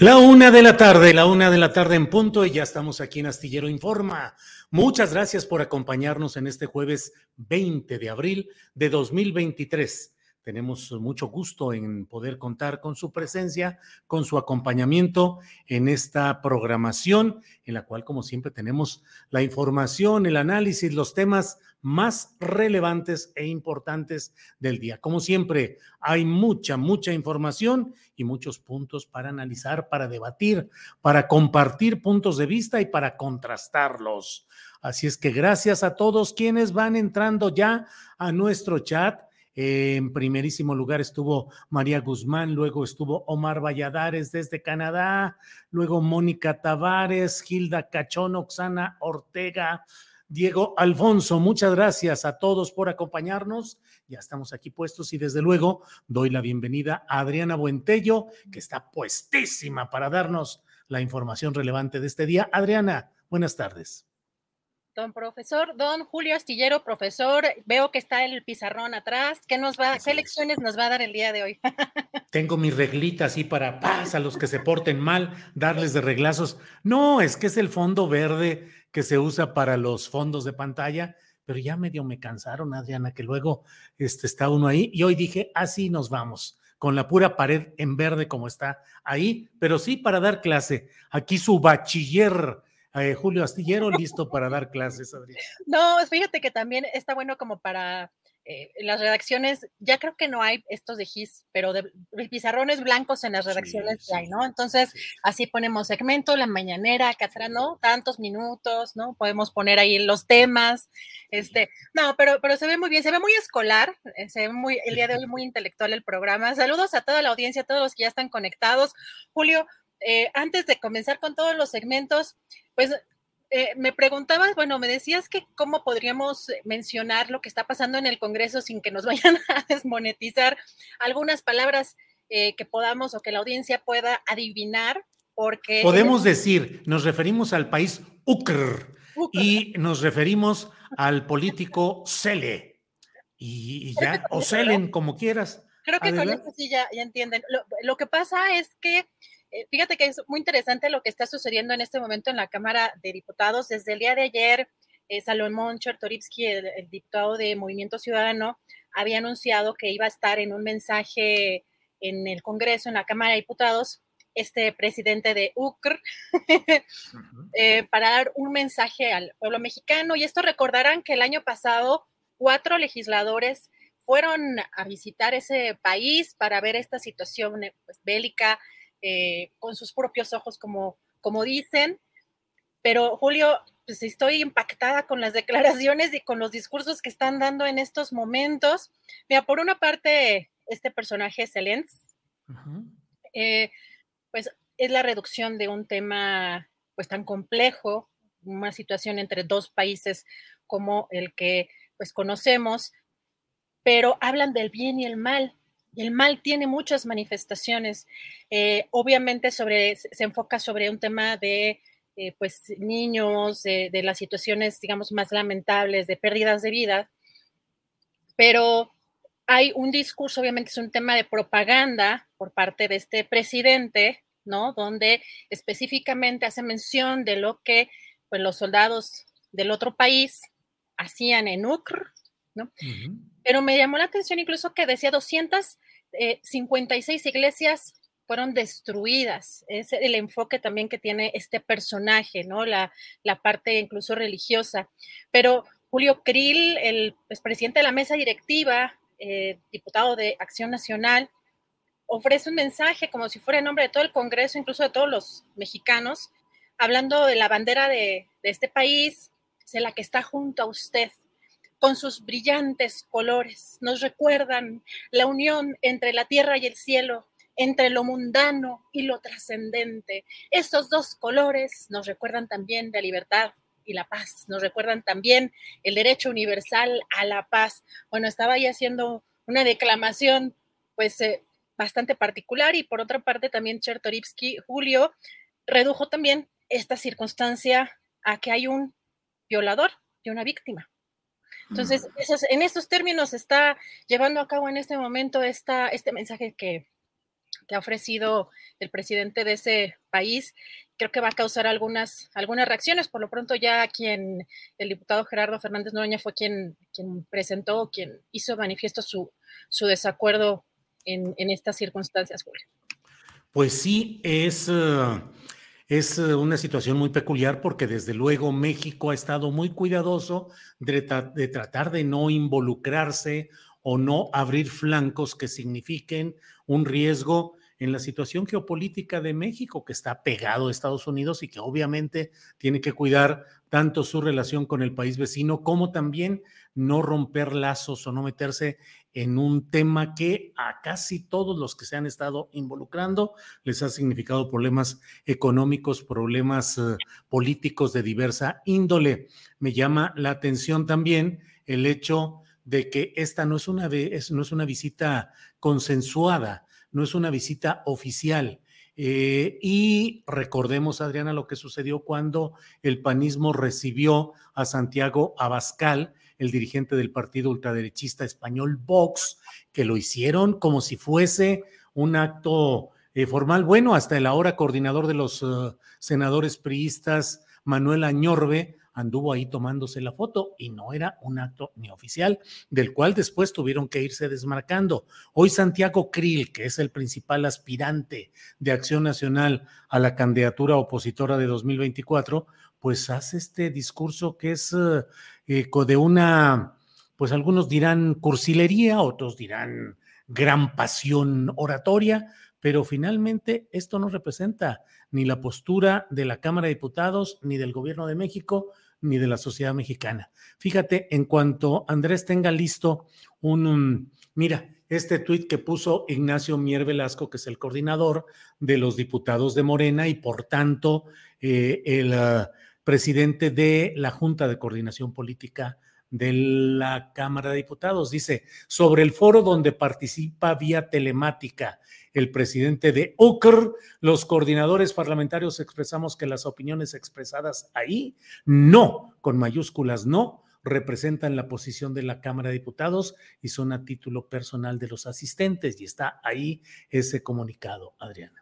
La una de la tarde, la una de la tarde en punto y ya estamos aquí en Astillero Informa. Muchas gracias por acompañarnos en este jueves 20 de abril de 2023. Tenemos mucho gusto en poder contar con su presencia, con su acompañamiento en esta programación, en la cual, como siempre, tenemos la información, el análisis, los temas más relevantes e importantes del día. Como siempre, hay mucha, mucha información y muchos puntos para analizar, para debatir, para compartir puntos de vista y para contrastarlos. Así es que gracias a todos quienes van entrando ya a nuestro chat en primerísimo lugar estuvo María Guzmán, luego estuvo Omar Valladares desde Canadá, luego Mónica Tavares, Gilda Cachón, Oxana Ortega, Diego Alfonso. Muchas gracias a todos por acompañarnos. Ya estamos aquí puestos y desde luego doy la bienvenida a Adriana Buentello, que está puestísima para darnos la información relevante de este día. Adriana, buenas tardes. Don profesor, don Julio Astillero, profesor, veo que está el pizarrón atrás. ¿Qué nos va, qué lecciones nos va a dar el día de hoy? Tengo mi reglita así para paz a los que se porten mal, darles de reglazos. No, es que es el fondo verde que se usa para los fondos de pantalla, pero ya medio me cansaron, Adriana, que luego este, está uno ahí. Y hoy dije, así nos vamos con la pura pared en verde como está ahí, pero sí para dar clase. Aquí su bachiller eh, Julio Astillero listo para dar clases, Adrián. No, fíjate que también está bueno como para eh, las redacciones, ya creo que no hay estos de GIS, pero de, pizarrones blancos en las redacciones sí, hay, ¿no? Entonces, así ponemos segmento, la mañanera, acá atrás, ¿no? Tantos minutos, ¿no? Podemos poner ahí los temas, este, no, pero, pero se ve muy bien, se ve muy escolar, eh, se ve muy, el día de hoy muy intelectual el programa. Saludos a toda la audiencia, a todos los que ya están conectados. Julio, eh, antes de comenzar con todos los segmentos, pues eh, me preguntabas, bueno, me decías que cómo podríamos mencionar lo que está pasando en el Congreso sin que nos vayan a desmonetizar algunas palabras eh, que podamos o que la audiencia pueda adivinar, porque... Podemos decir, nos referimos al país Ucr y nos referimos al político Cele. Y, ya, o Celen, como quieras. Creo que con eso sí ya, ya entienden. Lo, lo que pasa es que eh, fíjate que es muy interesante lo que está sucediendo en este momento en la Cámara de Diputados. Desde el día de ayer, eh, Salomón Chertorivsky, el, el, diputado de Movimiento Ciudadano, había anunciado que iba a estar en un mensaje en el Congreso, en la Cámara de Diputados, este presidente de UCR, eh, para dar un mensaje al pueblo mexicano. Y esto recordarán que el año pasado cuatro legisladores fueron a visitar ese país para ver esta situación pues, bélica eh, con sus propios ojos, como, como dicen. Pero Julio, pues estoy impactada con las declaraciones y con los discursos que están dando en estos momentos. Mira, por una parte, este personaje Celens, uh -huh. eh, pues es la reducción de un tema pues tan complejo, una situación entre dos países como el que pues conocemos, pero hablan del bien y el mal. El mal tiene muchas manifestaciones. Eh, obviamente se enfoca sobre un tema de eh, pues niños, de, de, las situaciones, digamos, más lamentables, de pérdidas de vida, pero hay un discurso, obviamente es un tema de propaganda por parte de este presidente, ¿no? Donde específicamente hace mención de lo que pues, los soldados del otro país hacían en UCR, ¿no? Pero me llamó la atención incluso que decía 256 eh, iglesias fueron destruidas. Es el enfoque también que tiene este personaje, ¿no? La, parte incluso religiosa. Pero Julio Krill, el pues, presidente de la mesa directiva eh, diputado de Acción Nacional, ofrece un mensaje como si fuera en nombre de todo el Congreso, incluso de todos los mexicanos, hablando de la bandera de, de este país, de la que está junto a usted, con sus brillantes colores. Nos recuerdan la unión entre la tierra y el cielo, entre lo mundano y lo trascendente. Estos dos colores nos recuerdan también de libertad, y la paz. Nos recuerdan también el derecho universal a la paz. Bueno, estaba ahí haciendo una declamación, pues, eh, bastante particular y por otra parte también Chertorivsky, Julio, redujo también esta circunstancia a que hay un violador y una víctima. Entonces, en estos términos está llevando a cabo en este momento esta, este mensaje que, que ha ofrecido el presidente de ese país creo que va a causar algunas, algunas reacciones. Por lo pronto ya quien, el diputado Gerardo Fernández Noroña fue quien, quien presentó, quien hizo manifiesto su, su desacuerdo en, en estas circunstancias, Pues sí, es, eh, es eh, una situación muy peculiar porque desde luego México ha estado muy cuidadoso de, de tratar de no involucrarse o no abrir flancos que signifiquen un riesgo en la situación geopolítica de México, que está pegado a Estados Unidos y que obviamente tiene que cuidar tanto su relación con el país vecino como también no romper lazos o no meterse en un tema que a casi todos los que se han estado involucrando les ha significado problemas económicos, problemas eh, políticos de diversa índole. Me llama la atención también el hecho de que esta no es una, no es una visita consensuada no es una visita oficial. Eh, y recordemos, Adriana, lo que sucedió cuando el panismo recibió a Santiago Abascal, el dirigente del partido ultraderechista español Vox, que lo hicieron como si fuese un acto eh, formal. Bueno, hasta el ahora coordinador de los uh, senadores priistas, Manuel Añorbe, anduvo ahí tomándose la foto y no era un acto ni oficial, del cual después tuvieron que irse desmarcando. Hoy Santiago Krill, que es el principal aspirante de Acción Nacional a la candidatura opositora de 2024, pues hace este discurso que es eh, de una, pues algunos dirán cursilería, otros dirán gran pasión oratoria, pero finalmente esto no representa ni la postura de la Cámara de Diputados, ni del Gobierno de México, ni de la sociedad mexicana. Fíjate, en cuanto Andrés tenga listo un, mira, este tuit que puso Ignacio Mier Velasco, que es el coordinador de los diputados de Morena y por tanto eh, el ah, presidente de la Junta de Coordinación Política de la Cámara de Diputados. Dice, sobre el foro donde participa vía telemática el presidente de UCR, los coordinadores parlamentarios expresamos que las opiniones expresadas ahí, no, con mayúsculas no, representan la posición de la Cámara de Diputados y son a título personal de los asistentes y está ahí ese comunicado, Adriana.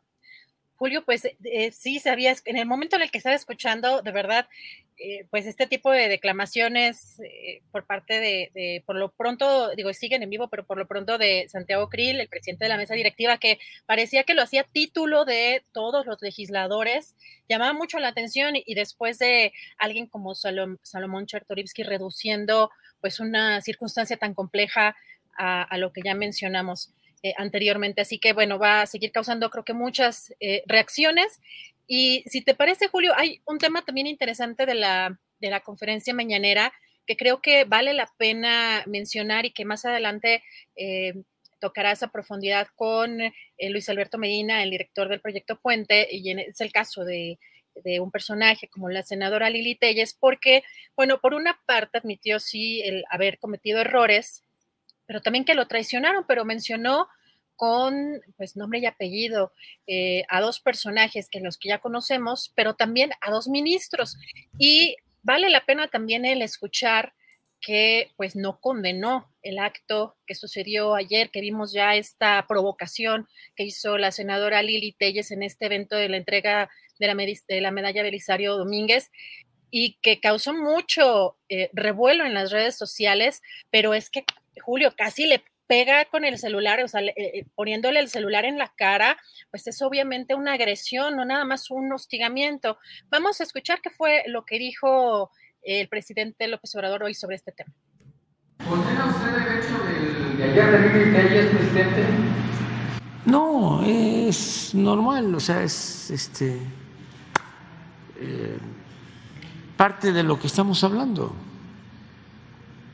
Julio, pues eh, sí sabía, en el momento en el que estaba escuchando, de verdad, eh, pues este tipo de declamaciones eh, por parte de, por lo pronto, digo, siguen en vivo, pero por lo pronto de Santiago Krill, el presidente de la mesa directiva, que parecía que lo hacía título de todos los legisladores, llamaba mucho la atención y, después de alguien como Salomón Chertorivsky reduciendo pues una circunstancia tan compleja a lo que ya mencionamos. Eh, anteriormente. Así que bueno, va a seguir causando creo que muchas eh, reacciones. Y si te parece, Julio, hay un tema también interesante de la, de la conferencia mañanera que creo que vale la pena mencionar y que más adelante eh, tocará esa profundidad con Luis Alberto Medina, el director del proyecto Puente, y es el caso de de un personaje como la senadora Lili Telles, porque, bueno, por una parte admitió sí el haber cometido errores, pero también que lo traicionaron, pero mencionó con pues nombre y apellido eh, a dos personajes que los que ya conocemos, pero también a dos ministros. Y vale la pena también el escuchar que pues no condenó el acto que sucedió ayer, que vimos ya esta provocación que hizo la senadora Lili Telles en este evento de la entrega de la, de la medalla Belisario Domínguez y que causó mucho eh, revuelo en las redes sociales, pero es que Julio casi le pega con el celular, o sea, eh, eh, poniéndole el celular en la cara, pues es obviamente una agresión, no nada más un hostigamiento. Vamos a escuchar qué fue lo que dijo el presidente López Obrador hoy sobre este tema. ¿Condena usted el hecho de, ayer de Lili presidente? No, es normal, o sea, es este eh, parte de lo que estamos hablando.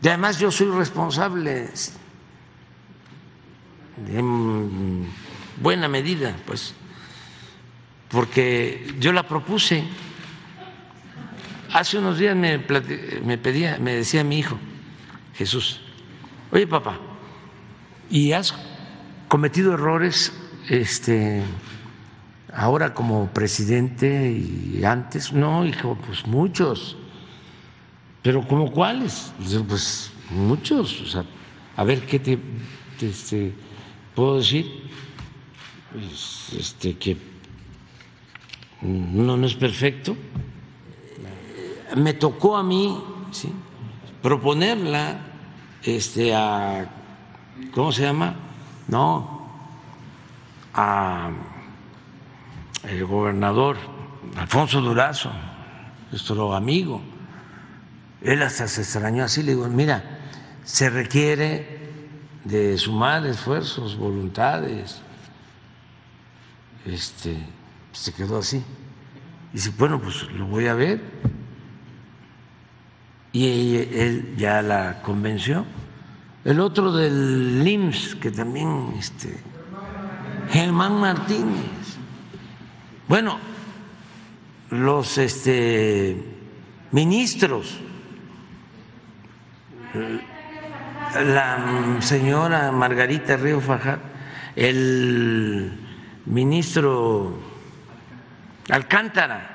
Y además yo soy responsable en buena medida, pues, porque yo la propuse. Hace unos días me, me pedía, me decía mi hijo, Jesús, oye papá, ¿y has cometido errores este, ahora como presidente y antes? No, hijo, pues muchos. ¿Pero como cuáles? Pues muchos. O sea, a ver qué te, este, puedo decir. Pues, este, que no, no es perfecto me tocó a mí proponerla este, a, ¿cómo se llama? No, a el gobernador Alfonso Durazo, nuestro amigo. Él hasta se extrañó así, le digo, mira, se requiere de sumar esfuerzos, voluntades. Este, se quedó así. Y dice, bueno, pues lo voy a ver y él ya la convenció. El otro del LIMS, que también, este, Germán Martínez. Bueno, los este, ministros, la señora Margarita Río Fajar, el ministro Alcántara,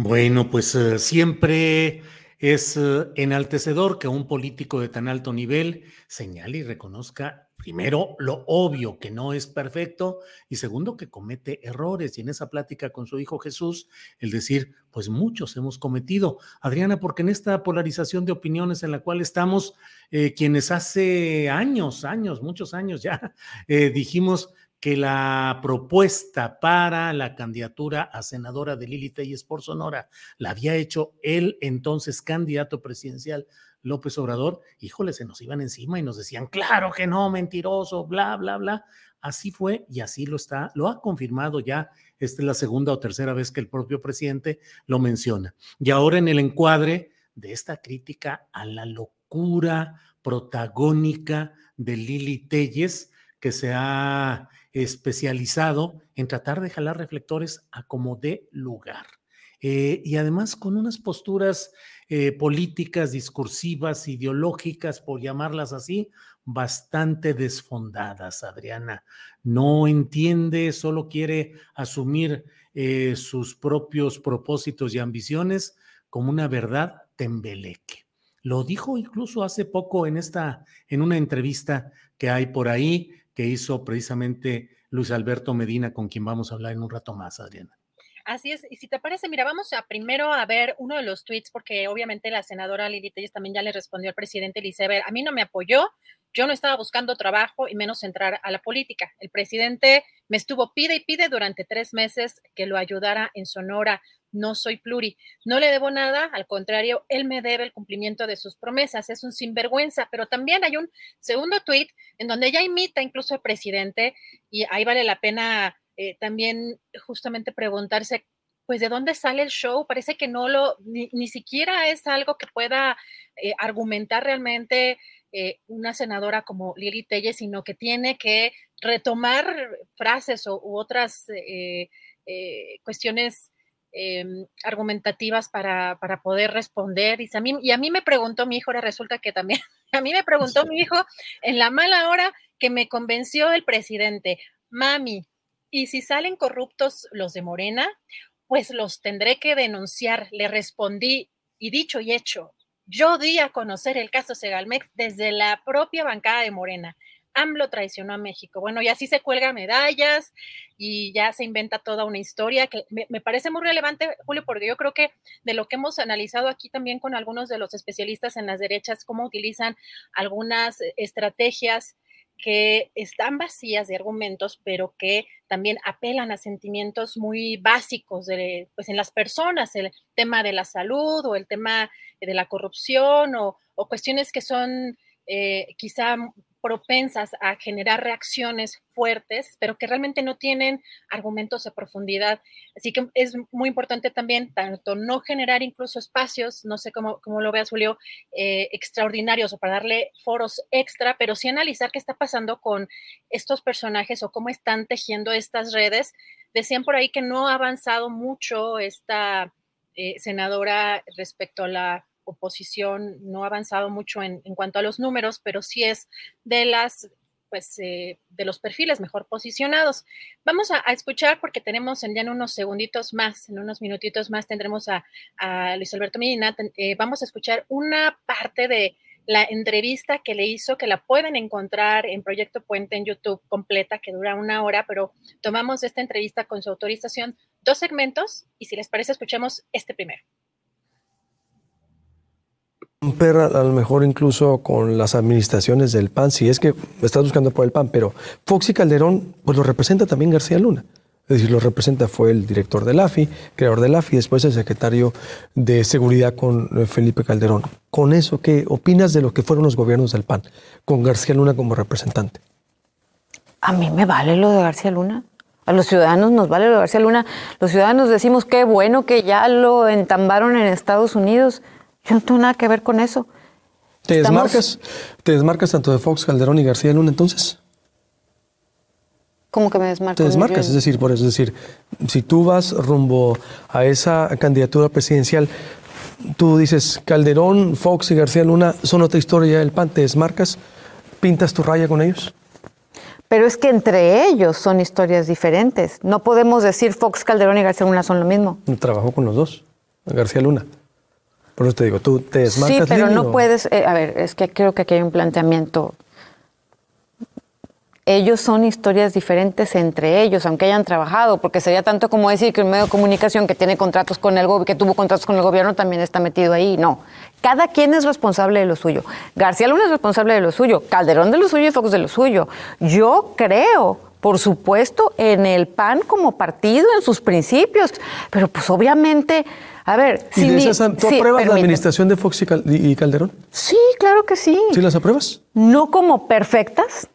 bueno, pues eh, siempre es eh, enaltecedor que un político de tan alto nivel señale y reconozca, primero, lo obvio, que no es perfecto, y segundo, que comete errores. Y en esa plática con su hijo Jesús, el decir, pues muchos hemos cometido. Adriana, porque en esta polarización de opiniones en la cual estamos, eh, quienes hace años, años, muchos años ya, dijimos que la propuesta para la candidatura a senadora de Lili Telles por Sonora la había hecho el entonces candidato presidencial López Obrador, híjole, se nos iban encima y nos decían, claro que no, mentiroso, bla, bla, bla. Así fue y así lo está, lo ha confirmado ya. Esta es la segunda o tercera vez que el propio presidente lo menciona. Y ahora en el encuadre de esta crítica a la locura protagónica de Lili Telles, que se ha especializado en tratar de jalar reflectores a como de lugar. Eh, y además con unas posturas eh, políticas, discursivas, ideológicas, por llamarlas así, bastante desfondadas, Adriana. No entiende, solo quiere asumir eh, sus propios propósitos y ambiciones como una verdad tembeleque. Lo dijo incluso hace poco en esta, en una entrevista que hay por ahí, que hizo precisamente Luis Alberto Medina, con quien vamos a hablar en un rato más, Adriana. Así es, y si te parece, mira, vamos a primero a ver uno de los tweets, porque obviamente la senadora Lili también ya le respondió al presidente Ver, a mí no me apoyó, yo no estaba buscando trabajo y menos entrar a la política. El presidente me estuvo pide y pide durante tres meses que lo ayudara en Sonora no soy pluri, no le debo nada, al contrario, él me debe el cumplimiento de sus promesas, es un sinvergüenza, pero también hay un segundo tuit en donde ella imita incluso al presidente y ahí vale la pena eh, también justamente preguntarse, pues, ¿de dónde sale el show? Parece que no lo, ni, siquiera es algo que pueda eh, argumentar realmente eh, una senadora como Lili Telle, sino que tiene que retomar frases u otras cuestiones em, argumentativas para, para, poder responder. Y a, mí, y a mí me preguntó mi hijo, ahora resulta que también, a mí me preguntó mi hijo en la mala hora que me convenció el presidente, mami, ¿y si salen corruptos los de Morena? Pues los tendré que denunciar. Le respondí, y dicho y hecho, yo di a conocer el caso Segalmex desde la propia bancada de Morena. AMLO traicionó a México. Bueno, y así se cuelga medallas y ya se inventa toda una historia que me, parece muy relevante, Julio, porque yo creo que de lo que hemos analizado aquí también con algunos de los especialistas en las derechas, cómo utilizan algunas estrategias que están vacías de argumentos, pero que también apelan a sentimientos muy básicos de, pues, en las personas, el tema de la salud o el tema de la corrupción o cuestiones que son eh, quizá propensas a generar reacciones fuertes, pero que realmente no tienen argumentos de profundidad. Así que es muy importante también, tanto no generar incluso espacios, no sé cómo, cómo lo veas, Julio, eh, extraordinarios o para darle foros extra, pero sí analizar qué está pasando con estos personajes o cómo están tejiendo estas redes. Decían por ahí que no ha avanzado mucho esta eh, senadora respecto a la oposición no ha avanzado mucho en, cuanto a los números, pero sí es de las pues eh, de los perfiles mejor posicionados. Vamos a, escuchar porque tenemos en ya en unos segunditos más, en unos minutitos más tendremos a, a Luis Alberto Medina. Eh, vamos a escuchar una parte de la entrevista que le hizo, que la pueden encontrar en Proyecto Puente en YouTube completa, que dura una hora, pero tomamos esta entrevista con su autorización, dos segmentos, y si les parece, escuchemos este primero romper a lo mejor incluso con las administraciones del PAN, si es que estás buscando por el PAN, pero Fox y Calderón, pues lo representa también García Luna. Es decir, lo representa, fue el director del AFI, creador del AFI, después el secretario de Seguridad con eh, Felipe Calderón. Con eso, ¿qué opinas de lo que fueron los gobiernos del PAN, con García Luna como representante? A mí me vale lo de García Luna. A los ciudadanos nos vale lo de García Luna. Los ciudadanos decimos qué bueno que ya lo entambaron en Estados Unidos. Yo no tengo nada que ver con eso. ¿Te Estamos... desmarcas? ¿Te desmarcas tanto de Fox, Calderón y García Luna entonces? ¿Cómo que me desmarco? Te desmarcas, es decir, por eso, es decir, si tú vas rumbo a esa candidatura presidencial, tú dices Calderón, Fox y García Luna son otra historia del PAN, te desmarcas, pintas tu raya con ellos. Pero es que entre ellos son historias diferentes. No podemos decir Fox, Calderón y García Luna son lo mismo. Trabajo con los dos, García Luna. Por eso te digo, tú te desmarcas. Sí, pero no o... puedes. Eh, a ver, es que creo que aquí hay un planteamiento. Ellos son historias diferentes entre ellos, aunque hayan trabajado, porque sería tanto como decir que un medio de comunicación que tiene contratos con el gobierno, que tuvo contratos con el gobierno, también está metido ahí. No. Cada quien es responsable de lo suyo. García Luna es responsable de lo suyo, Calderón de lo suyo y Fox de lo suyo. Yo creo por supuesto, en el PAN como partido, en sus principios, pero pues obviamente a ver, ¿Y de esas, ¿tú sí, apruebas permíteme. la administración de Fox y Calderón? Sí, claro que sí. ¿Sí las apruebas? No como perfectas,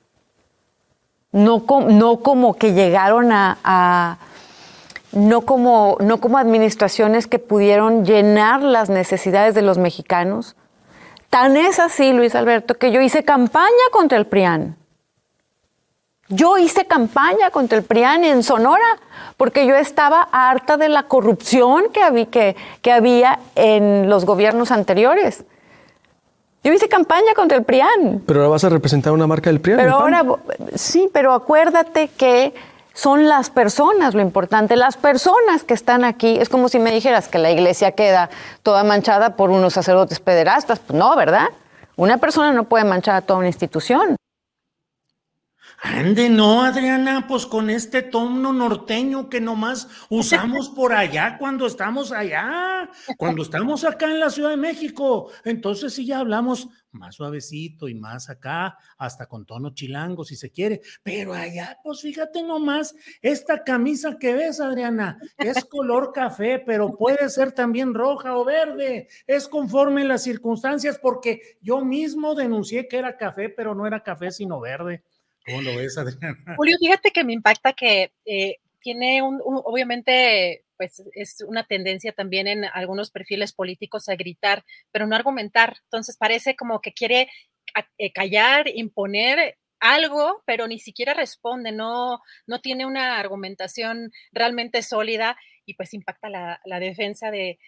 no, com, no como que llegaron a, a no, como, no como administraciones que pudieron llenar las necesidades de los mexicanos. Tan es así, Luis Alberto, que yo hice campaña contra el PRIAN. Yo hice campaña contra el PRIAN en Sonora porque yo estaba harta de la corrupción que había, que, que había en los gobiernos anteriores. Yo hice campaña contra el PRIAN. Pero ahora vas a representar una marca del PRIAN. Pero ahora, sí, pero acuérdate que son las personas lo importante. Las personas que están aquí, es como si me dijeras que la iglesia queda toda manchada por unos sacerdotes pederastas. Pues no, ¿verdad? Una persona no puede manchar a toda una institución. Ande, no, Adriana, pues con este tono norteño que nomás usamos por allá cuando estamos allá, cuando estamos acá en la Ciudad de México. Entonces sí ya hablamos más suavecito y más acá, hasta con tono chilango si se quiere. Pero allá, pues fíjate nomás, esta camisa que ves, Adriana, es color café, pero puede ser también roja o verde. Es conforme las circunstancias porque yo mismo denuncié que era café, pero no era café sino verde. ¿Cómo lo ves, Adriana? Julio, fíjate que me impacta que eh, tiene un, obviamente, pues es una tendencia también en algunos perfiles políticos a gritar, pero no argumentar. Entonces parece como que quiere eh, callar, imponer algo, pero ni siquiera responde, no, no tiene una argumentación realmente sólida y pues impacta la, defensa de,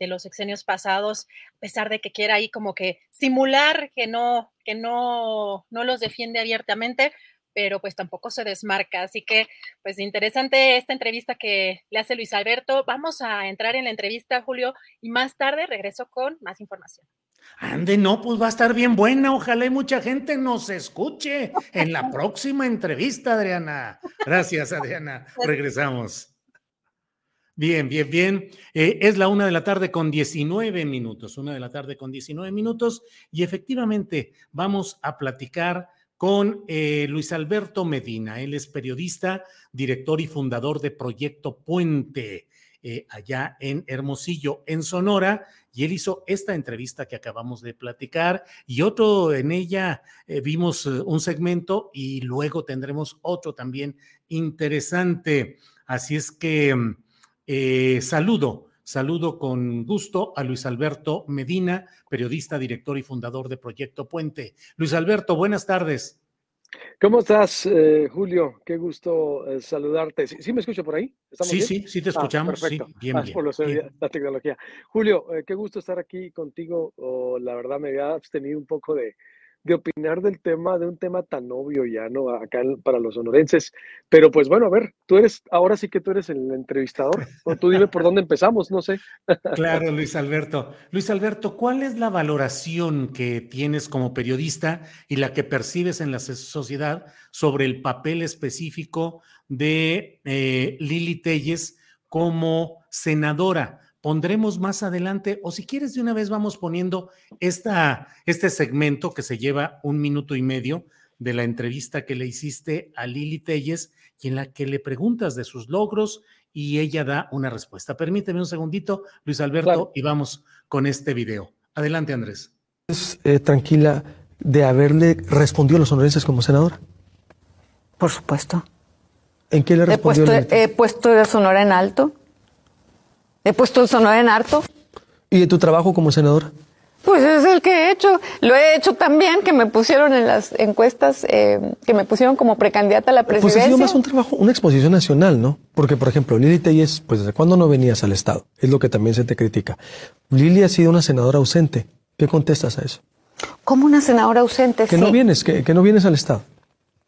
los exenios pasados, a pesar de que quiera ahí como que simular que no, que no, no los defiende abiertamente, pero pues tampoco se desmarca. Así que, pues interesante esta entrevista que le hace Luis Alberto. Vamos a entrar en la entrevista, Julio, y más tarde regreso con más información. Ande, no, pues va a estar bien buena. Ojalá y mucha gente nos escuche en la próxima entrevista, Adriana. Gracias, Adriana. Regresamos. Bien, bien, bien. Eh, es la una de la tarde con 19 minutos, una de la tarde con 19 minutos, y efectivamente vamos a platicar con eh, Luis Alberto Medina. Él es periodista, director y fundador de Proyecto Puente. Eh, allá en Hermosillo, en Sonora, y él hizo esta entrevista que acabamos de platicar y otro en ella vimos un segmento y luego tendremos otro también interesante. Así es que saludo. Saludo con gusto a Luis Alberto Medina, periodista, director y fundador de Proyecto Puente. Luis Alberto, buenas tardes. ¿Cómo estás, eh, Julio? Qué gusto eh, saludarte. ¿Sí, me escucho por ahí? Sí, sí, sí te ah, escuchamos. perfecto. Sí, bien, bien, por la tecnología. Julio, eh, qué gusto estar aquí contigo. Oh, la verdad me había abstenido un poco de, de opinar del tema, de un tema tan obvio ya, ¿no? Acá para los sonorenses. Pero pues bueno, a ver, tú eres, ahora sí que tú eres el entrevistador. O tú dime por dónde empezamos, no sé. Claro, Luis Alberto. Luis Alberto, ¿cuál es la valoración que tienes como periodista y la que percibes en la sociedad sobre el papel específico de eh, Lili Telles como senadora? Pondremos más adelante, o si quieres de una vez vamos poniendo esta, este segmento que se lleva un minuto y medio de la entrevista que le hiciste a Lili Telles y en la que le preguntas de sus logros y ella da una respuesta. Permíteme un segundito, Luis Alberto, y vamos con este video. Adelante, Andrés. ¿Es eh, tranquila de haberle respondido a los sonorenses como senadora? Por supuesto. ¿En qué le respondió? He puesto, he puesto Sonora en alto He puesto el Sonora en harto. ¿Y de tu trabajo como senadora? Pues es el que he hecho. Lo he hecho también, que me pusieron en las encuestas, eh, que me pusieron como precandidata a la presidencia. Pues ha sido más un trabajo, una exposición nacional, ¿no? Porque, por ejemplo, Lili Telles, pues ¿desde cuándo no venías al Estado? Es lo que también se te critica. Lili ha sido una senadora ausente. ¿Qué contestas a eso? ¿Cómo una senadora ausente? Que no vienes, que no vienes al Estado.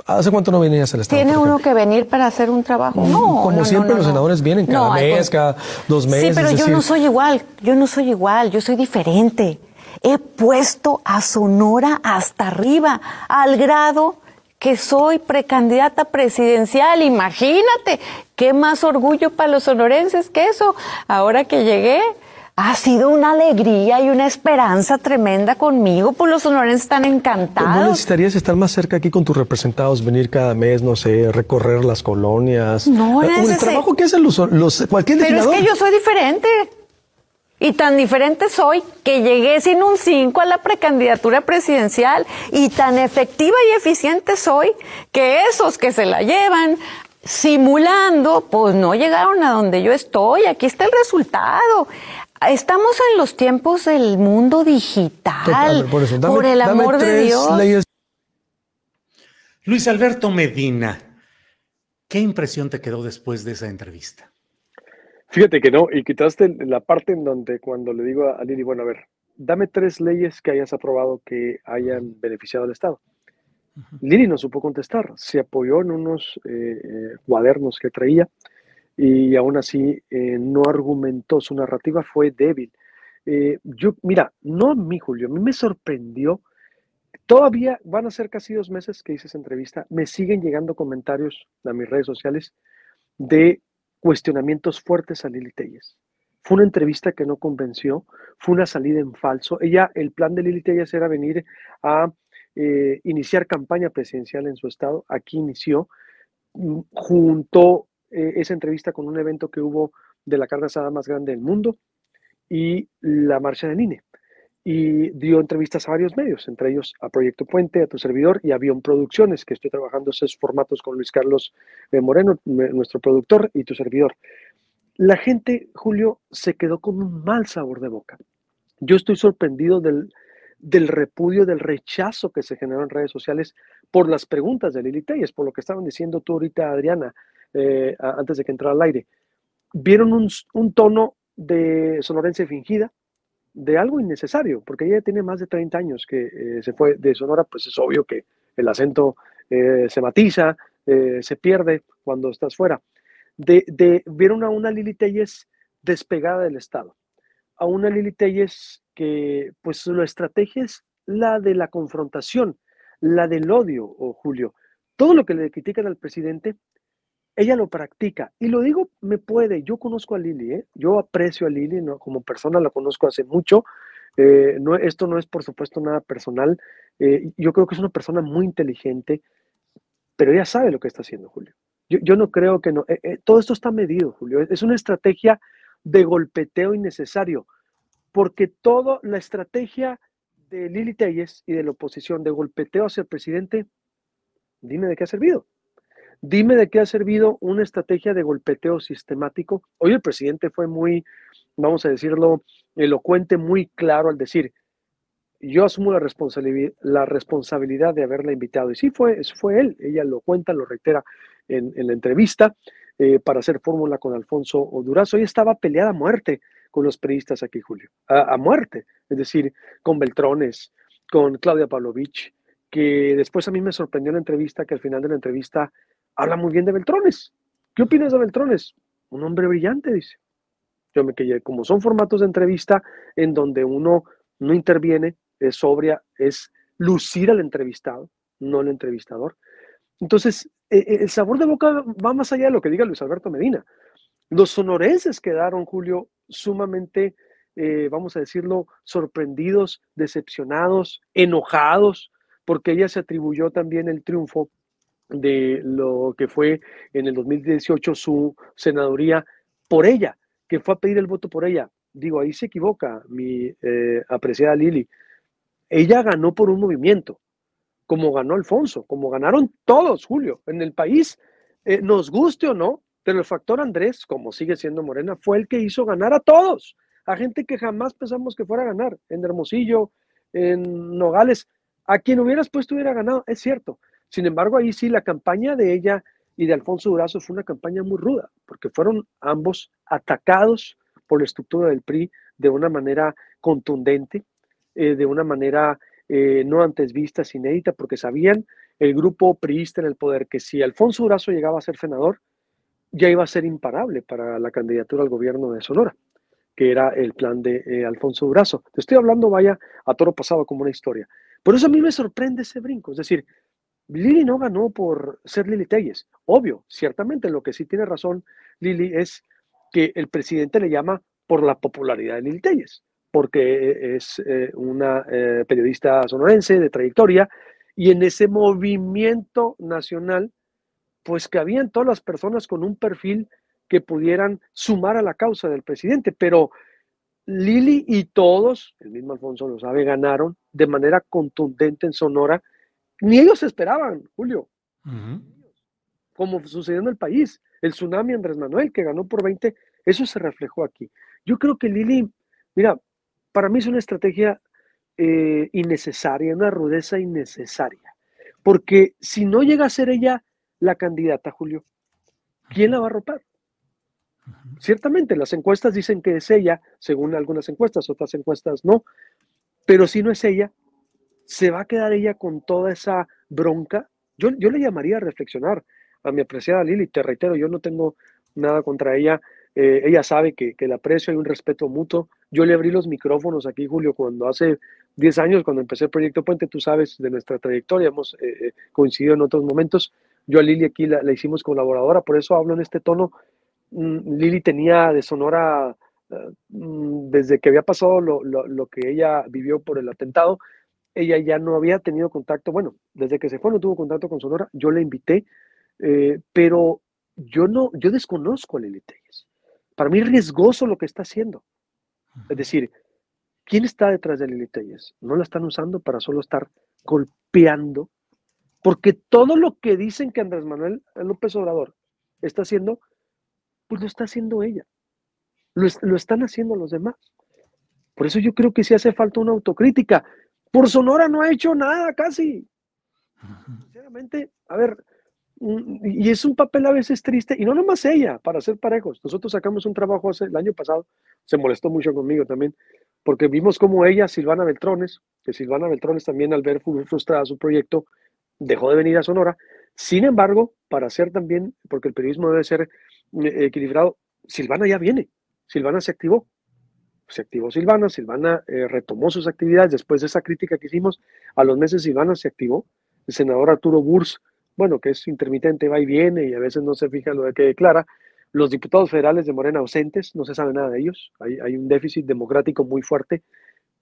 ¿Hace cuánto no venías al Estado? ¿Tiene uno que venir para hacer un trabajo? No. Como siempre, los senadores vienen cada mes, cada dos meses. Sí, pero yo no soy igual. Yo no soy igual. Yo soy diferente. He puesto a Sonora hasta arriba, al grado que soy precandidata presidencial. Imagínate, qué más orgullo para los sonorenses que eso. Ahora que llegué, ha sido una alegría y una esperanza tremenda conmigo, pues los sonorenses están encantados. ¿No necesitarías estar más cerca aquí con tus representados, venir cada mes, no sé, recorrer las colonias? No, es El trabajo que hacen los, los cualquier Pero es que yo soy diferente. Y tan diferente soy que llegué sin un 5 a la precandidatura presidencial y tan efectiva y eficiente soy que esos que se la llevan simulando, pues no llegaron a donde yo estoy. Aquí está el resultado. Estamos en los tiempos del mundo digital. por, el amor de Dios. Luis Alberto Medina, ¿qué impresión te quedó después de esa entrevista? Fíjate que no, y quitaste la parte en donde cuando le digo a Lili, bueno, a ver, dame tres leyes que hayas aprobado que hayan beneficiado al Estado. Lili no supo contestar, se apoyó en unos eh, eh, cuadernos que traía y aún así eh, no argumentó, su narrativa fue débil. Eh, yo, mira, no a mí, Julio, a mí me sorprendió. Todavía van a ser casi dos meses que hice esa entrevista. Me siguen llegando comentarios a mis redes sociales de cuestionamientos fuertes a Lili Telles. Fue una entrevista que no convenció, fue una salida en falso. Ella, el plan de Lili Telles era venir a eh, iniciar campaña presidencial en su estado. Aquí inició, mm, junto eh, esa entrevista con un evento que hubo de la carne asada más grande del mundo y la marcha del INE. Y dio entrevistas a varios medios, entre ellos a Proyecto Puente, a tu servidor y a Avión Producciones, que estoy trabajando esos formatos con Luis Carlos eh, Moreno, nuestro productor, y tu servidor. La gente, Julio, se quedó con un mal sabor de boca. Yo estoy sorprendido del, del repudio, del rechazo que se generó en redes sociales por las preguntas de Lili Telles, por lo que estaban diciendo tú ahorita, Adriana, eh, antes de que entrara al aire. Vieron un, un tono de sonorense fingida, de algo innecesario, porque ella tiene más de 30 años que eh, se fue de Sonora, pues es obvio que el acento eh, se matiza, eh, se pierde cuando estás fuera. De, de vieron a una Lili Telles despegada del Estado, a una Lili Telles que pues su estrategia es la de la confrontación, la del odio, o Julio. Todo lo que le critican al presidente ella lo practica. Y lo digo, me puede. Yo conozco a Lili, ¿eh? yo aprecio a Lili, ¿no? como persona la conozco hace mucho. Eh, no, esto no es, por supuesto, nada personal. Eh, yo creo que es una persona muy inteligente, pero ella sabe lo que está haciendo, Julio. Yo, yo no creo que no. todo esto está medido, Julio. Es una estrategia de golpeteo innecesario, porque toda la estrategia de Lili Telles y de la oposición de golpeteo hacia el presidente, dime de qué ha servido. Dime de qué ha servido una estrategia de golpeteo sistemático. Hoy el presidente fue muy, vamos a decirlo, elocuente, muy claro al decir, yo asumo la responsabilidad, la responsabilidad de haberla invitado. Y sí, fue, fue él, ella lo cuenta, lo reitera en, la entrevista, eh, para hacer fórmula con Alfonso Durazo. Ella estaba peleada a muerte con los periodistas aquí, Julio, a, muerte, es decir, con Beltrones, con Claudia Pavlovich, que después a mí me sorprendió la entrevista, que al final de la entrevista habla muy bien de Beltrones. ¿Qué opinas de Beltrones? Un hombre brillante, dice. Yo me quedé, como son formatos de entrevista en donde uno no interviene, es sobria, es lucir al entrevistado, no el entrevistador. Entonces, e, e, el sabor de boca va más allá de lo que diga Luis Alberto Medina. Los sonorenses quedaron, Julio, sumamente, eh, vamos a decirlo, sorprendidos, decepcionados, enojados, porque ella se atribuyó también el triunfo de lo que fue en el 2018 su senaduría por ella, que fue a pedir el voto por ella. Digo, ahí se equivoca mi eh, apreciada Lili. Ella ganó por un movimiento, como ganó Alfonso, como ganaron todos, Julio, en el país, eh, nos guste o no, pero el factor Andrés, como sigue siendo Morena, fue el que hizo ganar a todos, a gente que jamás pensamos que fuera a ganar, en Hermosillo, en Nogales, a quien hubieras puesto hubiera ganado, es cierto, sin embargo, ahí sí la campaña de ella y de Alfonso Durazo fue una campaña muy ruda, porque fueron ambos atacados por la estructura del PRI de una manera contundente, eh, de una manera eh, no antes vista, inédita, porque sabían el grupo priista en el poder que si Alfonso Durazo llegaba a ser senador, ya iba a ser imparable para la candidatura al gobierno de Sonora, que era el plan de eh, Alfonso Durazo. Te estoy hablando, vaya, a toro pasado como una historia. Por eso a mí me sorprende ese brinco, es decir, Lili no ganó por ser Lili Telles. Obvio, ciertamente lo que sí tiene razón Lili es que el presidente le llama por la popularidad de Lili Telles, porque es eh, una eh, periodista sonorense de trayectoria y en ese movimiento nacional, pues que habían todas las personas con un perfil que pudieran sumar a la causa del presidente, pero Lili y todos, el mismo Alfonso lo sabe, ganaron de manera contundente en Sonora ni ellos esperaban, Julio. Como sucedió en el país. El tsunami Andrés Manuel, que ganó por 20, eso se reflejó aquí. Yo creo que Lili, mira, para mí es una estrategia eh, innecesaria, una rudeza innecesaria. Porque si no llega a ser ella la candidata, Julio, ¿quién la va a ropar? Ciertamente, las encuestas dicen que es ella, según algunas encuestas, otras encuestas no, pero si no es ella, ¿Se va a quedar ella con toda esa bronca? Yo, yo le llamaría a reflexionar a mi apreciada Lili. Te reitero, yo no tengo nada contra ella. Eh, ella sabe que, que la aprecio, hay un respeto mutuo. Yo le abrí los micrófonos aquí, Julio, cuando hace 10 años, cuando empecé el Proyecto Puente, tú sabes de nuestra trayectoria, hemos eh, eh, coincidido en otros momentos. Yo a Lili aquí la, hicimos colaboradora, por eso hablo en este tono. Mm, Lili tenía de Sonora, mm, desde que había pasado lo, lo, lo, que ella vivió por el atentado, ella ya no había tenido contacto, bueno, desde que se fue no tuvo contacto con Sonora, yo la invité, eh, pero yo no, yo desconozco a Lili Telles. Para mí es riesgoso lo que está haciendo. Es decir, ¿quién está detrás de Lili Telles? No la están usando para solo estar golpeando, porque todo lo que dicen que Andrés Manuel López Obrador está haciendo, pues lo está haciendo ella. Lo, lo están haciendo los demás. Por eso yo creo que sí hace falta una autocrítica Por Sonora no ha hecho nada casi. Sinceramente, a ver, mm, y es un papel a veces triste, y no nomás ella, para ser parejos. Nosotros sacamos un trabajo hace, el año pasado, se molestó mucho conmigo también, porque vimos como ella, Silvana Beltrones, que Silvana Beltrones también al ver frustrada su proyecto, dejó de venir a Sonora. Sin embargo, para hacer también, porque el periodismo debe ser eh, equilibrado, Silvana ya viene, Silvana se activó, se activó Silvana, Silvana eh, retomó sus actividades después de esa crítica que hicimos, a los meses Silvana se activó, el senador Arturo Burs, bueno, que es intermitente, va y viene y a veces no se fija lo que declara, los diputados federales de Morena ausentes, no se sabe nada de ellos, hay, hay un déficit democrático muy fuerte,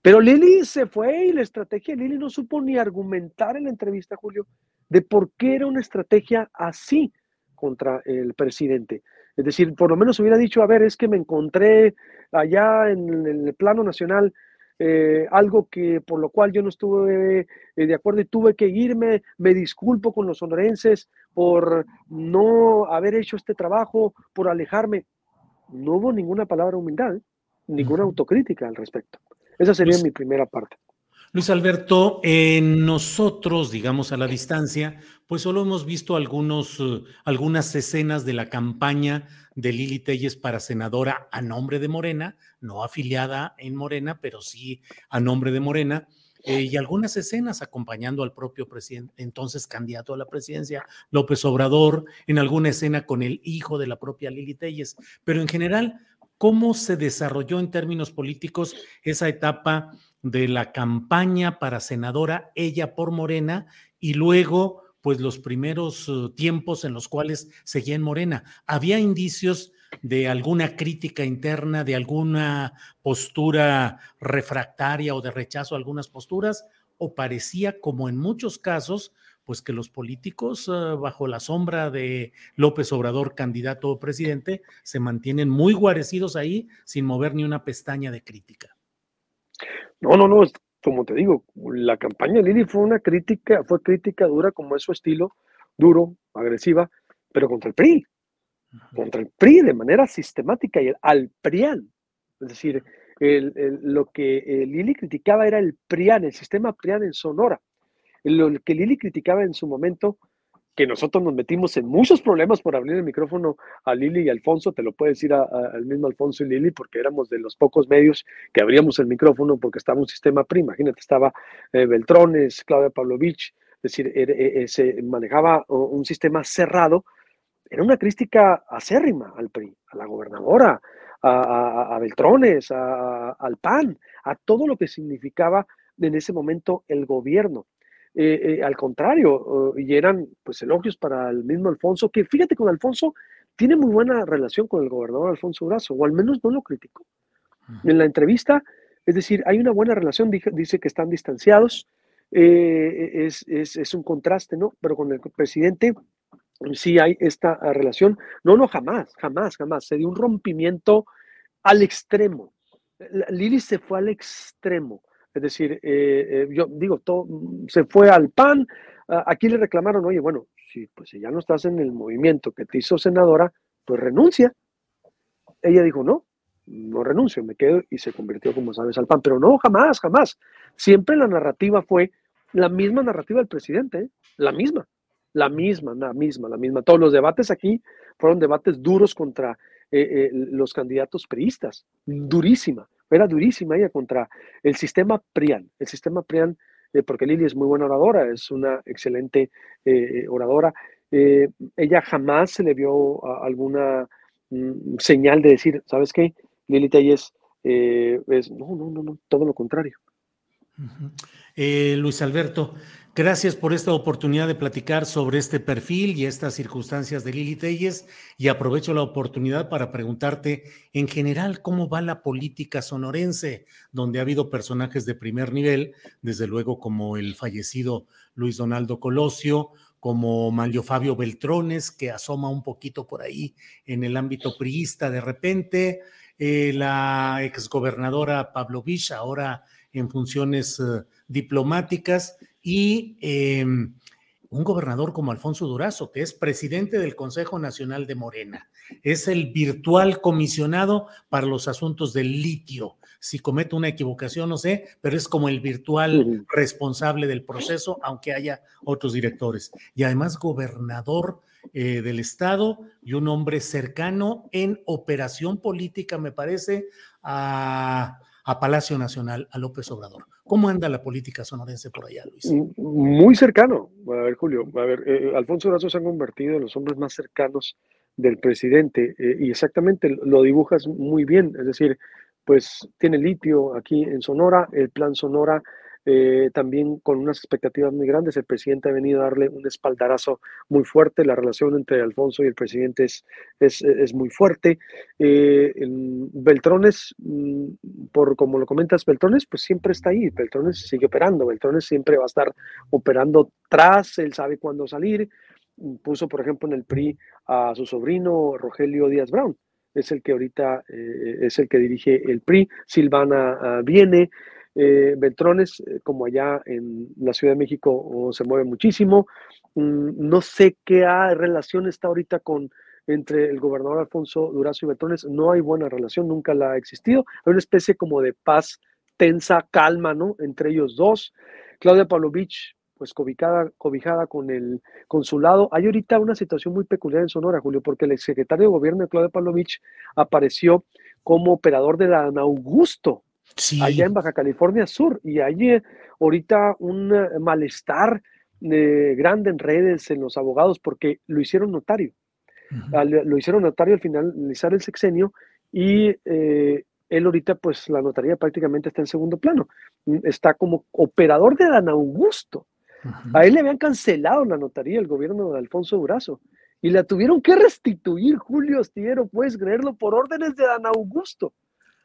pero Lili se fue y la estrategia Lili no supo ni argumentar en la entrevista, Julio, de por qué era una estrategia así contra el presidente. Es decir, por lo menos hubiera dicho, a ver, es que me encontré allá en, el plano nacional eh, algo que por lo cual yo no estuve eh, de acuerdo y tuve que irme, me disculpo con los sonorenses por no haber hecho este trabajo, por alejarme. No hubo ninguna palabra humildad, ninguna autocrítica al respecto. Esa sería mi primera parte. Luis Alberto, en nosotros, digamos a la distancia, pues solo hemos visto algunos, eh, algunas escenas de la campaña de Lili Telles para senadora a nombre de Morena, no afiliada en Morena, pero sí a nombre de Morena. Eh, y algunas escenas acompañando al propio presidente, entonces candidato a la presidencia, López Obrador, en alguna escena con el hijo de la propia Lili Telles. Pero en general, ¿cómo se desarrolló en términos políticos esa etapa de la campaña para senadora, ella por Morena, y luego, pues los primeros uh, tiempos en los cuales seguía en Morena. ¿Había indicios de alguna crítica interna, de alguna postura refractaria o de rechazo a algunas posturas? ¿O parecía, como en muchos casos, pues que los políticos uh, bajo la sombra de López Obrador, candidato o presidente, se mantienen muy guarecidos ahí sin mover ni una pestaña de crítica. No, no, no, como te digo, la campaña de Lili fue una crítica, fue crítica dura como es su estilo, duro, agresiva, pero contra el PRI, contra el PRI de manera sistemática y al PRIAN. Es decir, lo que eh, Lili criticaba era el PRIAN, el sistema PRIAN en Sonora. Lo que Lili criticaba en su momento que nosotros nos metimos en muchos problemas por abrir el micrófono a Lili y Alfonso, te lo puede decir al mismo Alfonso y Lili, porque éramos de los pocos medios que abríamos el micrófono porque estaba un sistema prima. Imagínate, estaba eh, Beltrones, Claudia Pavlovich, es decir, eh, eh, se manejaba un sistema cerrado. Era una crítica acérrima al PRI, a la gobernadora, a, a Beltrones, al PAN, a todo lo que significaba en ese momento el gobierno. Eh, eh, al contrario, y eran pues elogios para el mismo Alfonso, que fíjate con Alfonso tiene muy buena relación con el gobernador Alfonso Brazo, o al menos no lo criticó. En la entrevista, es decir, hay una buena relación, dice, que están distanciados, eh, es, es, un contraste, ¿no? Pero con el presidente sí hay esta relación. No, no, jamás, jamás, jamás. Se dio un rompimiento al extremo. Lili se fue al extremo. Es decir, eh, eh, yo digo, todo, se fue al PAN, aquí le reclamaron, oye, bueno, si, pues, si ya no estás en el movimiento que te hizo senadora, pues renuncia. Ella dijo, no, no renuncio, me quedo y se convirtió, como sabes, al PAN. Pero no, jamás, jamás. Siempre la narrativa fue la misma narrativa del presidente, ¿eh? la misma, la misma, la misma, la misma. Todos los debates aquí fueron debates duros contra los candidatos priistas, durísima era durísima ella contra el sistema PRIAN. El sistema PRIAN, eh, porque Lili es muy buena oradora, es una excelente eh, oradora. Eh, ella jamás se le vio alguna mm, señal de decir, ¿sabes qué? Lili Telles es, no, no, no, no, todo lo contrario. Luis Alberto, Gracias por esta oportunidad de platicar sobre este perfil y estas circunstancias de Lili Telles y aprovecho la oportunidad para preguntarte en general cómo va la política sonorense, donde ha habido personajes de primer nivel, desde luego como el fallecido Luis Donaldo Colosio, como Manlio Fabio Beltrones, que asoma un poquito por ahí en el ámbito priista de repente, eh, la exgobernadora Pablo Vich, ahora en funciones eh, diplomáticas, y em, un gobernador como Alfonso Durazo, que es presidente del Consejo Nacional de Morena, es el virtual comisionado para los asuntos del litio. Si cometo una equivocación, no sé, pero es como el virtual responsable del proceso, aunque haya otros directores. Y además gobernador eh, del Estado y un hombre cercano en operación política, me parece, a, a Palacio Nacional, a López Obrador. ¿Cómo anda la política sonorense por allá, Luis? Muy cercano. A ver, Julio, a ver, eh, Alfonso Durazo se han convertido en los hombres más cercanos del presidente eh, y exactamente lo dibujas muy bien, es decir, pues tiene litio aquí en Sonora, el plan Sonora eh, también con unas expectativas muy grandes. El presidente ha venido a darle un espaldarazo muy fuerte. La relación entre Alfonso y el presidente es, es, muy fuerte. Eh, Beltrones, mm, por como lo comentas, Beltrones, pues siempre está ahí. Beltrones sigue operando. Beltrones siempre va a estar operando tras. Él sabe cuándo salir. Puso, por ejemplo, en el PRI a su sobrino Rogelio Díaz Brown es el que ahorita eh, es el que dirige el PRI, Silvana ah, viene, eh, eh, como allá en la Ciudad de México, se mueve muchísimo. Mm, no sé qué relación está ahorita con entre el gobernador Alfonso Durazo y Beltrones. No hay buena relación, nunca la ha existido. Hay una especie como de paz tensa, calma, ¿no? Entre ellos dos. Claudia Pavlovich, pues cobijada, cobijada con el consulado. Hay ahorita una situación muy peculiar en Sonora, Julio, porque el exsecretario de gobierno, Claudia Pavlovich, apareció como operador de la Augusto, allá en Baja California Sur. Y allí eh, ahorita un eh, malestar eh, grande en redes, en los abogados, porque lo hicieron notario. lo hicieron notario al finalizar el sexenio y él ahorita, pues la notaría prácticamente está en segundo plano. Mm, está como operador de Dan Augusto. A él le habían cancelado la notaría el gobierno de Alfonso Durazo y la tuvieron que restituir, Julio Astillero, puedes creerlo, por órdenes de Dan Augusto.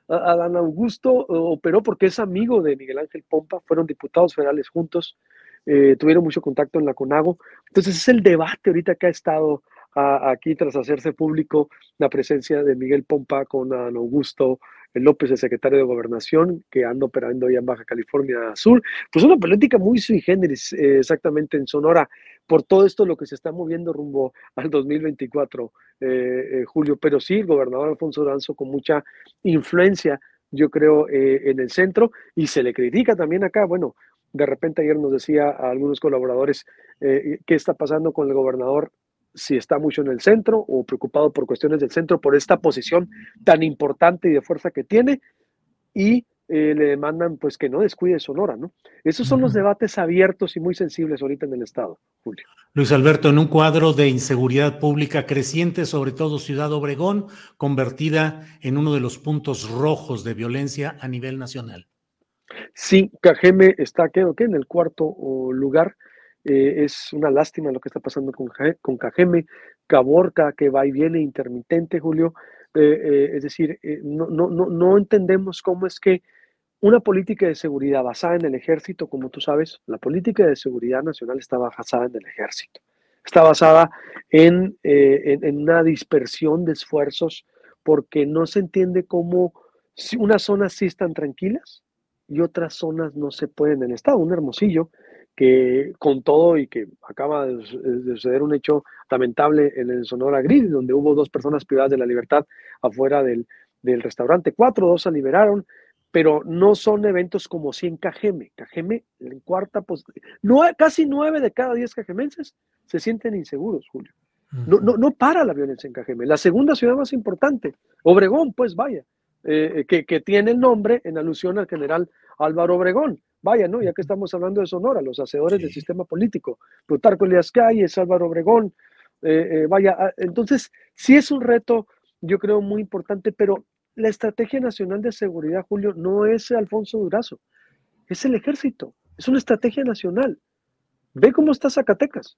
Adán Augusto eh, operó porque es amigo de Miguel Ángel Pompa, fueron diputados federales juntos, eh, tuvieron mucho contacto en la CONAGO. Entonces es el debate ahorita que ha estado aquí tras hacerse público la presencia de Miguel Pompa con Adán Augusto López, el secretario de Gobernación, que anda operando allá en Baja California Sur. Pues una política muy sui generis, eh, exactamente en Sonora, por todo esto lo que se está moviendo rumbo al 2024, eh, eh, Julio. Pero sí, el gobernador Alfonso Danzo con mucha influencia, yo creo, en el centro, y se le critica también acá. Bueno, de repente ayer nos decía a algunos colaboradores qué está pasando con el gobernador si está mucho en el centro o preocupado por cuestiones del centro, por esta posición tan importante y de fuerza que tiene, y eh, le demandan pues que no descuide Sonora, ¿no? Esos son los debates abiertos y muy sensibles ahorita en el Estado, Julio. Luis Alberto, en un cuadro de inseguridad pública creciente, sobre todo Ciudad Obregón, convertida en uno de los puntos rojos de violencia a nivel nacional. Sí, Cajeme está, creo que en el cuarto lugar eh, es una lástima lo que está pasando con, con Cajeme, Caborca, que va y viene intermitente, Julio. Eh, eh, es decir, no, no, no, no entendemos cómo es que una política de seguridad basada en el ejército, como tú sabes, la política de seguridad nacional está basada en el ejército. Está basada en, en, en una dispersión de esfuerzos porque no se entiende cómo unas zonas sí están tranquilas y otras zonas no se pueden en el Estado. Un hermosillo que con todo y que acaba de, suceder un hecho lamentable en el Sonora Grill, donde hubo dos personas privadas de la libertad afuera del, restaurante. Cuatro, dos se liberaron, pero no son eventos como si en Cajeme. Cajeme, en cuarta, no, casi nueve de cada diez cajemenses se sienten inseguros, Julio. No, no, no para la violencia en Cajeme. La segunda ciudad más importante, Obregón, pues vaya, eh, que, que, tiene el nombre en alusión al general Álvaro Obregón. Vaya, ¿no? Ya que estamos hablando de Sonora, los hacedores del sistema político, Plutarco Elias Calles, Álvaro Obregón, eh, eh, vaya, ah, entonces sí es un reto, yo creo, muy importante, pero la Estrategia Nacional de Seguridad, Julio, no es Alfonso Durazo, es el ejército, es una estrategia nacional. Ve cómo está Zacatecas,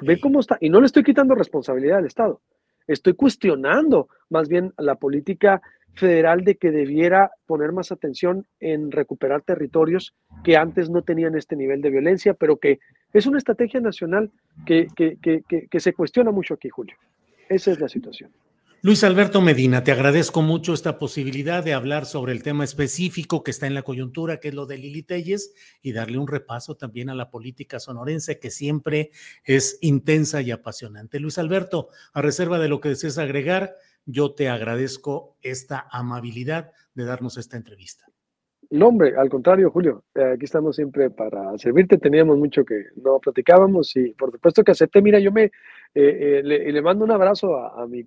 ve cómo está, y no le estoy quitando responsabilidad al Estado, estoy cuestionando más bien la política federal de que debiera poner más atención en recuperar territorios que antes no tenían este nivel de violencia, pero que es una estrategia nacional que, que, que, que se cuestiona mucho aquí, Julio. Esa es la situación. Luis Alberto Medina, te agradezco mucho esta posibilidad de hablar sobre el tema específico que está en la coyuntura, que es lo de Lili Telles, y darle un repaso también a la política sonorense, que siempre es intensa y apasionante. Luis Alberto, a reserva de lo que desees agregar, yo te agradezco esta amabilidad de darnos esta entrevista. No, hombre, al contrario, Julio, eh, aquí estamos siempre para servirte. Teníamos mucho que no platicábamos y por supuesto que acepté. Mira, yo me eh, eh, le, mando un abrazo a mi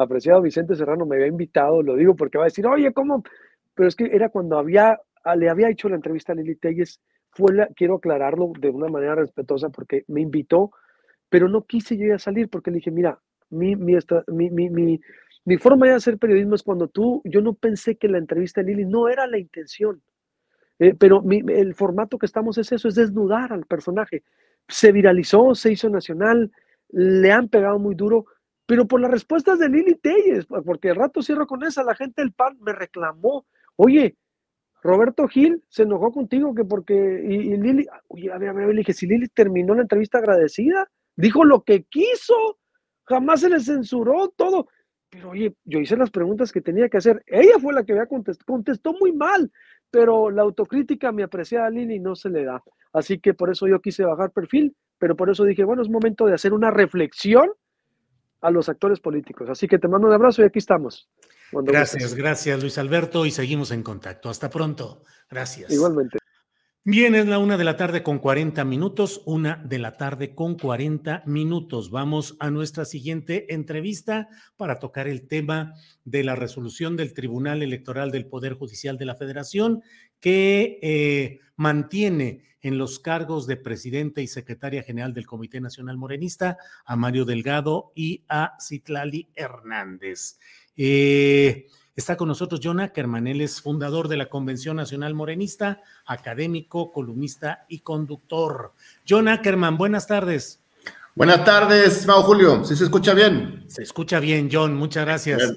apreciado Vicente Serrano me había invitado, lo digo porque va a decir, oye, ¿cómo? Pero es que era cuando había, ah, le había hecho la entrevista a Lili Telles, fue quiero aclararlo de una manera respetuosa porque me invitó, pero no quise yo ya salir porque le dije, mira, mi, mi, mi, mi, mi forma de hacer periodismo es cuando tú, yo no pensé que la entrevista de Lili no era la intención, eh, pero el formato que estamos es eso, es desnudar al personaje. Se viralizó, se hizo nacional, le han pegado muy duro, pero por las respuestas de Lili Telles, porque el rato cierro con esa, la gente del PAN me reclamó, oye, Roberto Gil se enojó contigo que porque, y, Lili, oye, a ver, a ver, le dije, si Lili terminó la entrevista agradecida, dijo lo que quiso, jamás se le censuró todo, pero oye, yo hice las preguntas que tenía que hacer, ella fue la que había contestado, contestó muy mal, pero la autocrítica me apreciaba a Lili no se le da, así que por eso yo quise bajar perfil, pero por eso dije, bueno, es momento de hacer una reflexión a los actores políticos. Así que te mando un abrazo y aquí estamos. gracias, gracias Luis Alberto y seguimos en contacto. Hasta pronto. Gracias. Igualmente. Bien, es la una de la tarde con 40 minutos, una de la tarde con 40 minutos. Vamos a nuestra siguiente entrevista para tocar el tema de la resolución del Tribunal Electoral del Poder Judicial de la Federación que eh, mantiene en los cargos de presidente y secretaria general del Comité Nacional Morenista a Mario Delgado y a Citlali Hernández. Eh, está con nosotros John Ackerman, él es fundador de la Convención Nacional Morenista, académico, columnista y conductor. John Ackerman, buenas tardes. Buenas tardes, estimado Julio. ¿Sí se escucha bien? Se escucha bien, John. Muchas gracias.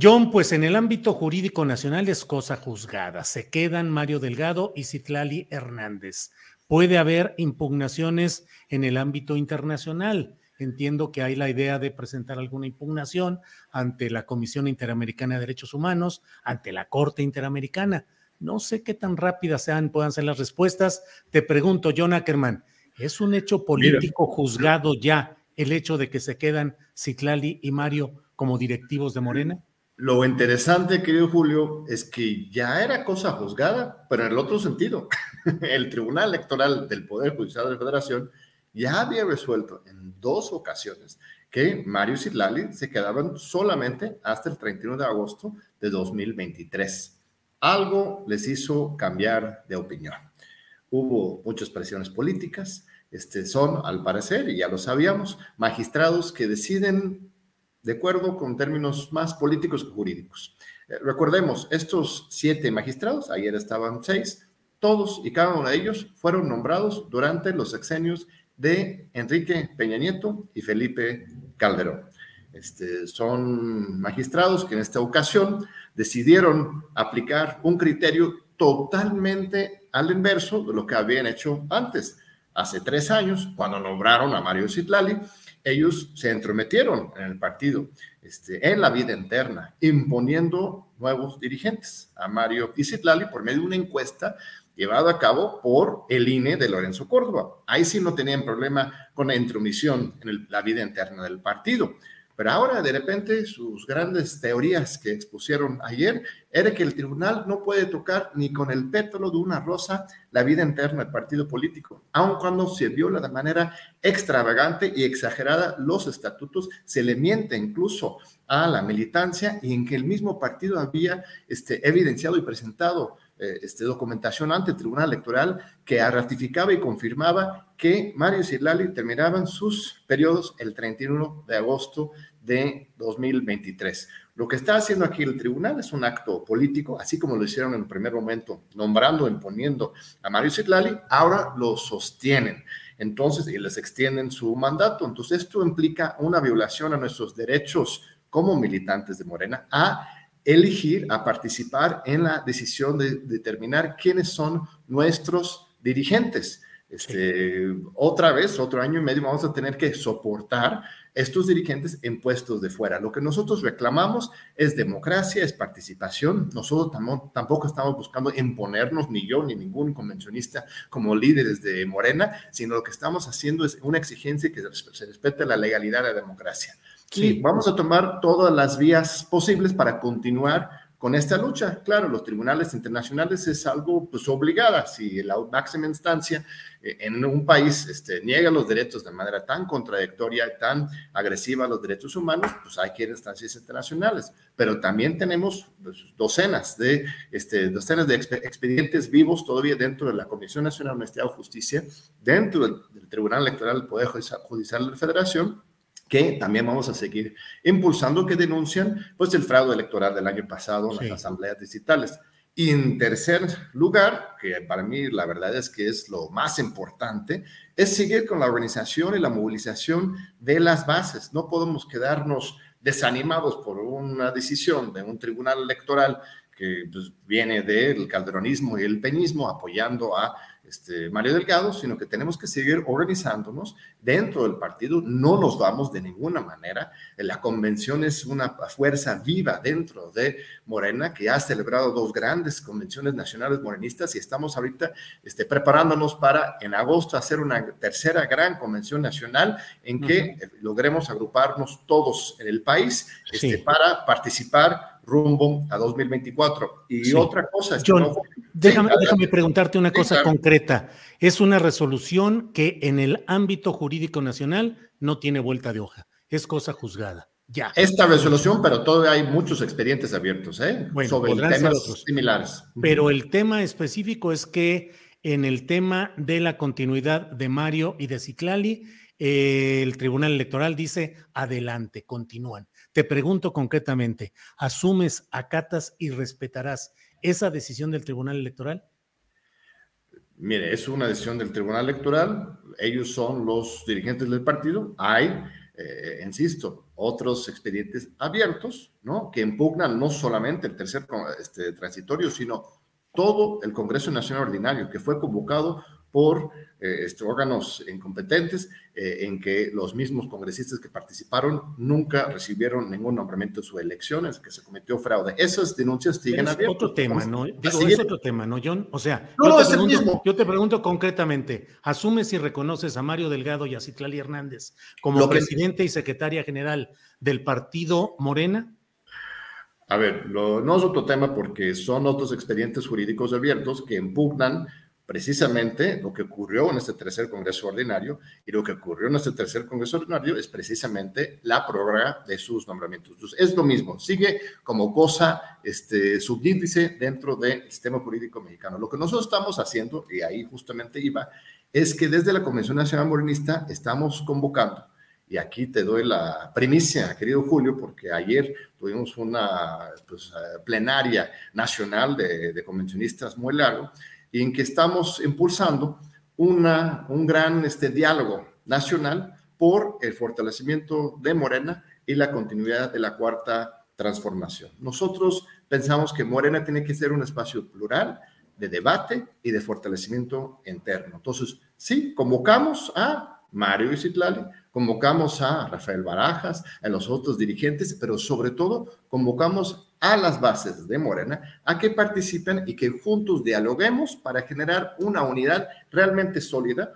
John, pues en el ámbito jurídico nacional es cosa juzgada. Se quedan Mario Delgado y Citlali Hernández. Puede haber impugnaciones en el ámbito internacional. Entiendo que hay la idea de presentar alguna impugnación ante la Comisión Interamericana de Derechos Humanos, ante la Corte Interamericana. No sé qué tan rápidas sean, puedan ser las respuestas. Te pregunto, John Ackerman, ¿es un hecho político juzgado ya el hecho de que se quedan Citlali y Mario como directivos de Morena? Lo interesante, querido Julio, es que ya era cosa juzgada, pero en el otro sentido. El Tribunal Electoral del Poder Judicial de la Federación ya había resuelto en dos ocasiones que Mario y se quedaban solamente hasta el 31 de agosto de 2023. Algo les hizo cambiar de opinión. Hubo muchas presiones políticas. Este, son, al parecer, y ya lo sabíamos, magistrados que deciden de acuerdo con términos más políticos que jurídicos. Eh, recordemos, estos siete magistrados, ayer estaban seis, todos y cada uno de ellos fueron nombrados durante los sexenios de Enrique Peña Nieto y Felipe Calderón. Este, son magistrados que en esta ocasión decidieron aplicar un criterio totalmente al inverso de lo que habían hecho antes. Hace tres años, cuando nombraron a Mario Citlali, ellos se entrometieron en el partido, este, en la vida interna, imponiendo nuevos dirigentes a Mario Isitlali por medio de una encuesta llevada a cabo por el INE de Lorenzo Córdoba. Ahí sí no tenían problema con la intromisión en la vida interna del partido. Pero ahora, de repente, sus grandes teorías que expusieron ayer era que el tribunal no puede tocar ni con el pétalo de una rosa la vida interna del partido político, aun cuando se viola de manera extravagante y exagerada los estatutos, se le miente incluso a la militancia y en que el mismo partido había este, evidenciado y presentado este, documentación ante el Tribunal Electoral que ratificaba y confirmaba que Mario y terminaban sus periodos el 31 de agosto de 2023. Lo que está haciendo aquí el tribunal es un acto político, así como lo hicieron en el primer momento, nombrando, imponiendo a Mario Citlali, ahora lo sostienen. Entonces, y les extienden su mandato. Entonces, esto implica una violación a nuestros derechos como militantes de Morena a elegir, a participar en la decisión de determinar quiénes son nuestros dirigentes. este, otra vez, otro año y medio, vamos a tener que soportar estos dirigentes en puestos de fuera. Lo que nosotros reclamamos es democracia, es participación. Nosotros tampoco estamos buscando imponernos, ni yo, ni ningún convencionista, como líderes de Morena, sino lo que estamos haciendo es una exigencia que se respete la legalidad y la democracia. Sí, vamos a tomar todas las vías posibles para continuar con esta lucha. Claro, los tribunales internacionales es algo pues obligada. Si la máxima instancia eh, en un país este, niega los derechos de manera tan contradictoria y tan agresiva a los derechos humanos, pues hay que ir a instancias internacionales. Pero también tenemos pues, docenas de, este, docenas de expedientes vivos todavía dentro de la Comisión Nacional de Honestidad y Justicia, dentro del Tribunal Electoral del Poder Judicial de la Federación, que también vamos a seguir impulsando, que denuncian pues el fraude electoral del año pasado en las asambleas digitales. Y en tercer lugar, que para mí la verdad es que es lo más importante, es seguir con la organización y la movilización de las bases. No podemos quedarnos desanimados por una decisión de un tribunal electoral que pues, viene del calderonismo y el peñismo apoyando a este, Mario Delgado, sino que tenemos que seguir organizándonos dentro del partido. No nos vamos de ninguna manera. La convención es una fuerza viva dentro de Morena, que ha celebrado dos grandes convenciones nacionales morenistas y estamos ahorita este, preparándonos para en agosto hacer una tercera gran convención nacional en que logremos agruparnos todos en el país este, para participar rumbo a 2024. Y otra cosa... John, déjame, déjame, preguntarte una cosa concreta. Es una resolución que en el ámbito jurídico nacional no tiene vuelta de hoja. Es cosa juzgada. Ya. Esta resolución, pero todavía hay muchos expedientes abiertos ¿eh? sobre temas similares. Pero el tema específico es que en el tema de la continuidad de Mario y de Ciclali, eh, el Tribunal Electoral dice adelante, continúan. Te pregunto concretamente, ¿asumes, acatas y respetarás esa decisión del Tribunal Electoral? Mire, es una decisión del Tribunal Electoral, ellos son los dirigentes del partido, hay, eh, insisto, otros expedientes abiertos, ¿no? Que impugnan no solamente el tercer este, transitorio, sino todo el Congreso Nacional Ordinario que fue convocado por eh, este, órganos incompetentes eh, en que los mismos congresistas que participaron nunca recibieron ningún nombramiento en sus elecciones, que se cometió fraude. Esas denuncias siguen es Otro tema, ¿no? Digo, es otro tema, ¿no, John? O sea, yo, te pregunto, yo, te pregunto, concretamente, ¿asumes y reconoces a Mario Delgado y a Citlali Hernández como presidente y secretaria general del partido Morena? A ver, no es otro tema porque son otros expedientes jurídicos abiertos que impugnan precisamente lo que ocurrió en este tercer Congreso Ordinario y lo que ocurrió en este tercer Congreso Ordinario es precisamente la prórroga de sus nombramientos. es lo mismo, sigue como cosa este, subíndice dentro del sistema jurídico mexicano. Lo que nosotros estamos haciendo, y ahí justamente iba, es que desde la Convención Nacional Morenista estamos convocando y aquí te doy la primicia, querido Julio, porque ayer tuvimos una pues, plenaria nacional de, de, convencionistas muy largo, y en que estamos impulsando una, un gran este, diálogo nacional por el fortalecimiento de Morena y la continuidad de la cuarta transformación. Nosotros pensamos que Morena tiene que ser un espacio plural de debate y de fortalecimiento interno. Entonces, sí, convocamos a Mario Isitlali, convocamos a Rafael Barajas, a los otros dirigentes, pero sobre todo convocamos a las bases de Morena a que participen y que juntos dialoguemos para generar una unidad realmente sólida,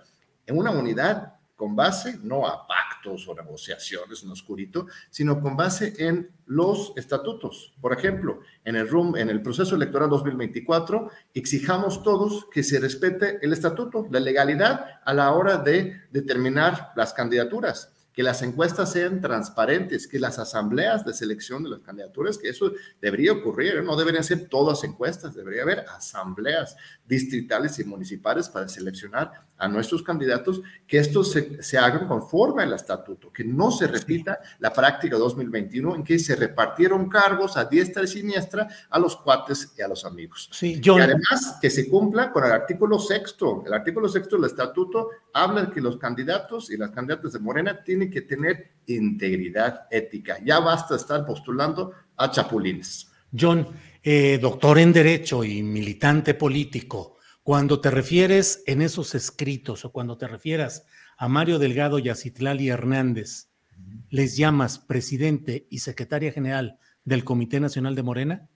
una unidad con base no a pactos o negociaciones en oscurito, sino con base en los estatutos. Por ejemplo, en el, RUM, en el proceso electoral 2024, exijamos todos que se respete el estatuto, la legalidad a la hora de determinar las candidaturas que las encuestas sean transparentes, que las asambleas de selección de las candidaturas, que eso debería ocurrir, no deberían ser todas encuestas, debería haber asambleas distritales y municipales para seleccionar a nuestros candidatos, que estos se, se hagan conforme al estatuto, que no se repita la práctica 2021 en que se repartieron cargos a diestra y siniestra a los cuates y a los amigos. Sí, Y además que se cumpla con el artículo sexto. El artículo sexto del estatuto habla de que los candidatos y las candidatas de Morena tienen que tener integridad ética. Ya basta estar postulando a chapulines. John, eh, doctor en Derecho y militante político, Cuando te refieres en esos escritos o cuando te refieras a Mario Delgado y a Citlali Hernández, ¿les llamas presidente y secretaria general del Comité Nacional de Morena?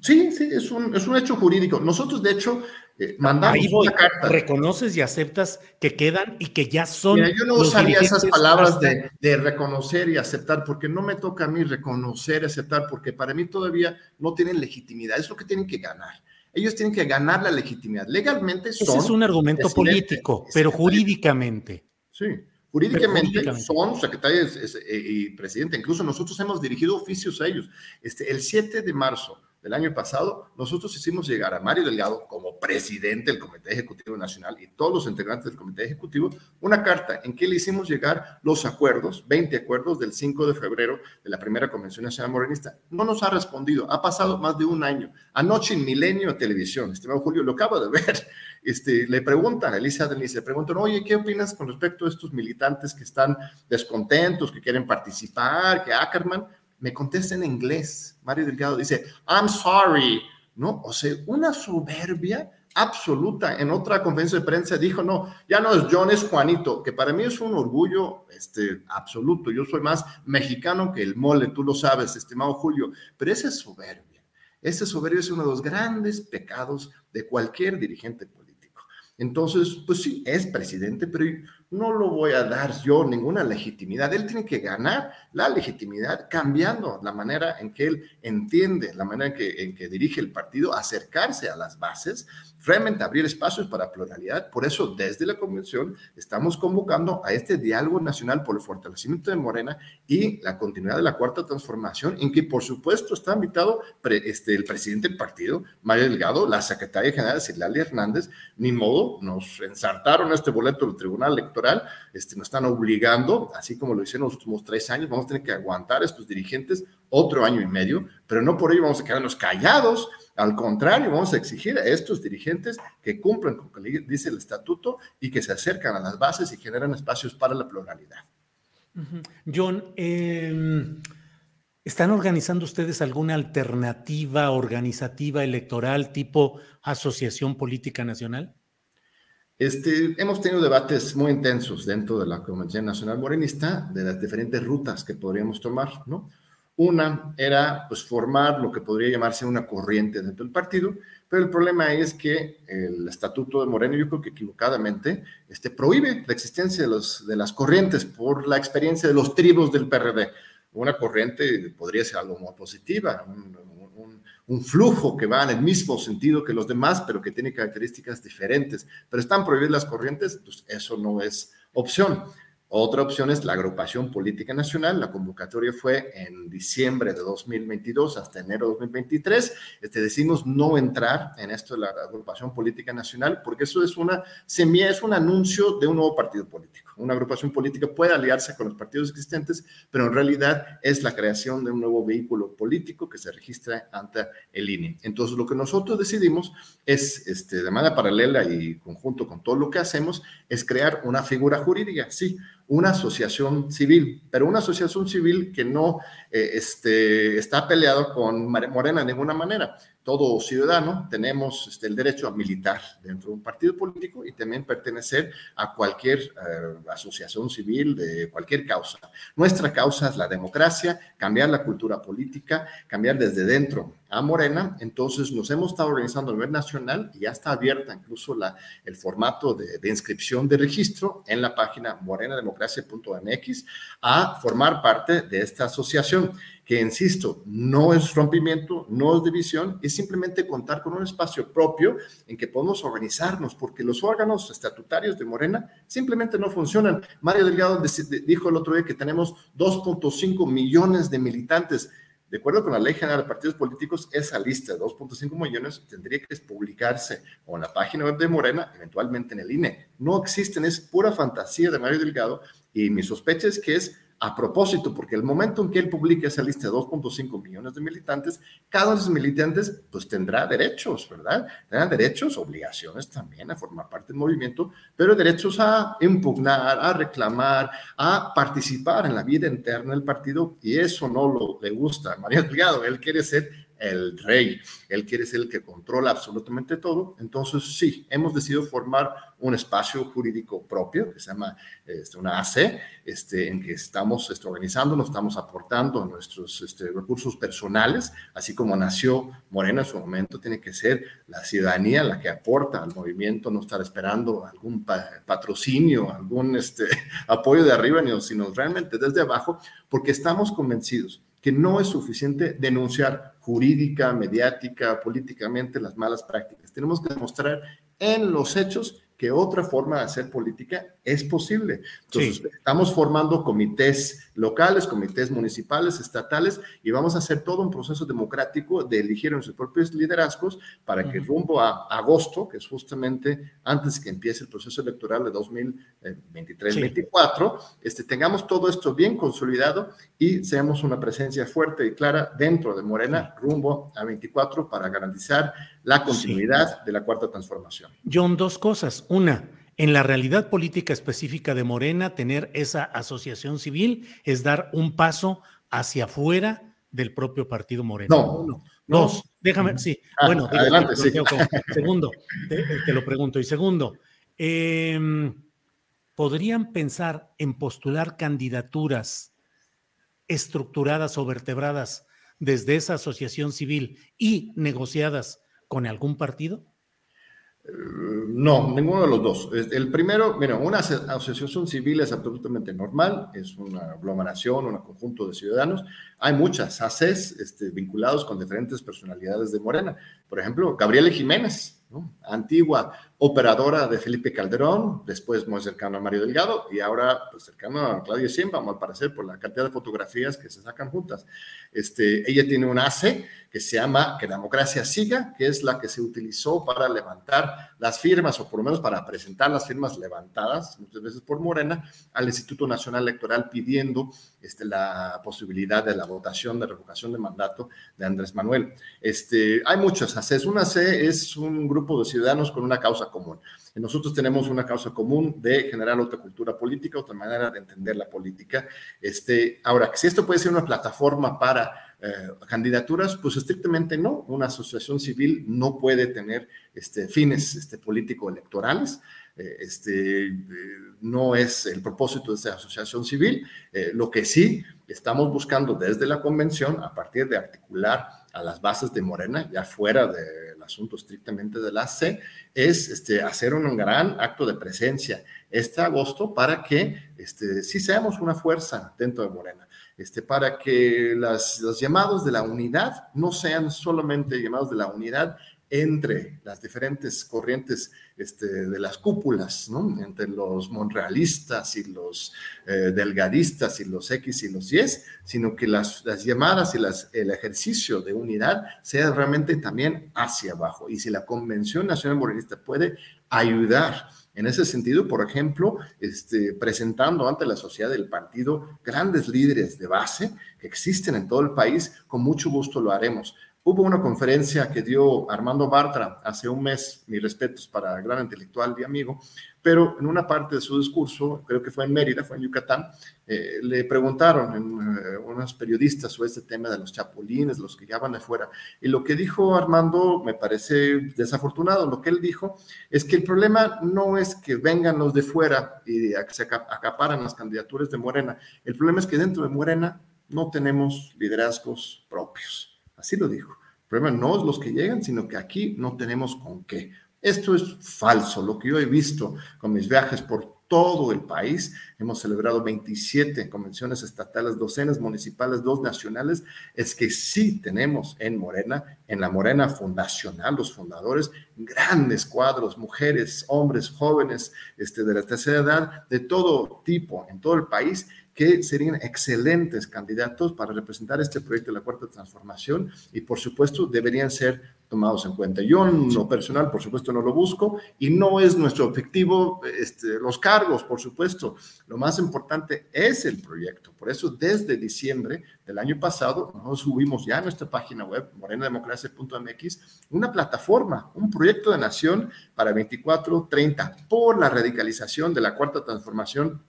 Sí, sí, es un, es un hecho jurídico. Nosotros, de hecho, eh, mandamos una carta. Reconoces y aceptas que quedan y que ya son. Mira, yo no usaría esas palabras de, de, reconocer y aceptar, porque no me toca a mí reconocer y aceptar, porque para mí todavía no tienen legitimidad. Es lo que tienen que ganar ellos tienen que ganar la legitimidad. Legalmente son. Ese es un argumento político, pero jurídicamente. Sí, jurídicamente, son secretarios eh, y presidente. Incluso nosotros hemos dirigido oficios a ellos. Este, el 7 de marzo el año pasado, nosotros hicimos llegar a Mario Delgado como presidente del Comité Ejecutivo Nacional y todos los integrantes del Comité Ejecutivo una carta en que le hicimos llegar los acuerdos, 20 acuerdos del 5 de febrero de la primera Convención Nacional Morenista. No nos ha respondido, ha pasado más de un año. Anoche en Milenio Televisión, estimado Julio, lo acabo de ver, este, le preguntan a Elisa Denise, le preguntan, oye, ¿qué opinas con respecto a estos militantes que están descontentos, que quieren participar, que Ackerman? Me contesta en inglés. Mario Delgado dice, I'm sorry, ¿no? O sea, una soberbia absoluta. En otra conferencia de prensa dijo, no, ya no es John, es Juanito, que para mí es un orgullo este, absoluto. Yo soy más mexicano que el mole, tú lo sabes, estimado Julio, pero esa es soberbia. Ese soberbia es uno de los grandes pecados de cualquier dirigente político. Entonces, pues sí, es presidente, pero no lo voy a dar yo ninguna legitimidad. Él tiene que ganar la legitimidad cambiando la manera en que él entiende, la manera en que, en que dirige el partido, acercarse a las bases, realmente abrir espacios para pluralidad. Por eso, desde la convención, estamos convocando a este diálogo nacional por el fortalecimiento de Morena y la continuidad de la cuarta transformación, en que, por supuesto, está invitado este, el presidente del partido, Mario Delgado, la secretaria general, Silali Hernández. Ni modo, nos ensartaron este boleto del Tribunal Electoral este, nos están obligando, así como lo hicieron los últimos tres años, vamos a tener que aguantar a estos dirigentes otro año y medio, pero no por ello vamos a quedarnos callados, al contrario, vamos a exigir a estos dirigentes que cumplan con lo que dice el estatuto y que se acercan a las bases y generan espacios para la pluralidad. John, em, ¿están organizando ustedes alguna alternativa organizativa electoral tipo Asociación Política Nacional? Este, hemos tenido debates muy intensos dentro de la Convención Nacional Morenista de las diferentes rutas que podríamos tomar, ¿no? Una era pues formar lo que podría llamarse una corriente dentro del partido, pero el problema es que el estatuto de Moreno, yo creo que equivocadamente, este, prohíbe la existencia de, los, de las corrientes por la experiencia de los tribus del PRD. Una corriente podría ser algo muy positiva, un, un flujo que va en el mismo sentido que los demás, pero que tiene características diferentes. Pero están prohibidas las corrientes, pues eso no es opción. Otra opción es la agrupación política nacional. La convocatoria fue en diciembre de 2022 hasta enero de 2023. Este, decimos no entrar en esto de la agrupación política nacional porque eso es una semilla, es un anuncio de un nuevo partido político. Una agrupación política puede aliarse con los partidos existentes, pero en realidad es la creación de un nuevo vehículo político que se registra ante el INE. Entonces, lo que nosotros decidimos es, este, de manera paralela y conjunto con todo lo que hacemos, es crear una figura jurídica. Sí, una asociación civil, pero una asociación civil que no eh, este, está peleado con Morena de ninguna manera todo ciudadano tenemos este, el derecho a militar dentro de un partido político y también pertenecer a cualquier eh, asociación civil de cualquier causa. Nuestra causa es la democracia, cambiar la cultura política, cambiar desde dentro a Morena. Entonces nos hemos estado organizando a nivel nacional y ya está abierta incluso la, el formato de, inscripción de registro en la página morenademocracia.mx a formar parte de esta asociación que, insisto, no es rompimiento, no es división, es simplemente contar con un espacio propio en que podemos organizarnos, porque los órganos estatutarios de Morena simplemente no funcionan. Mario Delgado dijo el otro día que tenemos 2.5 millones de militantes. De acuerdo con la Ley General de Partidos Políticos, esa lista de 2.5 millones tendría que publicarse o en la página web de Morena, eventualmente en el INE. No existen, es pura fantasía de Mario Delgado y mi sospecha es que es a propósito, porque el momento en que él publique esa lista de 2.5 millones de militantes, cada uno de esos militantes pues tendrá derechos, ¿verdad? Tendrán derechos, obligaciones también a formar parte del movimiento, pero derechos a impugnar, a reclamar, a participar en la vida interna del partido y eso no lo le gusta a María Delgado. Él quiere ser el rey, él quiere ser el que controla absolutamente todo. Entonces, sí, hemos decidido formar un espacio jurídico propio que se llama este, una AC, este, en que estamos este, organizando, nos estamos aportando nuestros este, recursos personales, así como nació Morena en su momento, tiene que ser la ciudadanía la que aporta al movimiento, no estar esperando algún patrocinio, algún apoyo de arriba, sino realmente desde abajo, porque estamos convencidos que no es suficiente denunciar jurídica, mediática, políticamente las malas prácticas. Tenemos que demostrar en los hechos que otra forma de hacer política es posible. Entonces, estamos formando comités locales, comités municipales, estatales, y vamos a hacer todo un proceso democrático de elegir a nuestros propios liderazgos para que rumbo a agosto, que es justamente antes que empiece el proceso electoral de 2023-2024, este, tengamos todo esto bien consolidado y seamos una presencia fuerte y clara dentro de Morena rumbo a 24 para garantizar la continuidad de la cuarta transformación. John, dos cosas. Una, en la realidad política específica de Morena, tener esa asociación civil es dar un paso hacia afuera del propio partido Morena. No. Dos, déjame, sí. Ah, bueno, adelante, sí. Segundo, te, lo pregunto. Y segundo, em, ¿podrían pensar en postular candidaturas estructuradas o vertebradas desde esa asociación civil y negociadas con algún partido? No, ninguno de los dos. El primero, mira, una asociación civil es absolutamente normal, es una aglomeración, un conjunto de ciudadanos. Hay muchas ACES este, vinculados con diferentes personalidades de Morena. Por ejemplo, Gabriela Jiménez, antigua operadora de Felipe Calderón, después muy cercano a Mario Delgado y ahora pues, cercano a Claudio Siembra, al parecer, por la cantidad de fotografías que se sacan juntas. Este, ella tiene un ACE que se llama Que democracia siga, que es la que se utilizó para levantar las firmas, o por lo menos para presentar las firmas levantadas, muchas veces por Morena, al Instituto Nacional Electoral pidiendo este, la posibilidad de la votación de revocación de mandato de Andrés Manuel. Este, hay muchas ACEs. Una AC es un grupo de ciudadanos con una causa común. Nosotros tenemos una causa común de generar otra cultura política, otra manera de entender la política. Este, ahora, si esto puede ser una plataforma para eh, candidaturas, pues estrictamente no. Una asociación civil no puede tener este, fines este, político-electorales. Eh, este, eh, no es el propósito de esta asociación civil. lo que sí estamos buscando desde la convención, a partir de articular a las bases de Morena, ya fuera del asunto estrictamente de la C, es este, hacer un gran acto de presencia este agosto para que este, sí seamos una fuerza dentro de Morena. Este, para que las, los llamados de la unidad no sean solamente llamados de la unidad entre las diferentes corrientes este, de las cúpulas, ¿no? entre los monrealistas y los eh, delgadistas y los X y los Y, sino que las, las llamadas y las, el ejercicio de unidad sea realmente también hacia abajo. Y si la Convención Nacional Morenista puede ayudar en ese sentido, por ejemplo, este, presentando ante la sociedad del partido grandes líderes de base que existen en todo el país, con mucho gusto lo haremos. Hubo una conferencia que dio Armando Bartra hace un mes, mis respetos para gran intelectual y amigo, pero en una parte de su discurso, creo que fue en Mérida, fue en Yucatán, eh, le preguntaron en, eh, unos periodistas sobre este tema de los chapulines, los que ya van de fuera, y lo que dijo Armando me parece desafortunado. Lo que él dijo es que el problema no es que vengan los de fuera y se acaparan las candidaturas de Morena, el problema es que dentro de Morena no tenemos liderazgos propios. Así lo dijo. El problema no es los que llegan, sino que aquí no tenemos con qué. Esto es falso. Lo que yo he visto con mis viajes por todo el país, hemos celebrado 27 convenciones estatales, docenas municipales, dos nacionales, es que sí tenemos en Morena, en la Morena fundacional, los fundadores, grandes cuadros, mujeres, hombres, jóvenes, este, de la tercera edad, de todo tipo, en todo el país, que serían excelentes candidatos para representar este proyecto de la Cuarta Transformación y por supuesto deberían ser tomados en cuenta. Yo en lo personal, por supuesto, no lo busco y no es nuestro objetivo este, los cargos, por supuesto. Lo más importante es el proyecto. Por eso, desde diciembre del año pasado, nosotros subimos ya a nuestra página web, morenademocracia.mx, una plataforma, un proyecto de nación para 24-30 por la radicalización de la Cuarta Transformación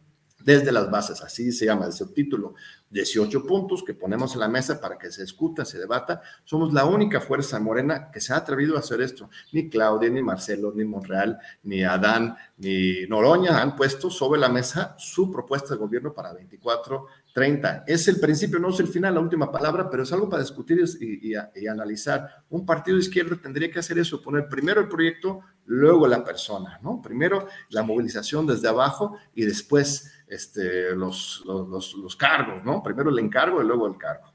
desde las bases, así se llama el subtítulo, 18 puntos que ponemos en la mesa para que se discuta, se debata. Somos la única fuerza morena que se ha atrevido a hacer esto. Ni Claudia, ni Marcelo, ni Monreal, ni Adán, ni Noroña han puesto sobre la mesa su propuesta de gobierno para 24 30. Es el principio, no es el final, la última palabra, pero es algo para discutir y, analizar. Un partido de izquierda tendría que hacer eso, poner primero el proyecto, luego la persona, ¿no? Primero la movilización desde abajo y después este, los, los cargos, ¿no? Primero el encargo y luego el cargo.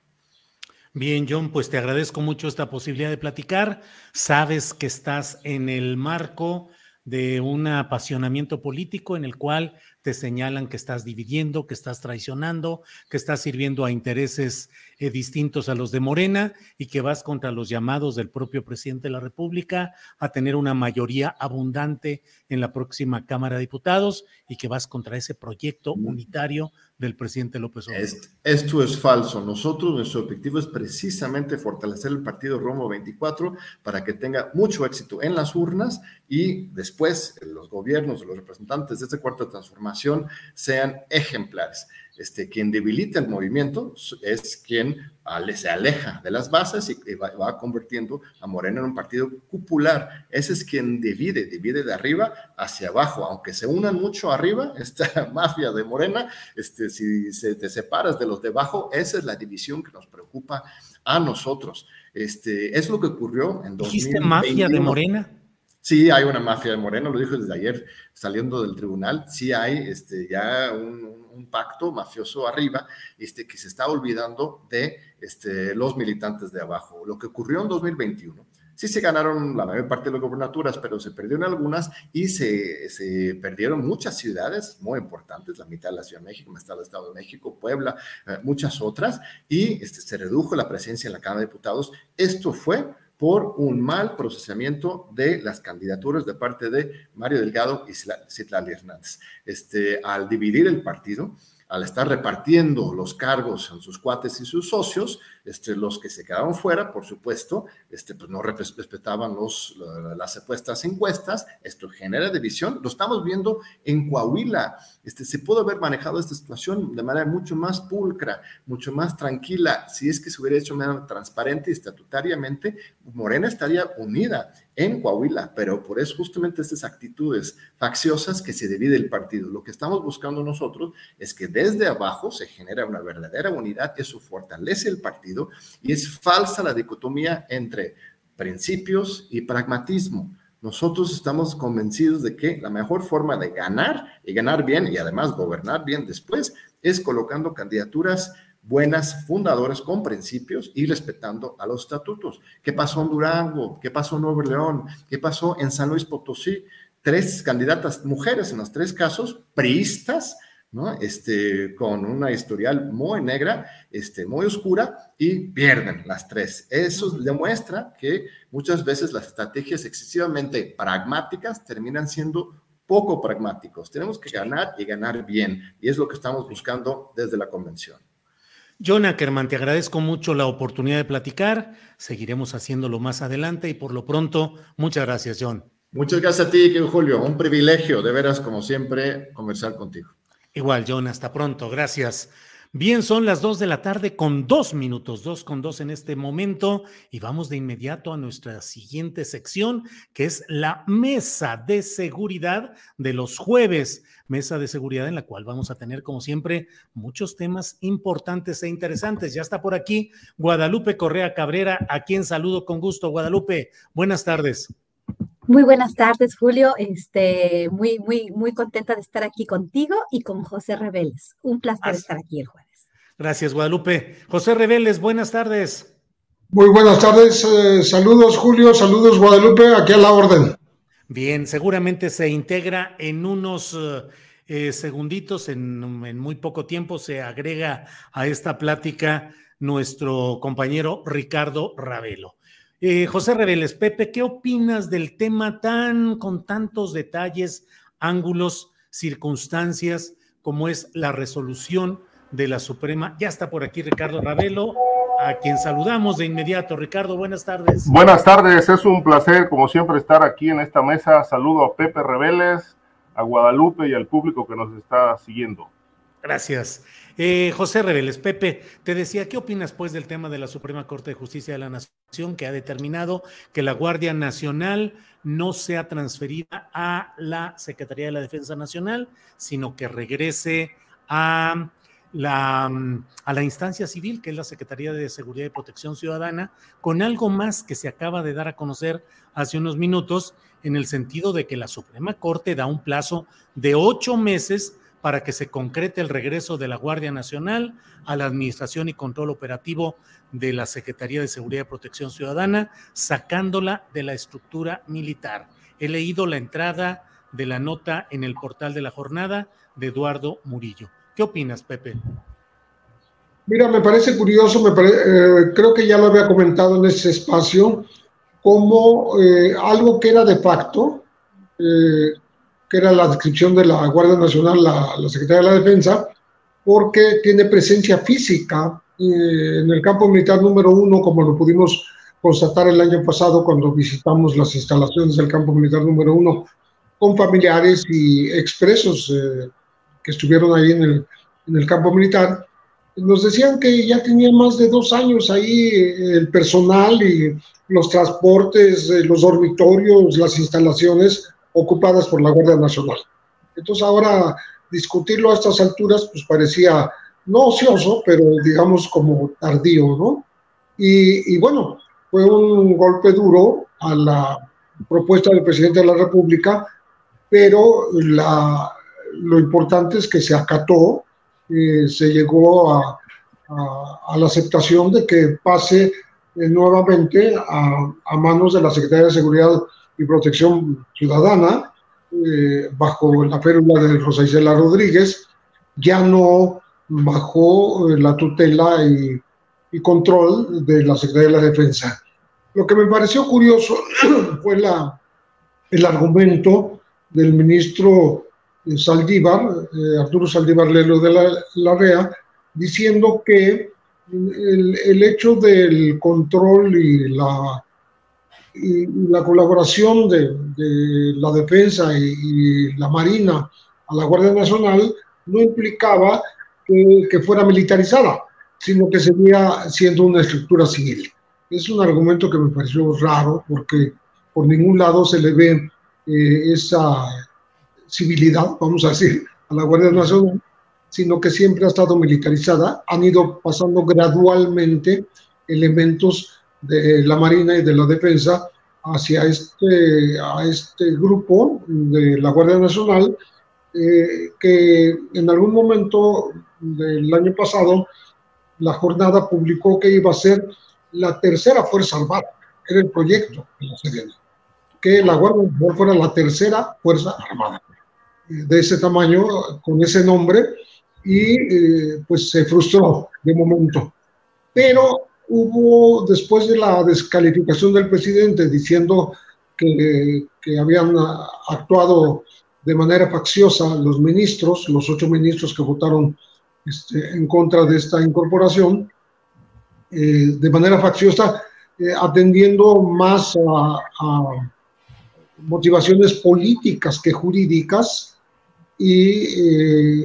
Bien, John, pues te agradezco mucho esta posibilidad de platicar. Sabes que estás en el marco de un apasionamiento político en el cual te señalan que estás dividiendo, que estás traicionando, que estás sirviendo a intereses eh, distintos a los de Morena y que vas contra los llamados del propio presidente de la República a tener una mayoría abundante en la próxima Cámara de Diputados y que vas contra ese proyecto unitario del presidente López Obrador. Esto, es falso. Nosotros, nuestro objetivo es precisamente fortalecer el partido Romo 24 para que tenga mucho éxito en las urnas y después los gobiernos, los representantes de cuarto de transformación sean ejemplares este, quien debilita el movimiento es quien se aleja de las bases y, va, convirtiendo a Morena en un partido cupular. Ese es quien divide, divide de arriba hacia abajo, aunque se unan mucho arriba, esta mafia de Morena, este, si se, te separas de los de abajo, esa es la división que nos preocupa a nosotros. Este, es lo que ocurrió en 2021. ¿Dijiste mafia de Morena? Sí, hay una mafia de Morena, lo dijo desde ayer saliendo del tribunal, sí hay este, ya un, pacto mafioso arriba este, que se está olvidando de este, los militantes de abajo. Lo que ocurrió en 2021, sí se ganaron la mayor parte de las gobernaturas, pero se perdieron algunas y se, se, perdieron muchas ciudades muy importantes, la mitad de la Ciudad de México, está el Estado de México, Puebla, eh, muchas otras, y este, se redujo la presencia en la Cámara de Diputados. Esto fue por un mal procesamiento de las candidaturas de parte de Mario Delgado y Citlali Hernández. Este, al dividir el partido, al estar repartiendo los cargos en sus cuates y sus socios, este, los que se quedaron fuera, por supuesto, este, pues no respetaban los, las supuestas encuestas, esto genera división, lo estamos viendo en Coahuila, este, se pudo haber manejado esta situación de manera mucho más pulcra, mucho más tranquila, si es que se hubiera hecho de manera transparente y estatutariamente, Morena estaría unida en Coahuila, pero por eso justamente estas actitudes facciosas que se divide el partido. Lo que estamos buscando nosotros es que desde abajo se genera una verdadera unidad, eso fortalece el partido y es falsa la dicotomía entre principios y pragmatismo. Nosotros estamos convencidos de que la mejor forma de ganar y ganar bien y además gobernar bien después es colocando candidaturas buenas fundadoras con principios y respetando a los estatutos. ¿Qué pasó en Durango? ¿Qué pasó en Nuevo León? ¿Qué pasó en San Luis Potosí? Tres candidatas mujeres en los tres casos, priistas, ¿no? Este, con una historial muy negra, este, muy oscura, y pierden las tres. Eso demuestra que muchas veces las estrategias excesivamente pragmáticas terminan siendo poco pragmáticos. Tenemos que ganar y ganar bien, y es lo que estamos buscando desde la convención. John Ackerman, te agradezco mucho la oportunidad de platicar. Seguiremos haciéndolo más adelante y por lo pronto, muchas gracias, John. Muchas gracias a ti, Julio. Un privilegio, de veras, como siempre, conversar contigo. Igual, John, hasta pronto. Gracias. Bien, son las dos de la tarde con dos minutos, dos con dos en este momento, y vamos de inmediato a nuestra siguiente sección, que es la mesa de seguridad de los jueves, mesa de seguridad en la cual vamos a tener, como siempre, muchos temas importantes e interesantes. Ya está por aquí Guadalupe Correa Cabrera, a quien saludo con gusto. Guadalupe, buenas tardes. Muy buenas tardes, Julio. Este, muy, muy, muy contenta de estar aquí contigo y con José Reveles. Un placer estar aquí el jueves. Gracias, Guadalupe. José Reveles, buenas tardes. Muy buenas tardes. Eh, saludos, Julio. Saludos, Guadalupe. Aquí a la orden. Bien, seguramente se integra en unos eh, eh, segunditos, en, en muy poco tiempo, se agrega a esta plática nuestro compañero Ricardo Ravelo. Eh, José Reveles, Pepe, ¿qué opinas del tema tan con tantos detalles, ángulos, circunstancias como es la resolución de la Suprema? Ya está por aquí Ricardo Ravelo, a quien saludamos de inmediato. Ricardo, buenas tardes. Buenas tardes, es un placer como siempre estar aquí en esta mesa. Saludo a Pepe Reveles, a Guadalupe y al público que nos está siguiendo. Gracias. Eh, José Reveles, Pepe, te decía, ¿qué opinas pues del tema de la Suprema Corte de Justicia de la Nación que ha determinado que la Guardia Nacional no sea transferida a la Secretaría de la Defensa Nacional, sino que regrese a la, a la instancia civil, que es la Secretaría de Seguridad y Protección Ciudadana, con algo más que se acaba de dar a conocer hace unos minutos, en el sentido de que la Suprema Corte da un plazo de ocho meses para que se concrete el regreso de la Guardia Nacional a la administración y control operativo de la Secretaría de Seguridad y Protección Ciudadana, sacándola de la estructura militar. He leído la entrada de la nota en el portal de la jornada de Eduardo Murillo. ¿Qué opinas, Pepe? Mira, me parece curioso, me eh, creo que ya lo había comentado en ese espacio, como eh, algo que era de facto, eh, que era la descripción de la Guardia Nacional, la, Secretaría de la Defensa, porque tiene presencia física eh, en el campo militar número uno, como lo pudimos constatar el año pasado cuando visitamos las instalaciones del campo militar número uno con familiares y expresos eh, que estuvieron ahí en el, en el campo militar. Nos decían que ya tenía más de dos años ahí eh, el personal y los transportes, los dormitorios, las instalaciones ocupadas por la Guardia Nacional. Entonces ahora discutirlo a estas alturas pues parecía no ocioso, pero digamos como tardío, ¿no? Y, bueno, fue un golpe duro a la propuesta del presidente de la República, pero la, lo importante es que se acató, eh, se llegó a, a, la aceptación de que pase eh, nuevamente a, a, manos de la Secretaría de Seguridad y Protección Ciudadana, eh, bajo la férula de Rosa Isela Rodríguez, ya no bajo eh, la tutela y, control de la Secretaría de la Defensa. Lo que me pareció curioso fue el argumento del ministro eh, Saldívar, Arturo Saldívar Lelo de la, la REA, diciendo que el, hecho del control y la y la colaboración de, la defensa y, la marina a la Guardia Nacional no implicaba que, fuera militarizada, sino que seguía siendo una estructura civil. Es un argumento que me pareció raro porque por ningún lado se le ve eh, esa civilidad, vamos a decir, a la Guardia Nacional, sino que siempre ha estado militarizada. Han ido pasando gradualmente elementos de la Marina y de la Defensa hacia este, a este grupo de la Guardia Nacional, eh, que en algún momento del año pasado la jornada publicó que iba a ser la tercera Fuerza Armada, era el proyecto de la que la Guardia Nacional fuera la tercera Fuerza Armada, de ese tamaño, con ese nombre, y eh, pues se frustró de momento. Pero hubo, después de la descalificación del presidente diciendo que, habían actuado de manera facciosa los ministros, los ocho ministros que votaron este, en contra de esta incorporación, eh, de manera facciosa, eh, atendiendo más a, a, motivaciones políticas que jurídicas y eh,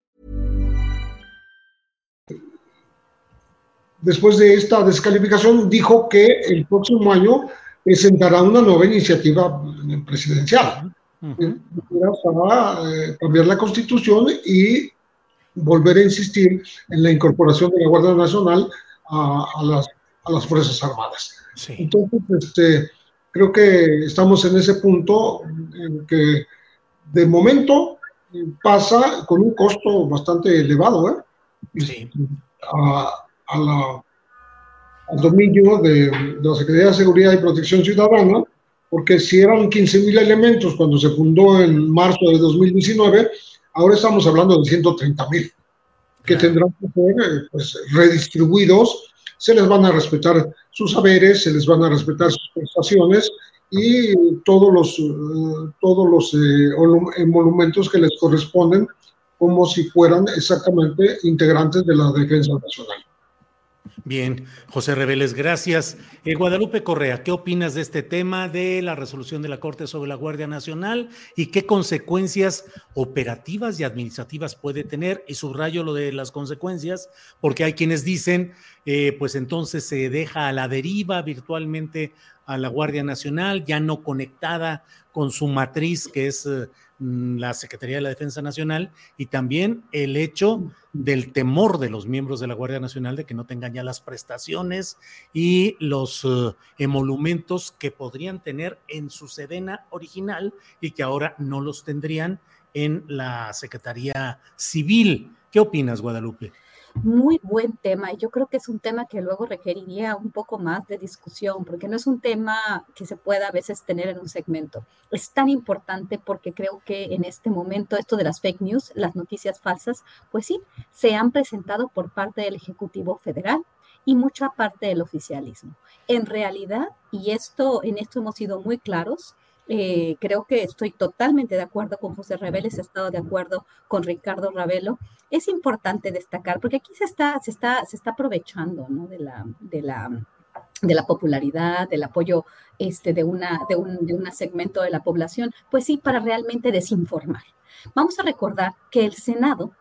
Después de esta descalificación, dijo que el próximo año presentará una nueva iniciativa presidencial. para eh, cambiar la constitución y volver a insistir en la incorporación de la Guardia Nacional a, las, a las, Fuerzas Armadas. Entonces, este, creo que estamos en ese punto en que de momento pasa con un costo bastante elevado, ¿eh? Sí. A, a la, al dominio de, de, la Secretaría de Seguridad y Protección Ciudadana, porque si eran 15.000 elementos cuando se fundó en marzo de 2019, ahora estamos hablando de 130.000, que tendrán que ser eh, pues, redistribuidos, se les van a respetar sus saberes, se les van a respetar sus prestaciones y todos los, eh, todos los eh, monumentos que les corresponden como si fueran exactamente integrantes de la defensa nacional. Bien, José Reveles, gracias. Eh, Guadalupe Correa, ¿qué opinas de este tema de la resolución de la Corte sobre la Guardia Nacional y qué consecuencias operativas y administrativas puede tener? Y subrayo lo de las consecuencias, porque hay quienes dicen, eh, pues entonces se deja a la deriva virtualmente a la Guardia Nacional, ya no conectada con su matriz, que es eh, la Secretaría de la Defensa Nacional, y también el hecho del temor de los miembros de la Guardia Nacional de que no tengan ya las prestaciones y los eh, emolumentos que podrían tener en su sedena original y que ahora no los tendrían en la Secretaría Civil. ¿Qué opinas, Guadalupe? Muy buen tema y yo creo que es un tema que luego requeriría un poco más de discusión porque no es un tema que se pueda a veces tener en un segmento. Es tan importante porque creo que en este momento esto de las fake news, las noticias falsas, pues sí, se han presentado por parte del Ejecutivo Federal y mucha parte del oficialismo. En realidad, y esto en esto hemos sido muy claros, eh, creo que estoy totalmente de acuerdo con José Reveles, he estado de acuerdo con Ricardo Ravelo. Es importante destacar, porque aquí se está, se está, se está aprovechando de, la, de, la, de la popularidad, del apoyo este, de, una, de, un, de un segmento de la población, pues sí, para realmente desinformar. Vamos a recordar que el Senado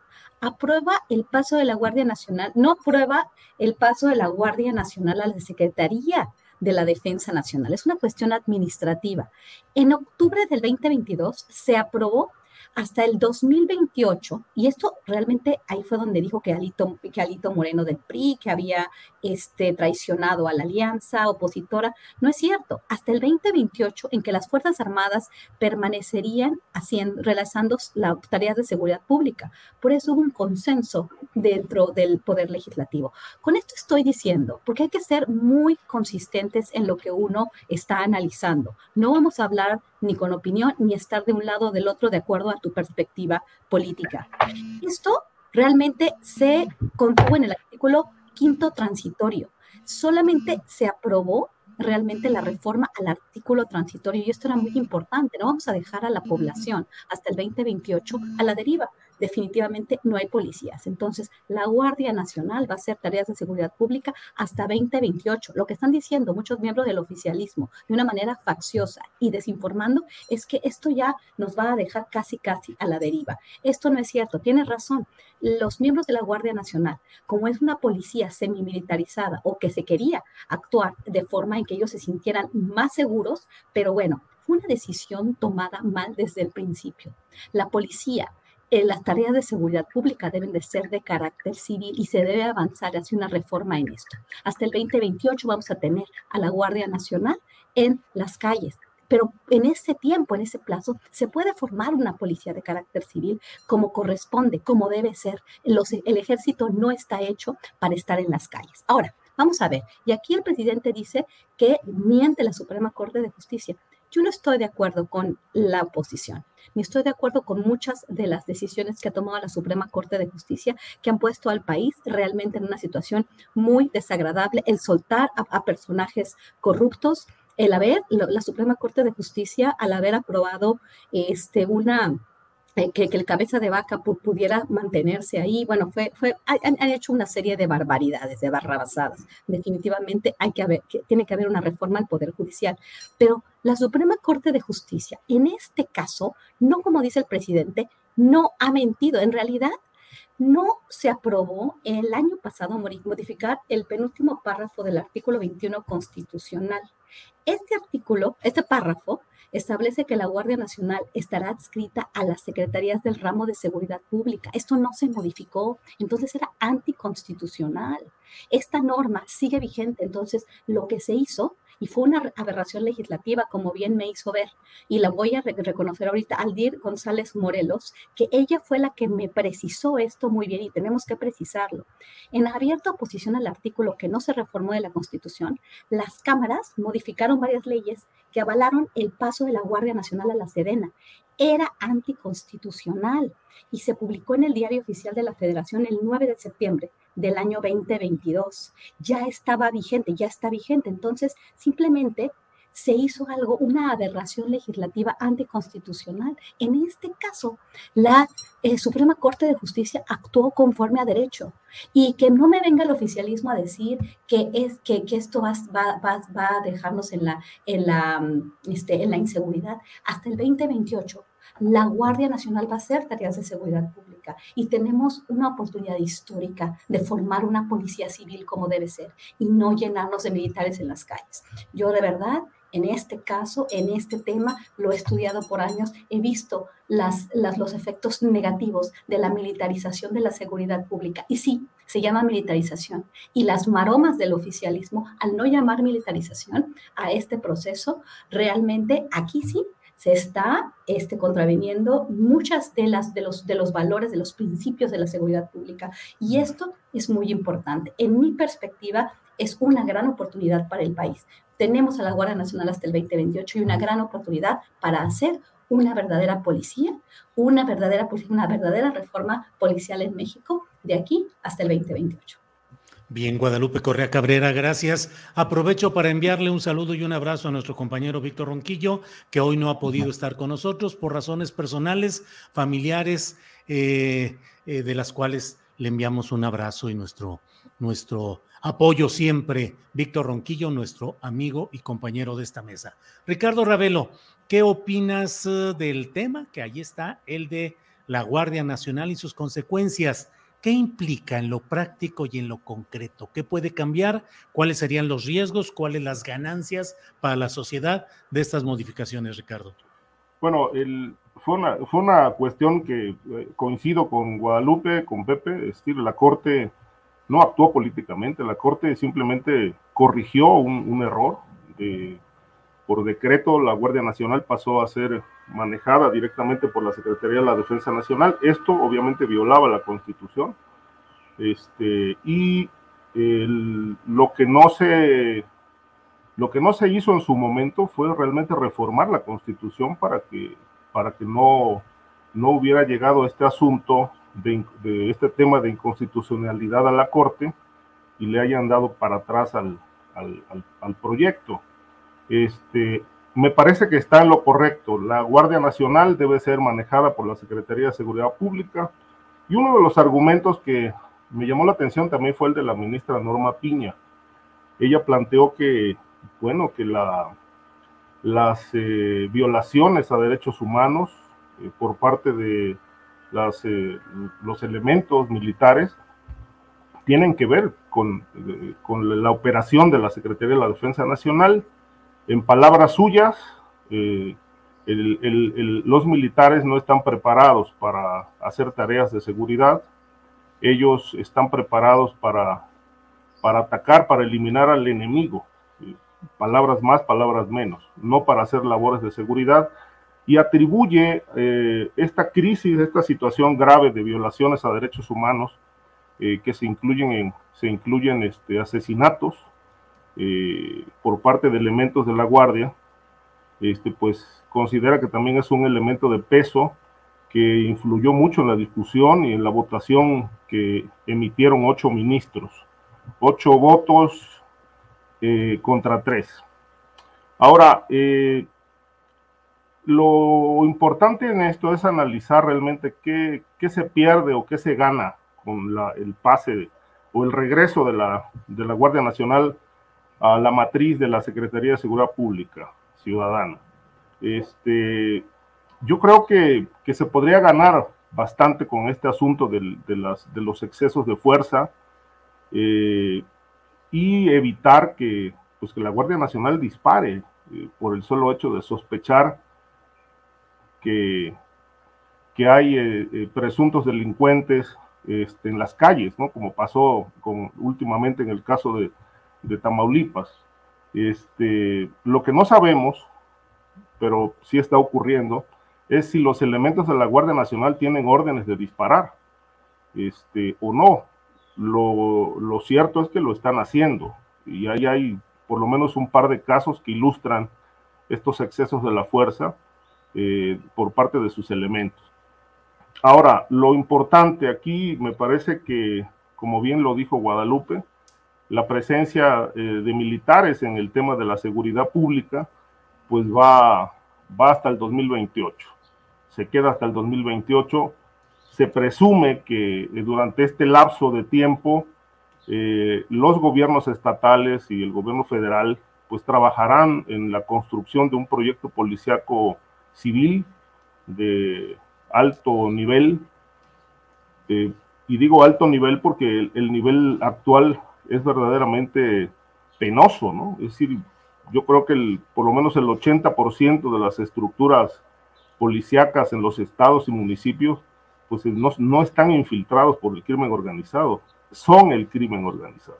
aprueba el paso de la Guardia Nacional, no aprueba el paso de la Guardia Nacional a la Secretaría de la Defensa Nacional. Es una cuestión administrativa. En octubre del 2022 se aprobó hasta el 2028, y esto realmente ahí fue donde dijo que Alito, que Alito Moreno del PRI, que había este, traicionado a la alianza opositora, no es cierto, hasta el 2028 en que las Fuerzas Armadas permanecerían haciendo, realizando las tareas de seguridad pública. Por eso hubo un consenso dentro del Poder Legislativo. Con esto estoy diciendo, porque hay que ser muy consistentes en lo que uno está analizando. No vamos a hablar ni con opinión, ni estar de un lado o del otro de acuerdo a tu perspectiva política. Esto realmente se contuvo en el artículo quinto transitorio. Solamente se aprobó realmente la reforma al artículo transitorio y esto era muy importante. No vamos a dejar a la población hasta el 2028 a la deriva definitivamente no hay policías. Entonces, la Guardia Nacional va a hacer tareas de seguridad pública hasta 2028. Lo que están diciendo muchos miembros del oficialismo de una manera facciosa y desinformando es que esto ya nos va a dejar casi, casi a la deriva. Esto no es cierto, tiene razón. Los miembros de la Guardia Nacional, como es una policía semimilitarizada o que se quería actuar de forma en que ellos se sintieran más seguros, pero bueno, fue una decisión tomada mal desde el principio. La policía eh, las tareas de seguridad pública deben de ser de carácter civil y se debe avanzar hacia una reforma en esto. Hasta el 2028 vamos a tener a la Guardia Nacional en las calles, pero en ese tiempo, en ese plazo, se puede formar una policía de carácter civil como corresponde, como debe ser. el ejército no está hecho para estar en las calles. Ahora, vamos a ver, y aquí el presidente dice que miente la Suprema Corte de Justicia. Yo no estoy de acuerdo con la oposición, ni estoy de acuerdo con muchas de las decisiones que ha tomado la Suprema Corte de Justicia, que han puesto al país realmente en una situación muy desagradable, el soltar a, personajes corruptos, el haber, la Suprema Corte de Justicia, al haber aprobado este, una eh, que, el cabeza de vaca pudiera mantenerse ahí. Bueno, fue, fue, han, hecho una serie de barbaridades, de barrabasadas. Definitivamente hay que haber, que, tiene que haber una reforma al Poder Judicial. Pero la Suprema Corte de Justicia, en este caso, no como dice el presidente, no ha mentido. En realidad, no se aprobó el año pasado modificar el penúltimo párrafo del artículo 21 constitucional Este artículo, este párrafo, establece que la Guardia Nacional estará adscrita a las secretarías del ramo de seguridad pública. Esto no se modificó, entonces era anticonstitucional. Esta norma sigue vigente, entonces lo que se hizo y fue una aberración legislativa, como bien me hizo ver, y la voy a reconocer ahorita, Aldir González Morelos, que ella fue la que me precisó esto muy bien y tenemos que precisarlo. En abierta oposición al artículo que no se reformó de la Constitución, las cámaras modificaron varias leyes que avalaron el paso de la Guardia Nacional a la Sedena. Era anticonstitucional y se publicó en el Diario Oficial de la Federación el 9 de septiembre del año 2022. Ya estaba vigente, ya está vigente. Entonces, simplemente se hizo algo, una aberración legislativa anticonstitucional. En este caso, la eh, Suprema Corte de Justicia actuó conforme a derecho y que no me venga el oficialismo a decir que, es, que, que esto va, va, va, a dejarnos en la, en, la, este, en la inseguridad. Hasta el 2028 la Guardia Nacional va a hacer tareas de seguridad pública y tenemos una oportunidad histórica de formar una policía civil como debe ser y no llenarnos de militares en las calles. Yo de verdad, en este caso, en este tema, lo he estudiado por años, he visto las, los efectos negativos de la militarización de la seguridad pública. Y sí, se llama militarización. Y las maromas del oficialismo, al no llamar militarización a este proceso, realmente aquí sí se está este, contraviniendo muchas de, las, de, los, de los valores, de los principios de la seguridad pública. Y esto es muy importante. En mi perspectiva, es una gran oportunidad para el país. Tenemos a la Guardia Nacional hasta el 2028 y una gran oportunidad para hacer una verdadera policía, una verdadera, una verdadera reforma policial en México de aquí hasta el 2028. Bien, Guadalupe Correa Cabrera, gracias. Aprovecho para enviarle un saludo y un abrazo a nuestro compañero Víctor Ronquillo, que hoy no ha podido estar con nosotros por razones personales, familiares, eh, eh, de las cuales le enviamos un abrazo y nuestro, nuestro apoyo siempre. Víctor Ronquillo, nuestro amigo y compañero de esta mesa. Ricardo Ravelo, ¿qué opinas eh, del tema? Que ahí está, el de la Guardia Nacional y sus consecuencias. ¿Qué implica en lo práctico y en lo concreto? ¿Qué puede cambiar? ¿Cuáles serían los riesgos? ¿Cuáles las ganancias para la sociedad de estas modificaciones, Ricardo? Bueno, fue, una, fue una cuestión que eh, coincido con Guadalupe, con Pepe, es decir, la Corte no actuó políticamente, la Corte simplemente corrigió un, error. por decreto, la Guardia Nacional pasó a ser manejada directamente por la Secretaría de la Defensa Nacional. Esto obviamente violaba la Constitución. Este, y lo que no se lo que no se hizo en su momento fue realmente reformar la Constitución para que para que no no hubiera llegado este asunto de, este tema de inconstitucionalidad a la Corte y le hayan dado para atrás al, al, al proyecto. Este, me parece que está en lo correcto. La Guardia Nacional debe ser manejada por la Secretaría de Seguridad Pública. Y uno de los argumentos que me llamó la atención también fue el de la ministra Norma Piña. Ella planteó que, bueno, que la, las eh, violaciones a derechos humanos eh, por parte de eh, los elementos militares tienen que ver con, con la operación de la Secretaría de la Defensa Nacional en palabras suyas, eh, los militares no están preparados para hacer tareas de seguridad, ellos están preparados para, para atacar, para eliminar al enemigo, palabras más, palabras menos, no para hacer labores de seguridad, y atribuye eh, esta crisis, esta situación grave de violaciones a derechos humanos, eh, que se incluyen, en, se incluyen este, asesinatos, eh, por parte de elementos de la Guardia, este, pues considera que también es un elemento de peso que influyó mucho en la discusión y en la votación que emitieron ocho ministros. Ocho votos eh, contra tres. Ahora, eh, lo importante en esto es analizar realmente qué, qué, se pierde o qué se gana con el pase o el regreso de la, de la Guardia Nacional a la matriz de la Secretaría de Seguridad Pública Ciudadana. Este, yo creo que, que se podría ganar bastante con este asunto de, las, de los excesos de fuerza eh, y evitar que, pues que la Guardia Nacional dispare eh, por el solo hecho de sospechar que, que hay eh, presuntos delincuentes este, en las calles, ¿no? Como pasó con, últimamente en el caso de, de Tamaulipas. Este, lo que no sabemos, pero sí está ocurriendo, es si los elementos de la Guardia Nacional tienen órdenes de disparar este, o no. Lo, lo, cierto es que lo están haciendo y ahí hay por lo menos un par de casos que ilustran estos excesos de la fuerza eh, por parte de sus elementos. Ahora, lo importante aquí me parece que, como bien lo dijo Guadalupe, la presencia eh, de militares en el tema de la seguridad pública, pues va, va hasta el 2028. Se queda hasta el 2028 se presume que eh, durante este lapso de tiempo eh, los gobiernos estatales y el gobierno federal pues trabajarán en la construcción de un proyecto policiaco civil de alto nivel. Y digo alto nivel porque el, nivel actual es verdaderamente penoso, ¿no? Es decir, yo creo que el, por lo menos el 80% de las estructuras policíacas en los estados y municipios pues no, no, están infiltrados por el crimen organizado, son el crimen organizado.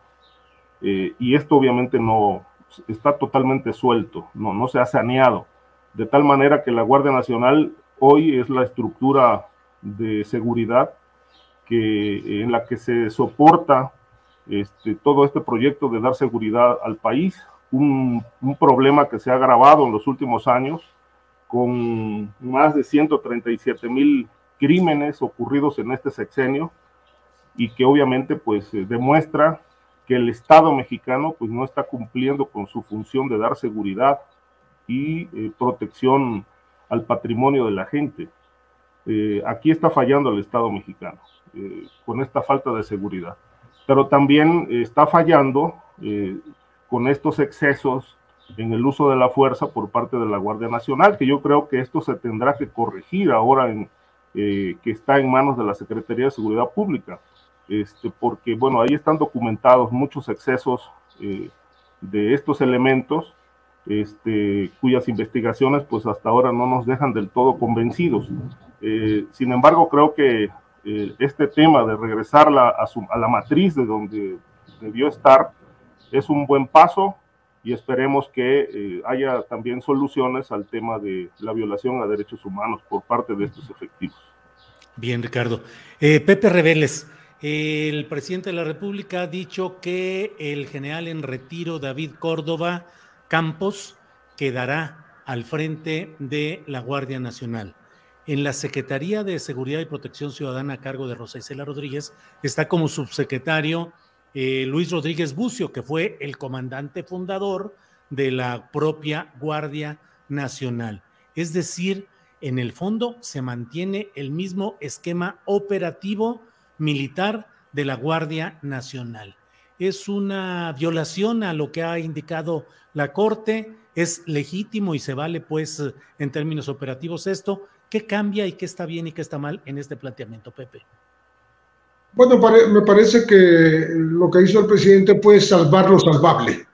Eh, y esto obviamente no está totalmente suelto, no, no se ha saneado, de tal manera que la Guardia Nacional hoy es la estructura de seguridad que, en la que se soporta este, todo este proyecto de dar seguridad al país, un, un problema que se ha agravado en los últimos años con más de 137 mil crímenes ocurridos en este sexenio y que obviamente pues eh, demuestra que el Estado mexicano pues no está cumpliendo con su función de dar seguridad y eh, protección al patrimonio de la gente. Eh, aquí está fallando el Estado mexicano con esta falta de seguridad, pero también está fallando con estos excesos en el uso de la fuerza por parte de la Guardia Nacional, que yo creo que esto se tendrá que corregir ahora eh, que está en manos de la Secretaría de Seguridad Pública, este, porque, bueno, ahí están documentados muchos excesos eh, de estos elementos, este, cuyas investigaciones, pues hasta ahora no nos dejan del todo convencidos. Eh, sin embargo, creo que este tema de regresarla a, a la matriz de donde debió estar es un buen paso y esperemos que eh, haya también soluciones al tema de la violación a derechos humanos por parte de estos efectivos. Bien, Ricardo. Eh, Pepe Reveles, el presidente de la República ha dicho que el general en retiro David Córdoba Campos quedará al frente de la Guardia Nacional. En la Secretaría de Seguridad y Protección Ciudadana a cargo de Rosa Isela Rodríguez está como subsecretario eh, Luis Rodríguez Bucio, que fue el comandante fundador de la propia Guardia Nacional. Es decir, en el fondo se mantiene el mismo esquema operativo militar de la Guardia Nacional. Es una violación a lo que ha indicado la Corte, es legítimo y se vale pues en términos operativos esto. ¿Qué cambia y qué está bien y qué está mal en este planteamiento, Pepe? Bueno, me parece que lo que hizo el presidente puede salvar lo salvable.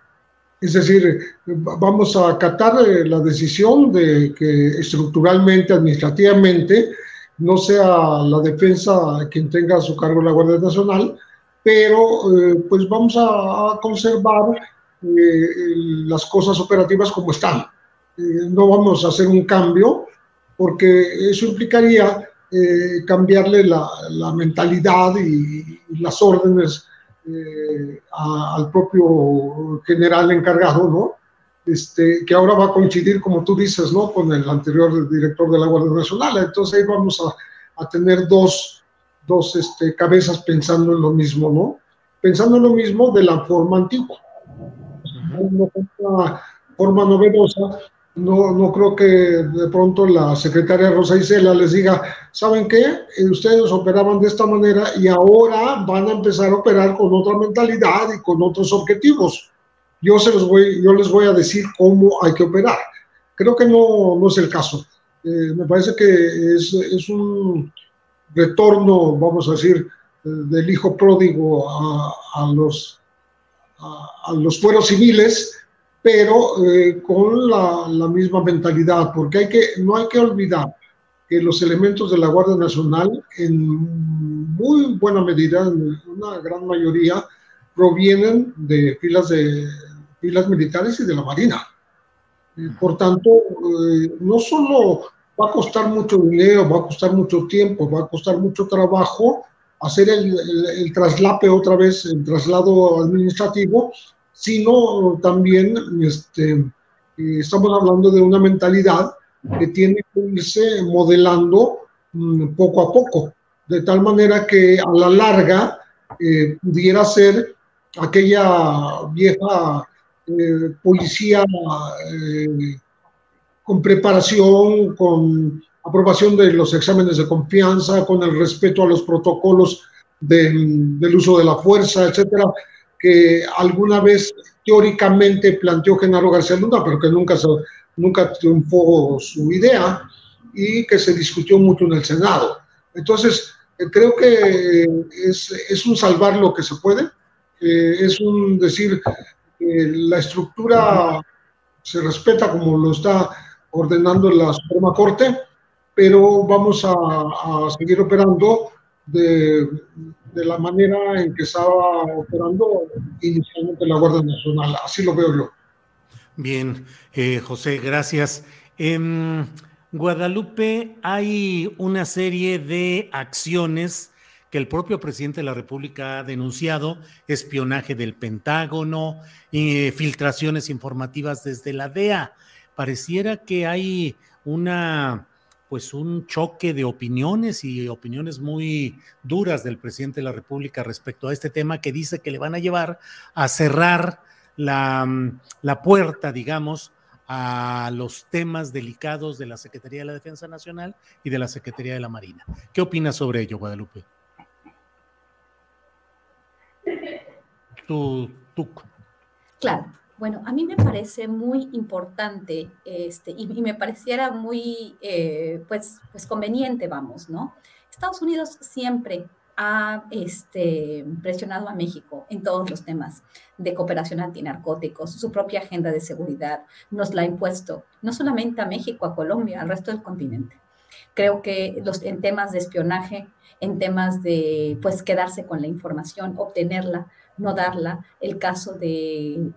Es decir, vamos a acatar eh, la decisión de que estructuralmente, administrativamente, no sea la defensa quien tenga a su cargo la Guardia Nacional, pero eh, pues vamos a, conservar eh, las cosas operativas como están. no vamos a hacer un cambio, porque eso implicaría eh, cambiarle la, la mentalidad y, las órdenes eh, al propio general encargado, ¿no? Este, que ahora va a coincidir, como tú dices, ¿no? Con el anterior director de la Guardia Nacional. Entonces ahí vamos a, a tener dos, dos este, cabezas pensando en lo mismo, ¿no? Pensando en lo mismo de la forma antigua. Una forma novedosa no, no creo que de pronto la secretaria Rosa Isela les diga, ¿saben qué? Eh, ustedes operaban de esta manera y ahora van a empezar a operar con otra mentalidad y con otros objetivos. Yo, se los voy, yo les voy a decir cómo hay que operar. Creo que no, no es el caso. Eh, me parece que es, un retorno, vamos a decir, eh, del hijo pródigo a, a los, a, a los fueros civiles pero eh, con la, la, misma mentalidad, porque hay que, no hay que olvidar que los elementos de la Guardia Nacional, en muy buena medida, en una gran mayoría, provienen de filas, de, filas militares y de la Marina. Por tanto, eh, no solo va a costar mucho dinero, va a costar mucho tiempo, va a costar mucho trabajo hacer el, el, traslape otra vez, el traslado administrativo, sino también este, eh, estamos hablando de una mentalidad que tiene que irse modelando mm, poco a poco, de tal manera que a la larga eh, pudiera ser aquella vieja eh, policía eh, con preparación, con aprobación de los exámenes de confianza, con el respeto a los protocolos del, del uso de la fuerza, etcétera, que alguna vez teóricamente planteó Genaro García Luna, pero que nunca, nunca triunfó su idea y que se discutió mucho en el Senado. Entonces, eh, creo que es, es un salvar lo que se puede, eh, es un decir, la estructura se respeta como lo está ordenando la Suprema Corte, pero vamos a, a seguir operando de, de, la manera en que estaba operando inicialmente la Guardia Nacional. Así lo veo yo. Bien, eh, José, gracias. En Guadalupe hay una serie de acciones que el propio presidente de la República ha denunciado, espionaje del Pentágono, eh, filtraciones informativas desde la DEA. Pareciera que hay una pues un choque de opiniones y opiniones muy duras del presidente de la República respecto a este tema que dice que le van a llevar a cerrar la, mm, la puerta, digamos, a los temas delicados de la Secretaría de la Defensa Nacional y de la Secretaría de la Marina. ¿Qué opinas sobre ello, Guadalupe? Tú, tú. Claro. Bueno, a mí me parece muy importante este, y, me pareciera muy eh, pues, pues conveniente, vamos, ¿no? Estados Unidos siempre ha este, presionado a México en todos los temas de cooperación antinarcóticos, su propia agenda de seguridad nos la ha impuesto, no solamente a México, a Colombia, al resto del continente. Creo que los, en temas de espionaje, en temas de pues quedarse con la información, obtenerla, no darla, el caso de,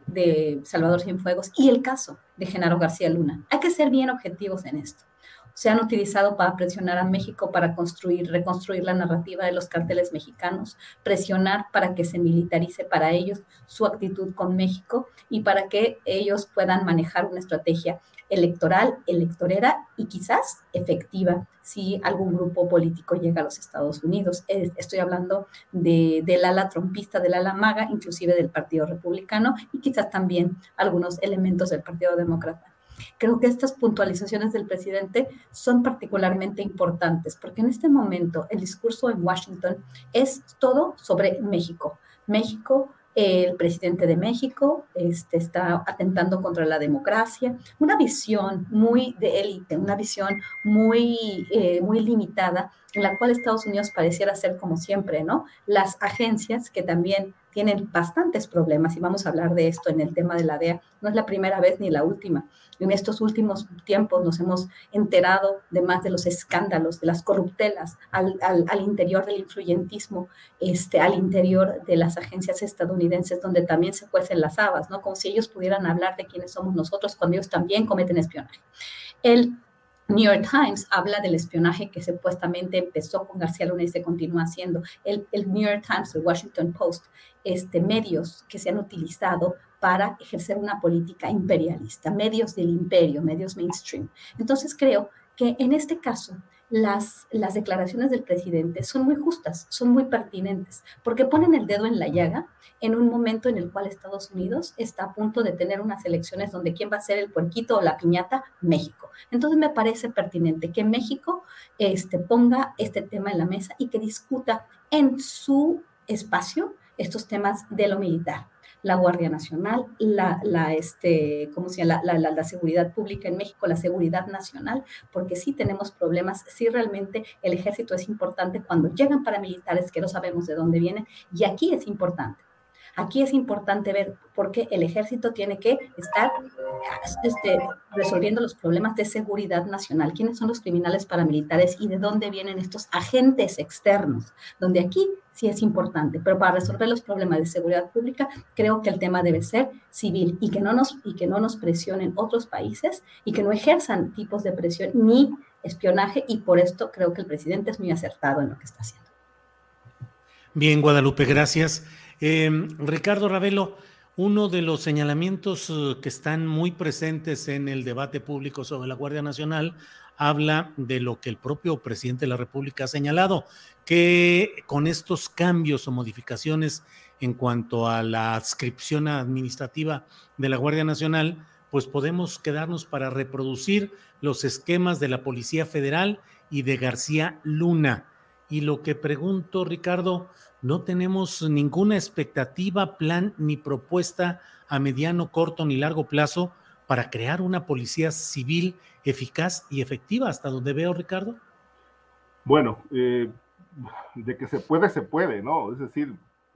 Salvador Cienfuegos y el caso de Genaro García Luna. Hay que ser bien objetivos en esto se han utilizado para presionar a México para construir, reconstruir la narrativa de los carteles mexicanos, presionar para que se militarice para ellos su actitud con México y para que ellos puedan manejar una estrategia electoral, electorera y quizás efectiva si algún grupo político llega a los Estados Unidos. Estoy hablando de, del ala trompista, del ala maga, inclusive del Partido Republicano y quizás también algunos elementos del Partido Demócrata. Creo que estas puntualizaciones del presidente son particularmente importantes porque en este momento el discurso en Washington es todo sobre México. México el presidente de México este, está atentando contra la democracia, una visión muy de élite, una visión muy, eh, muy limitada, en la cual Estados Unidos pareciera ser como siempre, ¿no? Las agencias que también tienen bastantes problemas, y vamos a hablar de esto en el tema de la DEA, no es la primera vez ni la última. En estos últimos tiempos nos hemos enterado de más de los escándalos, de las corruptelas al, interior del influyentismo, este, al interior de las agencias estadounidenses, donde también se cuecen las habas, ¿no? Como si ellos pudieran hablar de quiénes somos nosotros cuando ellos también cometen espionaje. El New York Times habla del espionaje que supuestamente empezó con García Luna y se continúa haciendo. El, New York Times, el Washington Post, este, medios que se han utilizado para ejercer una política imperialista, medios del imperio, medios mainstream. Entonces creo que en este caso las, las declaraciones del presidente son muy justas, son muy pertinentes, porque ponen el dedo en la llaga en un momento en el cual Estados Unidos está a punto de tener unas elecciones donde quién va a ser el puerquito o la piñata, México. Entonces me parece pertinente que México este, ponga este tema en la mesa y que discuta en su espacio estos temas de lo militar la Guardia Nacional, la, la, este, ¿cómo se llama? La, la, la, seguridad pública en México, la seguridad nacional, porque sí tenemos problemas, sí realmente el ejército es importante cuando llegan paramilitares que no sabemos de dónde vienen, y aquí es importante. Aquí es importante ver por qué el ejército tiene que estar este, resolviendo los problemas de seguridad nacional, quiénes son los criminales paramilitares y de dónde vienen estos agentes externos, donde aquí sí es importante, pero para resolver los problemas de seguridad pública creo que el tema debe ser civil y que no nos, y que no nos presionen otros países y que no ejerzan tipos de presión ni espionaje y por esto creo que el presidente es muy acertado en lo que está haciendo. Bien, Guadalupe, gracias. Em, Ricardo Ravelo, uno de los señalamientos eh, que están muy presentes en el debate público sobre la Guardia Nacional habla de lo que el propio presidente de la República ha señalado, que con estos cambios o modificaciones en cuanto a la adscripción administrativa de la Guardia Nacional, pues podemos quedarnos para reproducir los esquemas de la Policía Federal y de García Luna. Y lo que pregunto, Ricardo, no tenemos ninguna expectativa, plan ni propuesta a mediano, corto ni largo plazo para crear una policía civil eficaz y efectiva, hasta donde veo, Ricardo. Bueno, eh, de que se puede, se puede, ¿no? Es decir,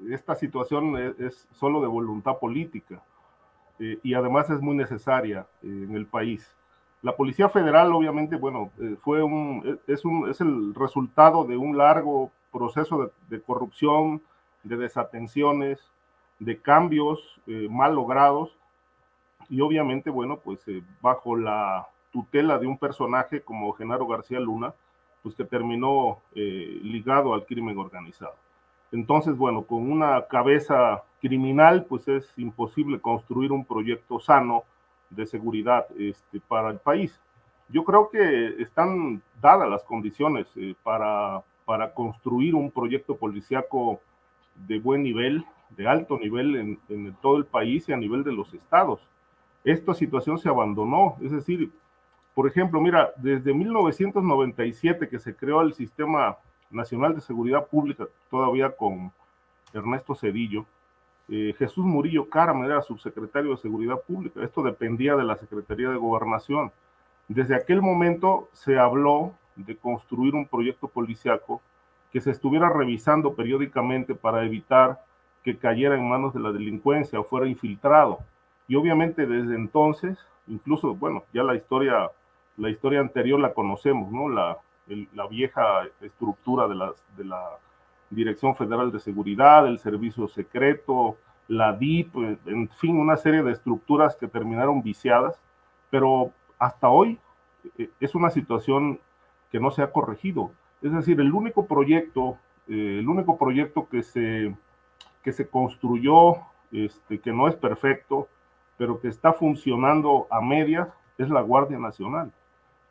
esta situación es, solo de voluntad política eh, y además es muy necesaria eh, en el país. La Policía Federal, obviamente, bueno, fue un, es, un, es el resultado de un largo proceso de, corrupción, de desatenciones, de cambios eh, mal logrados y obviamente, bueno, pues eh, bajo la tutela de un personaje como Genaro García Luna, pues que terminó eh, ligado al crimen organizado. Entonces, bueno, con una cabeza criminal, pues es imposible construir un proyecto sano de seguridad este, para el país. Yo creo que están dadas las condiciones para para construir un proyecto policíaco de buen nivel, de alto nivel en, todo el país y a nivel de los estados. Esta situación se abandonó, es decir, por ejemplo, mira, desde 1997 que se creó el Sistema Nacional de Seguridad Pública, todavía con Ernesto Cedillo, eh, Jesús Murillo Carmen era subsecretario de Seguridad Pública. Esto dependía de la Secretaría de Gobernación. Desde aquel momento se habló de construir un proyecto policiaco que se estuviera revisando periódicamente para evitar que cayera en manos de la delincuencia o fuera infiltrado. Y obviamente desde entonces, incluso, bueno, ya la historia, la historia anterior la conocemos, ¿no? La, la vieja estructura de, las, de la Dirección Federal de Seguridad, el Servicio Secreto, la DIP, en fin, una serie de estructuras que terminaron viciadas, pero hasta hoy eh, es una situación que no se ha corregido. Es decir, el único proyecto, eh, el único proyecto que se, que se construyó, este, que no es perfecto, pero que está funcionando a medias, es la Guardia Nacional.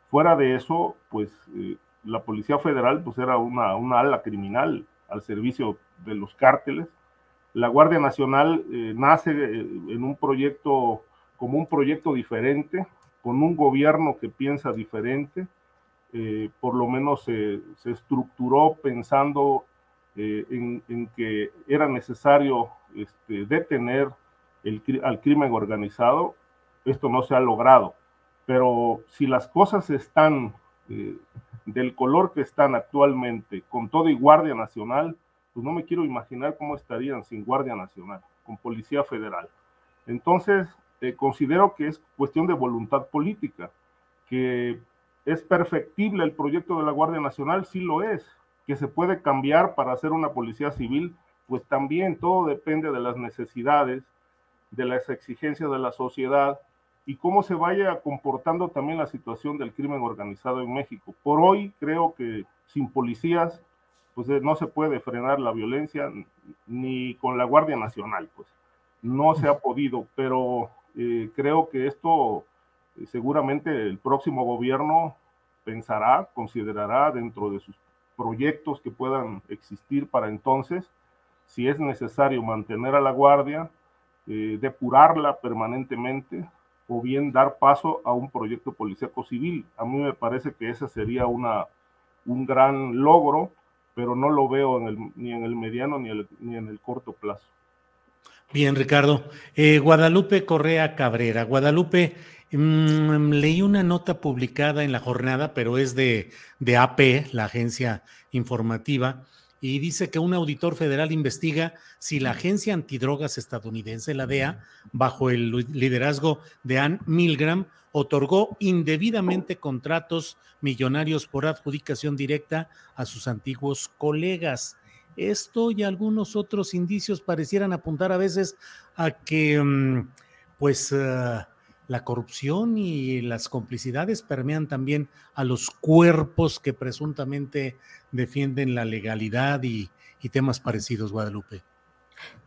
Fuera de eso, pues eh, la Policía Federal pues era una, una ala criminal al servicio de los cárteles. La Guardia Nacional eh, nace en un proyecto como un proyecto diferente, con un gobierno que piensa diferente, eh, por lo menos se, estructuró pensando eh, en, que era necesario este, detener el, al crimen organizado. Esto no se ha logrado, pero si las cosas están eh, del color que están actualmente, con todo y Guardia Nacional, pues no me quiero imaginar cómo estarían sin Guardia Nacional, con Policía Federal. Entonces, considero que es cuestión de voluntad política, que ¿Es perfectible el proyecto de la Guardia Nacional? Sí lo es. ¿Que se puede cambiar para hacer una policía civil? Pues también todo depende de las necesidades, de las exigencias de la sociedad y cómo se vaya comportando también la situación del crimen organizado en México. Por hoy creo que sin policías pues eh, no se puede frenar la violencia ni con la Guardia Nacional, pues no se ha podido, pero eh, creo que esto seguramente el próximo gobierno pensará, considerará dentro de sus proyectos que puedan existir para entonces, si es necesario mantener a la guardia, eh, depurarla permanentemente o bien dar paso a un proyecto policíaco civil. A mí me parece que ese sería una, un gran logro, pero no lo veo en el, ni en el mediano ni, ni en el corto plazo. Bien, Ricardo. Eh, Guadalupe Correa Cabrera. Guadalupe, Mm, leí una nota publicada en la jornada, pero es de, de AP, la agencia informativa, y dice que un auditor federal investiga si la agencia antidrogas estadounidense, la DEA, bajo el liderazgo de Ann Milgram, otorgó indebidamente contratos millonarios por adjudicación directa a sus antiguos colegas. Esto y algunos otros indicios parecieran apuntar a veces a que, mm, pues, ah, la corrupción y las complicidades permean también a los cuerpos que presuntamente defienden la legalidad y, temas parecidos, Guadalupe.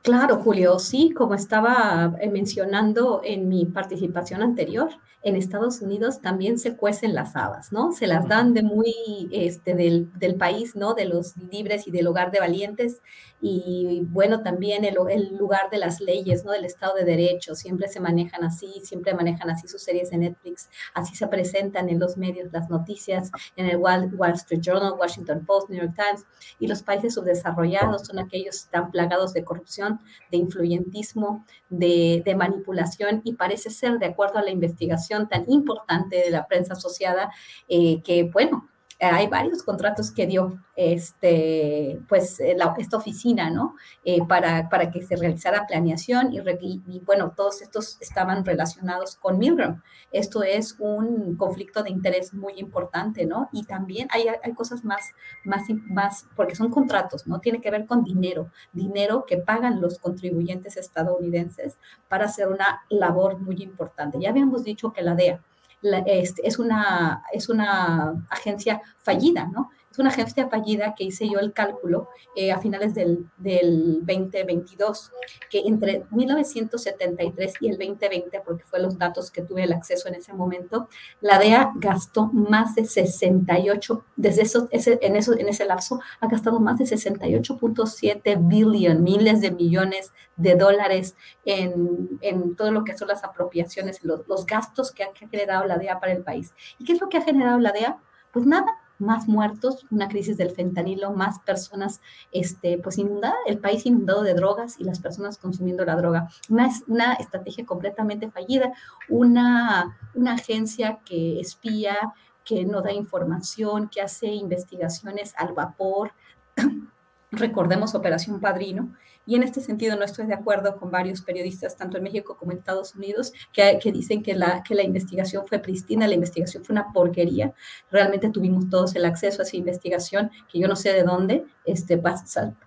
Claro, Julio, sí, como estaba eh, mencionando en mi participación anterior, en Estados Unidos también se cuecen las habas, ¿no? Se las dan de muy, este, del, del país, ¿no? De los libres y del hogar de valientes y bueno, también el, el, lugar de las leyes, ¿no? Del Estado de Derecho, siempre se manejan así, siempre manejan así sus series de Netflix, así se presentan en los medios las noticias, en el Wall, Wall Street Journal, Washington Post, New York Times, y los países subdesarrollados son aquellos que están plagados de corrupción, de influyentismo, de, de manipulación, y parece ser, de acuerdo a la investigación tan importante de la prensa asociada, eh, que, bueno, hay varios contratos que dio este, pues, eh, esta oficina, ¿no? Eh, para, para que se realizara planeación y, y, bueno, todos estos estaban relacionados con Milgram. Esto es un conflicto de interés muy importante, ¿no? Y también hay, hay cosas más, más, más, porque son contratos, ¿no? Tiene que ver con dinero, dinero que pagan los contribuyentes estadounidenses para hacer una labor muy importante. Ya habíamos dicho que la DEA, este, es, una, es una agencia fallida, ¿no? Es una agencia fallida que hice yo el cálculo eh, a finales del, del 2022, que entre 1973 y el 2020, porque fue los datos que tuve el acceso en ese momento, la DEA gastó más de 68, desde eso, ese, en, eso, en ese lapso, ha gastado más de 68.7 billion, miles de millones de dólares en, en, todo lo que son las apropiaciones, los, los gastos que ha generado la DEA para el país. ¿Y qué es lo que ha generado la DEA? Pues nada, más muertos, una crisis del fentanilo, más personas, este, pues inundada, el país inundado de drogas y las personas consumiendo la droga. Una, una estrategia completamente fallida, una, una agencia que espía, que no da información, que hace investigaciones al vapor. Recordemos Operación Padrino, y en este sentido no estoy de acuerdo con varios periodistas, tanto en México como en Estados Unidos, que, dicen que la, que la investigación fue pristina, la investigación fue una porquería. Realmente tuvimos todos el acceso a esa investigación, que yo no sé de dónde, este,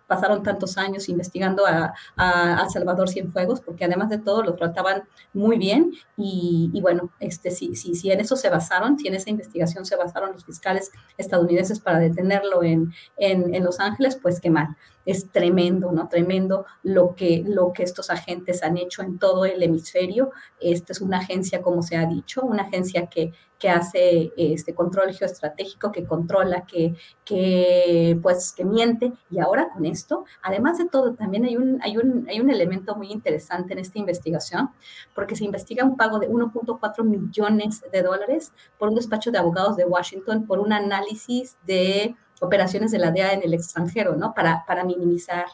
pasaron tantos años investigando a, a, Salvador Cienfuegos, porque además de todo lo trataban muy bien y, y bueno, este, si, si, si, en eso se basaron, si en esa investigación se basaron los fiscales estadounidenses para detenerlo en, en, en Los Ángeles, pues qué mal es tremendo, ¿no? Tremendo lo que, lo que estos agentes han hecho en todo el hemisferio. Esta es una agencia, como se ha dicho, una agencia que, que hace este control geoestratégico, que controla, que, que, pues, que miente. Y ahora con esto, además de todo, también hay un, hay, un, hay un elemento muy interesante en esta investigación, porque se investiga un pago de 1.4 millones de dólares por un despacho de abogados de Washington por un análisis de operaciones de la DEA en el extranjero, ¿no? Para, para minimizar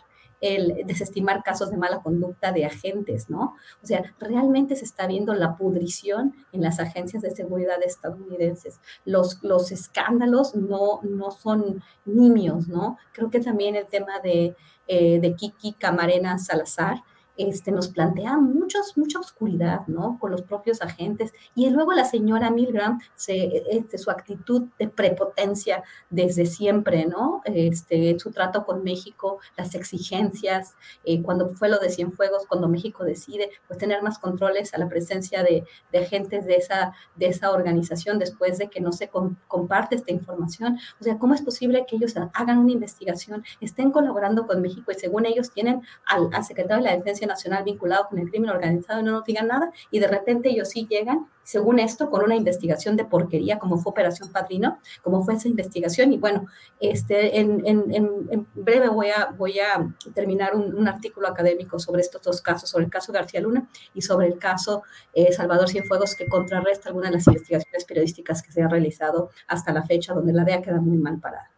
el desestimar casos de mala conducta de agentes, ¿no? O sea, realmente se está viendo la pudrición en las agencias de seguridad estadounidenses. Los, los escándalos no, no son nimios, ¿no? Creo que también el tema de, eh, de Kiki Camarena Salazar, este, nos plantea muchos, mucha oscuridad, ¿no? Con los propios agentes. Y luego la señora Milgram, se, este, su actitud de prepotencia desde siempre, ¿no? Este, su trato con México, las exigencias, eh, cuando fue lo de Cienfuegos, cuando México decide, pues, tener más controles a la presencia de, de agentes de esa, de esa organización después de que no se comparte esta información. O sea, ¿cómo es posible que ellos hagan una investigación, estén colaborando con México y según ellos tienen al, al secretario de la Defensa Nacional vinculado con el crimen organizado y no nos digan nada, y de repente ellos sí llegan, según esto, con una investigación de porquería, como fue Operación Padrino, como fue esa investigación, y bueno, este, en, en, en breve voy a, voy a terminar un, un, artículo académico sobre estos dos casos, sobre el caso García Luna y sobre el caso eh, Salvador Cienfuegos, que contrarresta algunas de las investigaciones periodísticas que se han realizado hasta la fecha, donde la DEA queda muy mal parada.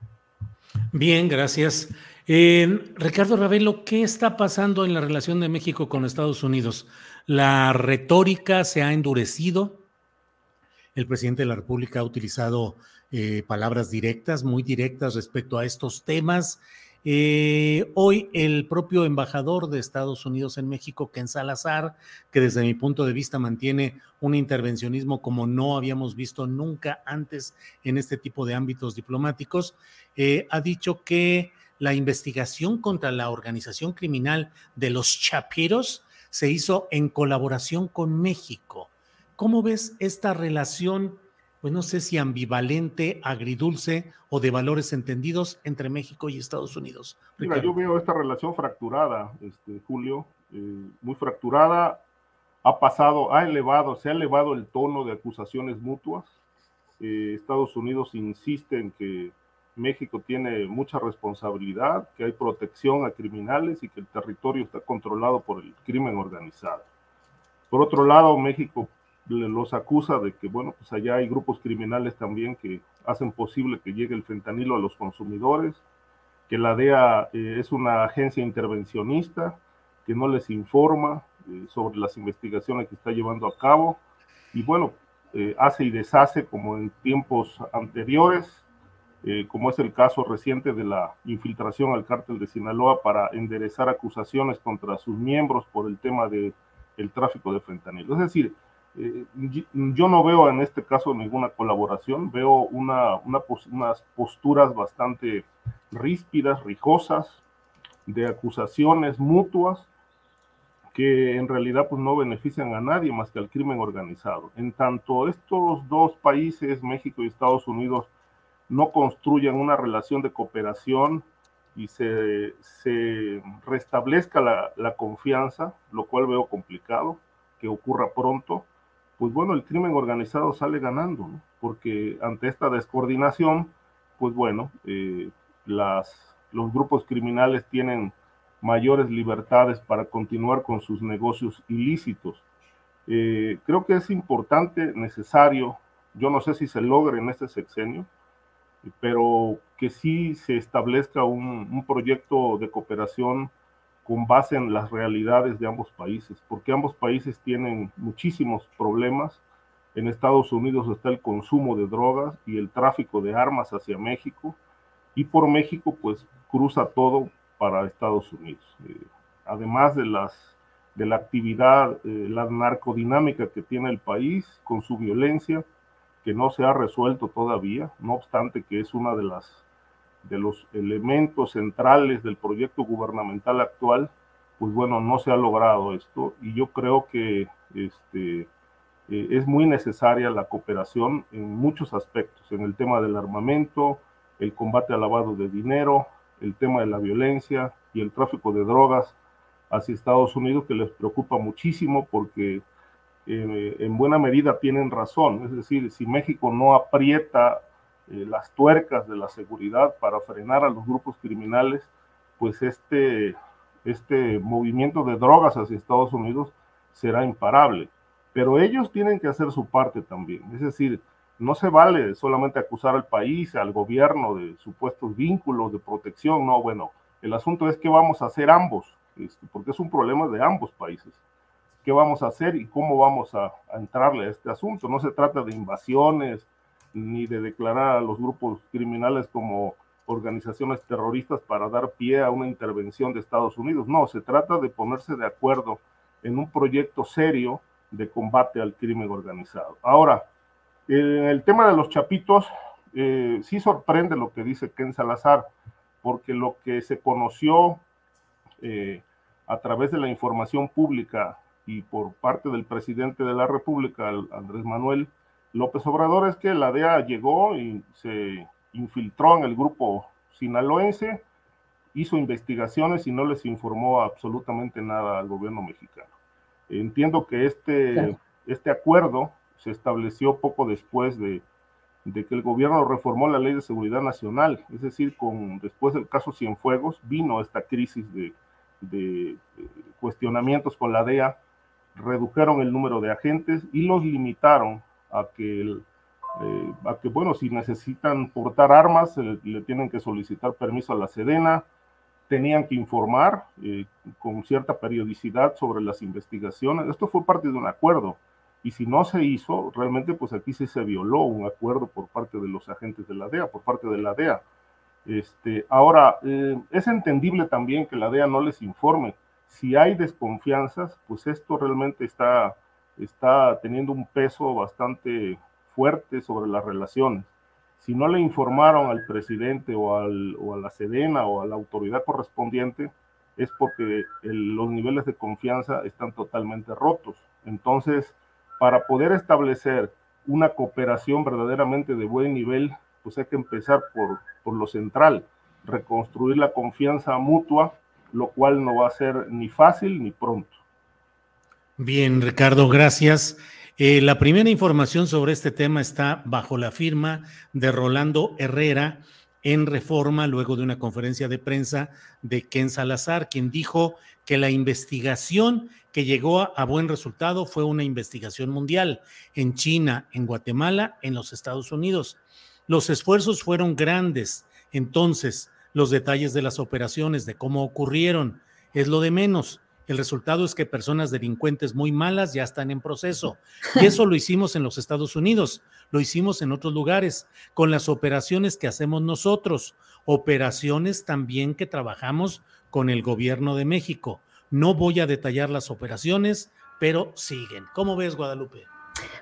Bien, gracias. Eh, Ricardo Ravelo, ¿qué está pasando en la relación de México con Estados Unidos? La retórica se ha endurecido. El presidente de la República ha utilizado eh, palabras directas, muy directas respecto a estos temas. Eh, hoy el propio embajador de Estados Unidos en México, Ken Salazar, que desde mi punto de vista mantiene un intervencionismo como no habíamos visto nunca antes en este tipo de ámbitos diplomáticos, eh, ha dicho que la investigación contra la organización criminal de los Chapiros se hizo en colaboración con México. ¿Cómo ves esta relación? pues no sé si ambivalente, agridulce o de valores entendidos entre México y Estados Unidos. Mira, yo veo esta relación fracturada, este, Julio, eh, muy fracturada, ha pasado, ha elevado, se ha elevado el tono de acusaciones mutuas. Eh, Estados Unidos insiste en que México tiene mucha responsabilidad, que hay protección a criminales y que el territorio está controlado por el crimen organizado. Por otro lado, México los acusa de que, bueno, pues allá hay grupos criminales también que hacen posible que llegue el fentanilo a los consumidores, que la DEA eh, es una agencia intervencionista, que no les informa eh, sobre las investigaciones que está llevando a cabo, y bueno, eh, hace y deshace como en tiempos anteriores, como es el caso reciente de la infiltración al cártel de Sinaloa para enderezar acusaciones contra sus miembros por el tema del el tráfico de fentanilo. Es decir, eh, yo no veo en este caso ninguna colaboración, veo una, unas posturas bastante ríspidas, rijosas, de acusaciones mutuas que en realidad pues no benefician a nadie más que al crimen organizado. En tanto estos dos países, México y Estados Unidos, no construyan una relación de cooperación y se, restablezca la, confianza, lo cual veo complicado que ocurra pronto, pues bueno, el crimen organizado sale ganando, porque ante esta descoordinación, pues bueno, eh, los grupos criminales tienen mayores libertades para continuar con sus negocios ilícitos. Eh, creo que es importante, necesario, yo no sé si se logre en este sexenio, pero que sí se establezca un, proyecto de cooperación con base en las realidades de ambos países, porque ambos países tienen muchísimos problemas. En Estados Unidos está el consumo de drogas y el tráfico de armas hacia México, y por México pues cruza todo para Estados Unidos. Eh, además de, las, de la actividad, eh, la narcodinámica que tiene el país con su violencia, que no se ha resuelto todavía, no obstante que es una de las de los elementos centrales del proyecto gubernamental actual, pues bueno, no se ha logrado esto. Y yo creo que este, eh, es muy necesaria la cooperación en muchos aspectos, en el tema del armamento, el combate al lavado de dinero, el tema de la violencia y el tráfico de drogas hacia Estados Unidos, que les preocupa muchísimo porque eh, en buena medida tienen razón. Es decir, si México no aprieta eh, las tuercas de la seguridad para frenar a los grupos criminales, pues este, este movimiento de drogas hacia Estados Unidos será imparable. Pero ellos tienen que hacer su parte también. Es decir, no se vale solamente acusar al país, al gobierno de supuestos vínculos de protección. No, bueno, el asunto es qué vamos a hacer ambos, este, porque es un problema de ambos países. ¿Qué vamos a hacer y cómo vamos a, a entrarle a este asunto? No se trata de invasiones, ni de declarar a los grupos criminales como organizaciones terroristas para dar pie a una intervención de Estados Unidos. No, se trata de ponerse de acuerdo en un proyecto serio de combate al crimen organizado. Ahora, el tema de los chapitos, eh, sí sorprende lo que dice Ken Salazar, porque lo que se conoció eh, a través de la información pública y por parte del presidente de la República, Andrés Manuel, López Obrador es que la DEA llegó y se infiltró en el grupo sinaloense, hizo investigaciones y no les informó absolutamente nada al gobierno mexicano. Entiendo que este, este acuerdo se estableció poco después de, de, que el gobierno reformó la ley de seguridad nacional, es decir, con, después del caso Cienfuegos vino esta crisis de, de cuestionamientos con la DEA, redujeron el número de agentes y los limitaron a que, eh, a que bueno, si necesitan portar armas, le tienen que solicitar permiso a la Sedena, tenían que informar eh, con cierta periodicidad sobre las investigaciones. Esto fue parte de un acuerdo. Y si no se hizo, realmente pues aquí sí se violó un acuerdo por parte de los agentes de la DEA, por parte de la DEA. Este, ahora, eh, es entendible también que la DEA no les informe. Si hay desconfianzas, pues esto realmente está, está teniendo un peso bastante fuerte sobre las relaciones. Si no le informaron al presidente o, al, o a la Sedena o a la autoridad correspondiente, es porque los niveles de confianza están totalmente rotos. Entonces, para poder establecer una cooperación verdaderamente de buen nivel, pues hay que empezar por, por lo central, reconstruir la confianza mutua, lo cual no va a ser ni fácil ni pronto. Bien, Ricardo, gracias. Eh, la primera información sobre este tema está bajo la firma de Rolando Herrera, en Reforma luego de una conferencia de prensa de Ken Salazar, quien dijo que la investigación que llegó a, buen resultado fue una investigación mundial en China, en Guatemala, en los Estados Unidos. Los esfuerzos fueron grandes. Entonces, los detalles de las operaciones, de cómo ocurrieron, es lo de menos. El resultado es que personas delincuentes muy malas ya están en proceso. Y eso lo hicimos en los Estados Unidos, lo hicimos en otros lugares, con las operaciones que hacemos nosotros, operaciones también que trabajamos con el gobierno de México. No voy a detallar las operaciones, pero siguen. ¿Cómo ves, Guadalupe?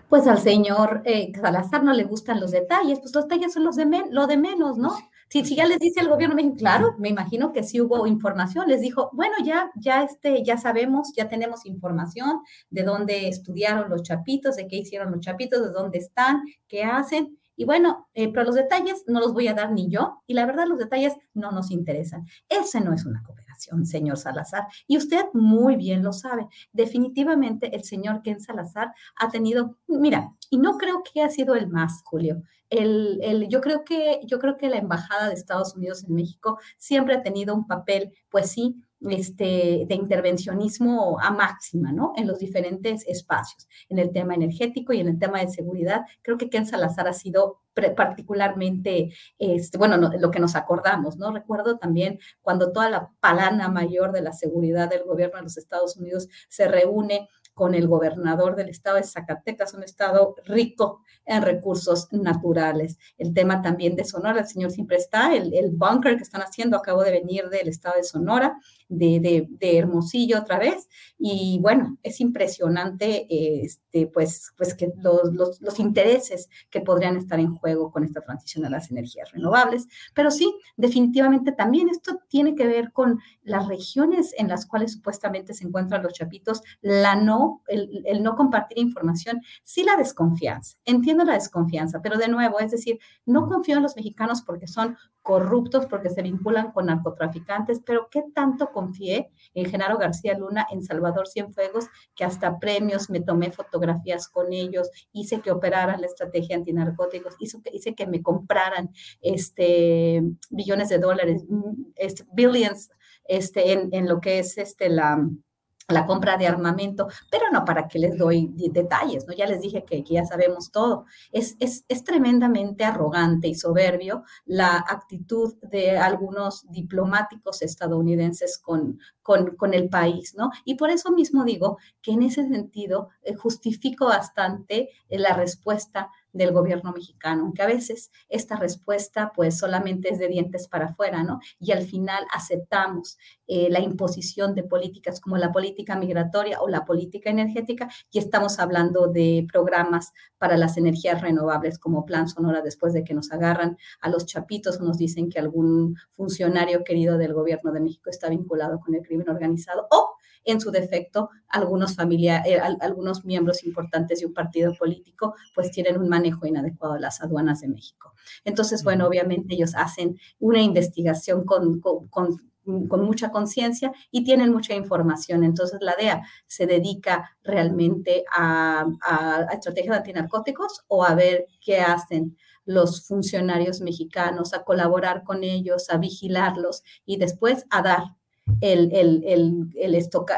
Pues al señor eh, Salazar no le gustan los detalles, pues los detalles son los de lo de menos, ¿no? Si, ya les dice el gobierno México, claro, me imagino que sí hubo información, les dijo, bueno, ya, ya, este, ya sabemos, ya tenemos información de dónde estudiaron los chapitos, de qué hicieron los chapitos, de dónde están, qué hacen. Y bueno, eh, pero los detalles no los voy a dar ni yo, y la verdad los detalles no nos interesan. Ese no es una cooperación, señor Salazar, y usted muy bien lo sabe. Definitivamente el señor Ken Salazar ha tenido, mira, y no creo que haya sido el más, Julio. El, el, yo, creo que, yo creo que la Embajada de Estados Unidos en México siempre ha tenido un papel, pues sí, este, de intervencionismo a máxima, ¿no? En los diferentes espacios, en el tema energético y en el tema de seguridad. Creo que Ken Salazar ha sido particularmente, este, bueno, lo que nos acordamos, ¿no? Recuerdo también cuando toda la palana mayor de la seguridad del gobierno de los Estados Unidos se reúne con el gobernador del estado de Zacatecas, un estado rico en recursos naturales. El tema también de Sonora, el señor siempre está, el, el bunker que están haciendo, acabo de venir del estado de Sonora, de, de, Hermosillo otra vez, y bueno, es impresionante este, pues, pues que los, los, los intereses que podrían estar en juego con esta transición a las energías renovables, pero sí, definitivamente también esto tiene que ver con las regiones en las cuales supuestamente se encuentran los chapitos, la no, el, el no compartir información, sí la desconfianza. Entiendo la desconfianza, pero de nuevo, es decir, no confío en los mexicanos porque son corruptos, porque se vinculan con narcotraficantes, pero ¿qué tanto confié en Genaro García Luna, en Salvador Cienfuegos, que hasta premios me tomé fotografías con ellos, hice que operaran la estrategia antinarcóticos, hizo que, hice que me compraran este, billones de dólares, mm, este, billions, este, en, en lo que es este, la la compra de armamento, pero no para que les doy detalles, ¿no? Ya les dije que, ya sabemos todo. Es, es, es, tremendamente arrogante y soberbio la actitud de algunos diplomáticos estadounidenses con, con, con el país, ¿no? Y por eso mismo digo que en ese sentido eh, justifico bastante eh, la respuesta del gobierno mexicano, aunque a veces esta respuesta pues solamente es de dientes para afuera, ¿no? Y al final aceptamos eh, la imposición de políticas como la política migratoria o la política energética y estamos hablando de programas para las energías renovables como Plan Sonora después de que nos agarran a los chapitos o nos dicen que algún funcionario querido del gobierno de México está vinculado con el crimen organizado o en su defecto, algunos, familia, eh, algunos miembros importantes de un partido político pues tienen un manejo inadecuado de las aduanas de México. Entonces, bueno, obviamente ellos hacen una investigación con, con, mucha conciencia y tienen mucha información. Entonces, la DEA se dedica realmente a, estrategias de antinarcóticos o a ver qué hacen los funcionarios mexicanos, a colaborar con ellos, a vigilarlos y después a dar el,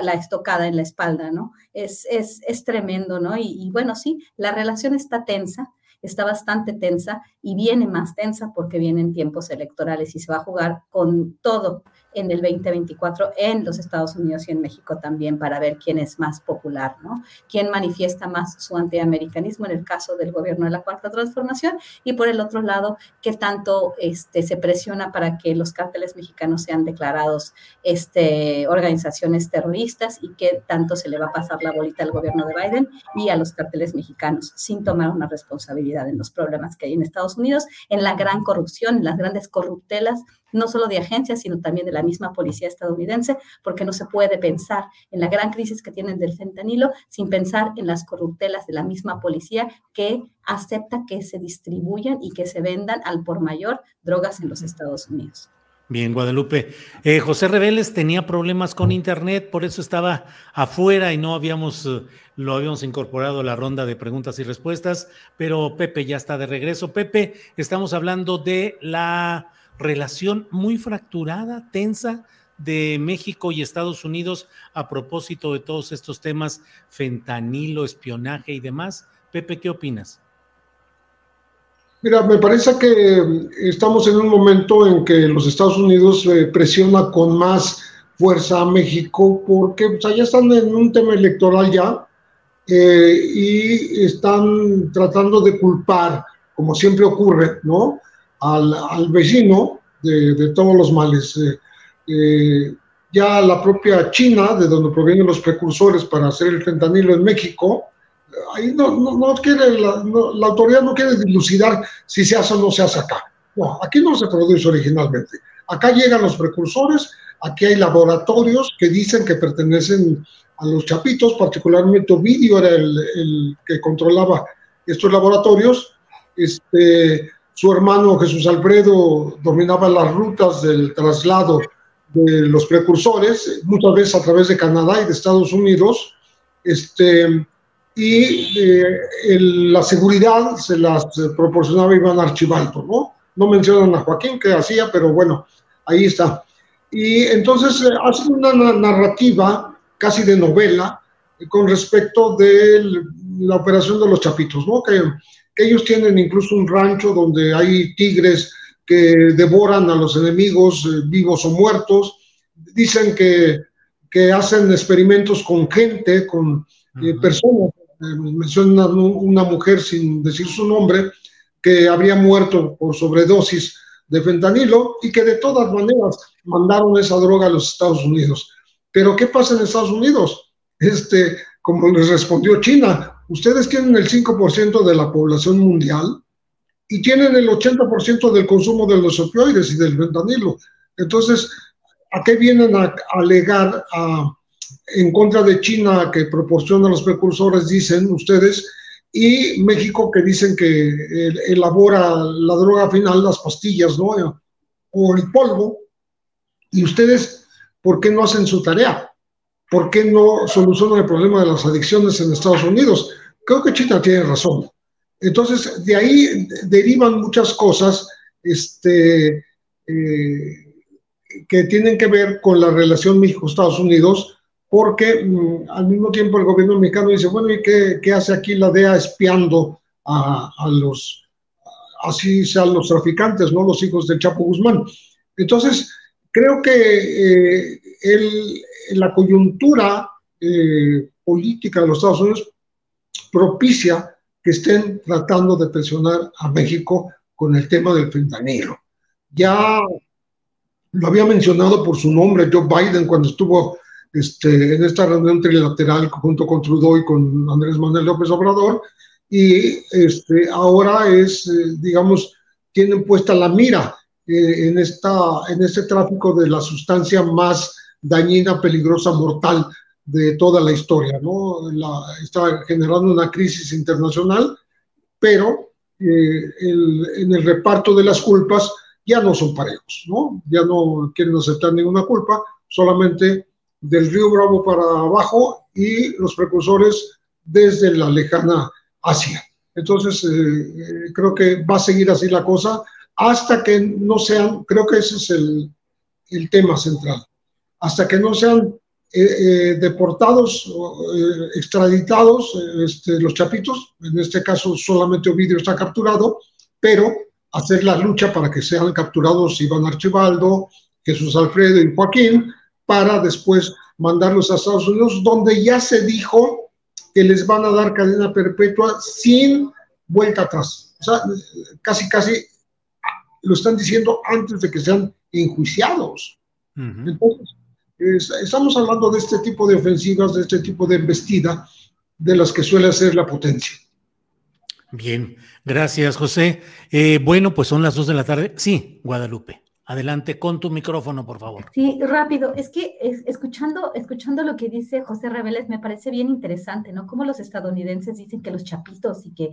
la estocada en la espalda, ¿no? Es, es, es tremendo, ¿no? Y, bueno, sí, la relación está tensa, está bastante tensa y viene más tensa porque vienen tiempos electorales y se va a jugar con todo en el 2024 en los Estados Unidos y en México también para ver quién es más popular, ¿no? Quién manifiesta más su antiamericanismo en el caso del gobierno de la Cuarta Transformación y por el otro lado, qué tanto este, se presiona para que los cárteles mexicanos sean declarados este, organizaciones terroristas y qué tanto se le va a pasar la bolita al gobierno de Biden y a los cárteles mexicanos sin tomar una responsabilidad en los problemas que hay en Estados Unidos, en la gran corrupción, en las grandes corruptelas no solo de agencias, sino también de la misma policía estadounidense, porque no se puede pensar en la gran crisis que tienen del fentanilo sin pensar en las corruptelas de la misma policía que acepta que se distribuyan y que se vendan al por mayor drogas en los Estados Unidos. Bien, Guadalupe. Eh, José Reveles tenía problemas con internet, por eso estaba afuera y no habíamos, eh, lo habíamos incorporado a la ronda de preguntas y respuestas, pero Pepe ya está de regreso. Pepe, estamos hablando de la relación muy fracturada, tensa de México y Estados Unidos a propósito de todos estos temas, fentanilo, espionaje y demás. Pepe, ¿qué opinas? Mira, me parece que estamos en un momento en que los Estados Unidos eh, presiona con más fuerza a México porque ya están en un tema electoral ya eh, y están tratando de culpar, como siempre ocurre, ¿no? Al, vecino de, todos los males. Eh, eh, ya la propia China, de donde provienen los precursores para hacer el fentanilo en México, ahí no, no, quiere, la, la, autoridad no quiere dilucidar si se hace o no se hace acá. No, aquí no se produce originalmente. Acá llegan los precursores, aquí hay laboratorios que dicen que pertenecen a los chapitos, particularmente Ovidio era el, el que controlaba estos laboratorios. Este, su hermano Jesús Alfredo dominaba las rutas del traslado de los precursores, muchas veces a través de Canadá y de Estados Unidos, este, y eh, la seguridad se las proporcionaba Iván Archibaldo, ¿no? No mencionan a Joaquín que hacía, pero bueno, ahí está. Y entonces eh, hace una narrativa casi de novela con respecto de la operación de los chapitos, ¿no? Que ellos tienen incluso un rancho donde hay tigres que devoran a los enemigos eh, vivos o muertos. Dicen que, que, hacen experimentos con gente, con eh, personas. Eh, mencionan una, mujer sin decir su nombre que habría muerto por sobredosis de fentanilo y que de todas maneras mandaron esa droga a los Estados Unidos. Pero ¿qué pasa en Estados Unidos? Este, como les respondió China, ustedes tienen el 5% de la población mundial y tienen el 80% del consumo de los opioides y del fentanilo. Entonces, ¿a qué vienen a, alegar en contra de China que proporciona los precursores, dicen ustedes, y México que dicen que elabora la droga final, las pastillas, ¿no? O el polvo, y ustedes, ¿por qué no hacen su tarea? ¿Por qué no solucionan el problema de las adicciones en Estados Unidos? Creo que China tiene razón. Entonces, de ahí derivan muchas cosas este, eh, que tienen que ver con la relación México-Estados Unidos, porque mm, al mismo tiempo el gobierno mexicano dice, bueno, ¿y qué, hace aquí la DEA espiando a, los, así sean los traficantes, ¿no? Los hijos del Chapo Guzmán. Entonces, creo que eh, el, la coyuntura eh, política de los Estados Unidos propicia que estén tratando de presionar a México con el tema del fentanilo. Ya lo había mencionado por su nombre Joe Biden cuando estuvo este, en esta reunión trilateral junto con Trudeau y con Andrés Manuel López Obrador, y este, ahora es, eh, digamos, tienen puesta la mira eh, en, esta, en este tráfico de la sustancia más dañina, peligrosa, mortal de toda la historia, ¿no? está generando una crisis internacional, pero eh, en el reparto de las culpas ya no son parejos, ¿no? Ya no quieren aceptar ninguna culpa, solamente del río Bravo para abajo y los precursores desde la lejana Asia. Entonces, eh, eh, creo que va a seguir así la cosa hasta que no sean, creo que ese es el tema central, hasta que no sean eh, eh, deportados, eh, extraditados, este, los chapitos, en este caso solamente Ovidio está capturado, pero hacer la lucha para que sean capturados Iván Archibaldo, Jesús Alfredo y Joaquín, para después mandarlos a Estados Unidos, donde ya se dijo que les van a dar cadena perpetua sin vuelta atrás. O sea, casi, casi lo están diciendo antes de que sean enjuiciados. Entonces, estamos hablando de este tipo de ofensivas, de este tipo de embestida, de las que suele hacer la potencia. Bien, gracias José. Eh, bueno, pues son las dos de la tarde. Sí, Guadalupe. Adelante con tu micrófono, por favor. Sí, rápido. Es que escuchando, escuchando lo que dice José Reveles me parece bien interesante, ¿no? Como los estadounidenses dicen que los chapitos y que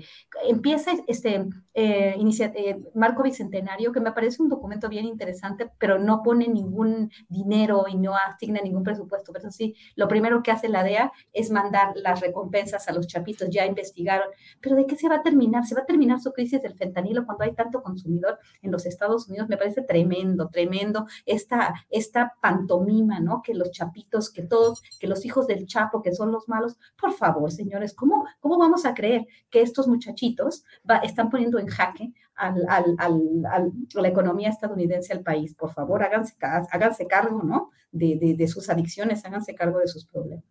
empieza este eh, eh, Marco Bicentenario, que me parece un documento bien interesante, pero no pone ningún dinero y no asigna ningún presupuesto. Pero sí, lo primero que hace la DEA es mandar las recompensas a los chapitos. Ya investigaron. Pero ¿de qué se va a terminar? ¿Se va a terminar su crisis del fentanilo cuando hay tanto consumidor en los Estados Unidos? Me parece tremendo tremendo, esta, esta pantomima, ¿no? Que los chapitos, que todos, que los hijos del Chapo, que son los malos, por favor, señores, ¿cómo, cómo vamos a creer que estos muchachitos están poniendo en jaque al, al, al, la economía estadounidense al país? Por favor, háganse, háganse cargo, ¿no? De, de, de sus adicciones, háganse cargo de sus problemas.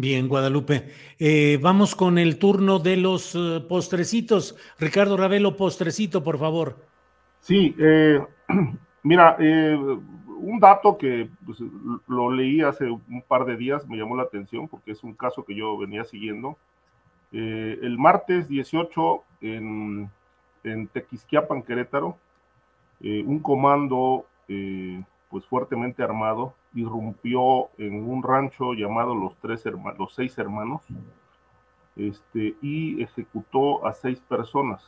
Bien, Guadalupe. Eh, vamos con el turno de los eh, postrecitos. Ricardo Ravelo, postrecito, por favor. Sí, eh, Mira, eh, un dato que pues, lo leí hace un par de días, me llamó la atención porque es un caso que yo venía siguiendo. Eh, el martes 18 en, Tequisquiapan, Querétaro, eh, un comando pues fuertemente armado irrumpió en un rancho llamado Los, tres los Seis Hermanos este, y ejecutó a seis personas.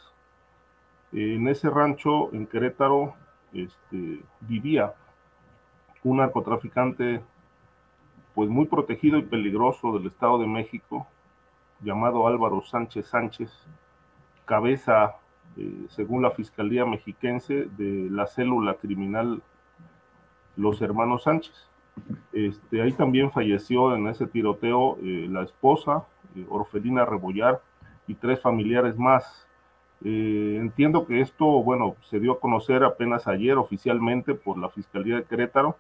En ese rancho en Querétaro este, vivía un narcotraficante pues muy protegido y peligroso del Estado de México, llamado Álvaro Sánchez Sánchez, cabeza, eh, según la Fiscalía Mexiquense, de la célula criminal Los Hermanos Sánchez. Este, ahí también falleció en ese tiroteo eh, la esposa, eh, Orfelina Rebollar, y tres familiares más. Eh, entiendo que esto, bueno, se dio a conocer apenas ayer oficialmente por la Fiscalía de Querétaro.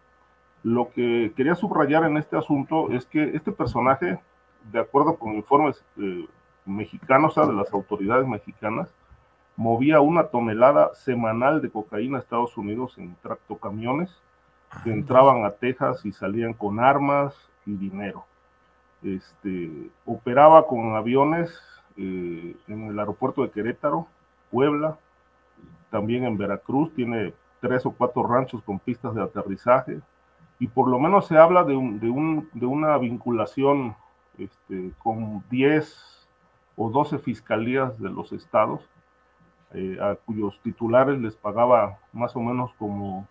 Lo que quería subrayar en este asunto es que este personaje, de acuerdo con informes eh, mexicanos, o sea, de las autoridades mexicanas, movía una tonelada semanal de cocaína a Estados Unidos en tractocamiones que entraban a Texas y salían con armas y dinero. Este, operaba con aviones eh, en el aeropuerto de Querétaro, Puebla, también en Veracruz, tiene tres o cuatro ranchos con pistas de aterrizaje, y por lo menos se habla de, un, de, un, de una vinculación este, con 10 o 12 fiscalías de los estados, eh, a cuyos titulares les pagaba más o menos como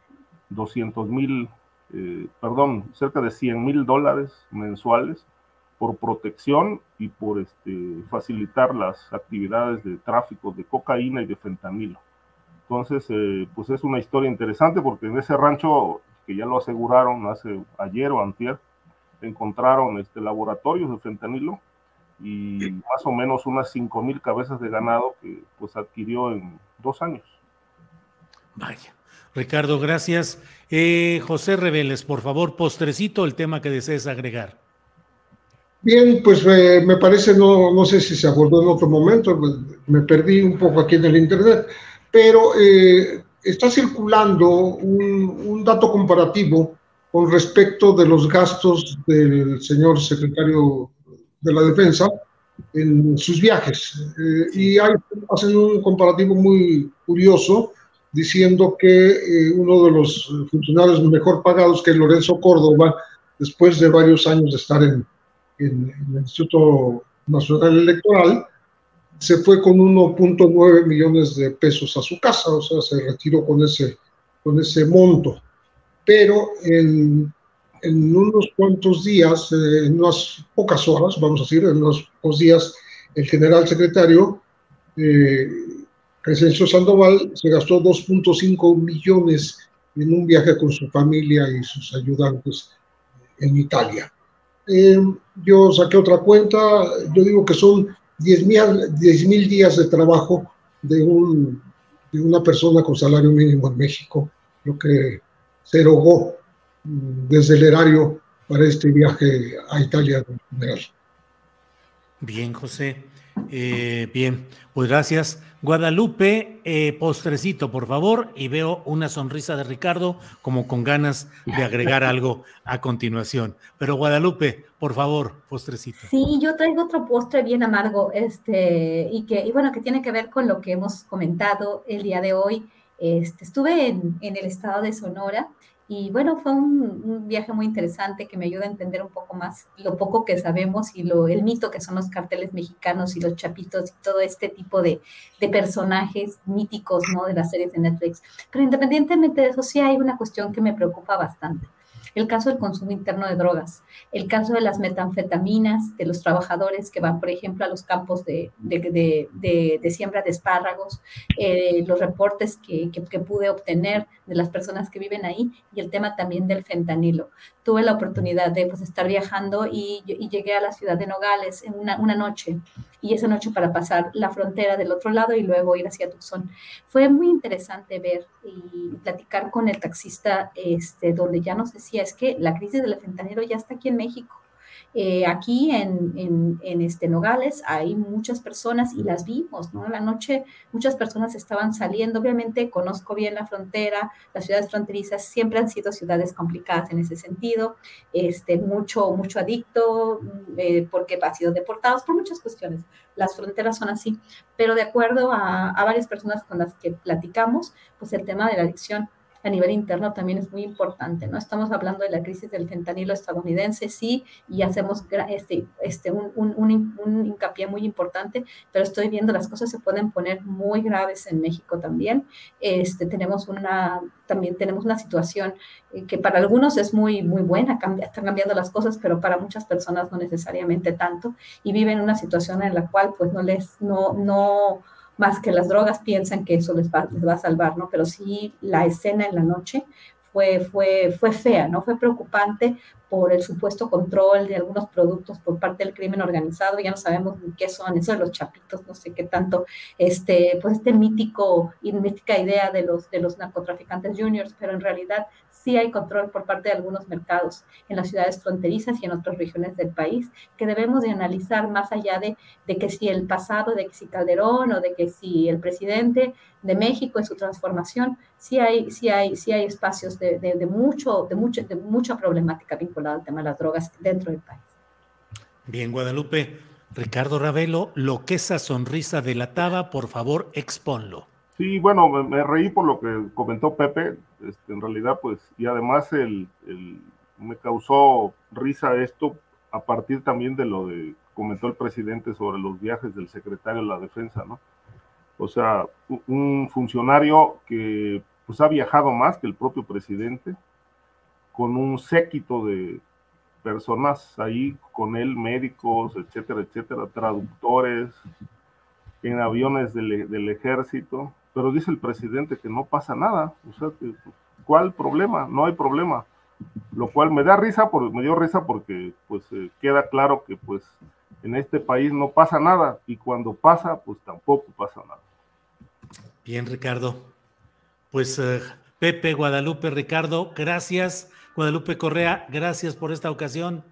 200 mil, eh, perdón, cerca de 100 mil dólares mensuales por protección y por este, facilitar las actividades de tráfico de cocaína y de fentanilo. Entonces, eh, pues es una historia interesante porque en ese rancho, que ya lo aseguraron hace ayer o antier, encontraron este, laboratorios de fentanilo y más o menos unas 5 mil cabezas de ganado que pues adquirió en dos años. Vaya. Ricardo, gracias. Eh, José Reveles, por favor, postrecito el tema que desees agregar. Bien, pues eh, me parece, no, no sé si se abordó en otro momento, me perdí un poco aquí en el Internet, pero eh, está circulando un, dato comparativo con respecto de los gastos del señor secretario de la Defensa en sus viajes. Eh, y hay, hacen un comparativo muy curioso diciendo que uno de los funcionarios mejor pagados, que Lorenzo Córdoba, después de varios años de estar en, en, el Instituto Nacional Electoral, se fue con 1.9 millones de pesos a su casa, o sea, se retiró con ese, con ese monto. Pero en, en unos cuantos días, eh, en unas pocas horas, vamos a decir, en unos pocos días, el general secretario eh, Crescencio Sandoval se gastó 2.5 millones en un viaje con su familia y sus ayudantes en Italia. Eh, yo saqué otra cuenta, yo digo que son 10 mil días de trabajo de, un, de una persona con salario mínimo en México, lo que se erogó mm, desde el erario para este viaje a Italia. Bien, José. Eh, bien, pues gracias. Guadalupe, eh, postrecito, por favor, y veo una sonrisa de Ricardo como con ganas de agregar algo a continuación. Pero Guadalupe, por favor, postrecito. Sí, yo traigo otro postre bien amargo, este, y que, y bueno, que tiene que ver con lo que hemos comentado el día de hoy. Este, estuve en, en el estado de Sonora y bueno, fue un, viaje muy interesante que me ayuda a entender un poco más lo poco que sabemos y lo, el mito que son los carteles mexicanos y los chapitos y todo este tipo de, de personajes míticos ¿no? de las series de Netflix. Pero independientemente de eso, sí hay una cuestión que me preocupa bastante el caso del consumo interno de drogas, el caso de las metanfetaminas, de los trabajadores que van, por ejemplo, a los campos de, siembra de espárragos, eh, los reportes que, pude obtener de las personas que viven ahí y el tema también del fentanilo. Tuve la oportunidad de pues, estar viajando y, llegué a la ciudad de Nogales en una, una noche y esa noche para pasar la frontera del otro lado y luego ir hacia Tucson. Fue muy interesante ver y platicar con el taxista, este, donde ya nos decía, es que la crisis del fentanilo ya está aquí en México eh, aquí en, en, este Nogales hay muchas personas y las vimos, ¿no? En la noche muchas personas estaban saliendo, obviamente conozco bien la frontera, las ciudades fronterizas siempre han sido ciudades complicadas en ese sentido, este, mucho, mucho adicto, eh, porque han sido deportados por muchas cuestiones, las fronteras son así, pero de acuerdo a, a varias personas con las que platicamos, pues el tema de la adicción a nivel interno también es muy importante, ¿no? Estamos hablando de la crisis del fentanilo estadounidense, sí, y hacemos este, este, un, un, un, hincapié muy importante, pero estoy viendo las cosas se pueden poner muy graves en México también. Este, tenemos una, también tenemos una situación eh, que para algunos es muy, muy buena, cambia, están cambiando las cosas, pero para muchas personas no necesariamente tanto, y viven una situación en la cual pues no les, no, no, más que las drogas piensan que eso les va, les va a salvar, ¿no? Pero sí la escena en la noche fue, fue, fue fea, ¿no? Fue preocupante por el supuesto control de algunos productos por parte del crimen organizado, ya no sabemos ni qué son, eso de los chapitos, no sé qué tanto, este, pues este mítico y mítica idea de los, de los narcotraficantes juniors, pero en realidad sí hay control por parte de algunos mercados en las ciudades fronterizas y en otras regiones del país que debemos de analizar más allá de, de que si el pasado, de que si Calderón o de que si el presidente de México en su transformación, sí hay, sí hay, sí hay espacios de, de, de mucho, de, mucho, de mucha problemática vinculada al tema de las drogas dentro del país. Bien, Guadalupe. Ricardo Ravelo, lo que esa sonrisa delataba, por favor, exponlo. Sí, bueno, me, reí por lo que comentó Pepe, este, en realidad, pues, y además el, me causó risa esto a partir también de lo de comentó el presidente sobre los viajes del secretario de la defensa, ¿no? O sea, un funcionario que pues ha viajado más que el propio presidente, con un séquito de personas ahí con él, médicos, etcétera, etcétera, traductores, en aviones del, del ejército, pero dice el presidente que no pasa nada. O sea, ¿cuál problema? No hay problema. Lo cual me da risa, por, me dio risa porque pues eh, queda claro que pues en este país no pasa nada y cuando pasa pues tampoco pasa nada. Bien, Ricardo. Pues eh, Pepe, Guadalupe, Ricardo, gracias. Guadalupe Correa, gracias por esta ocasión.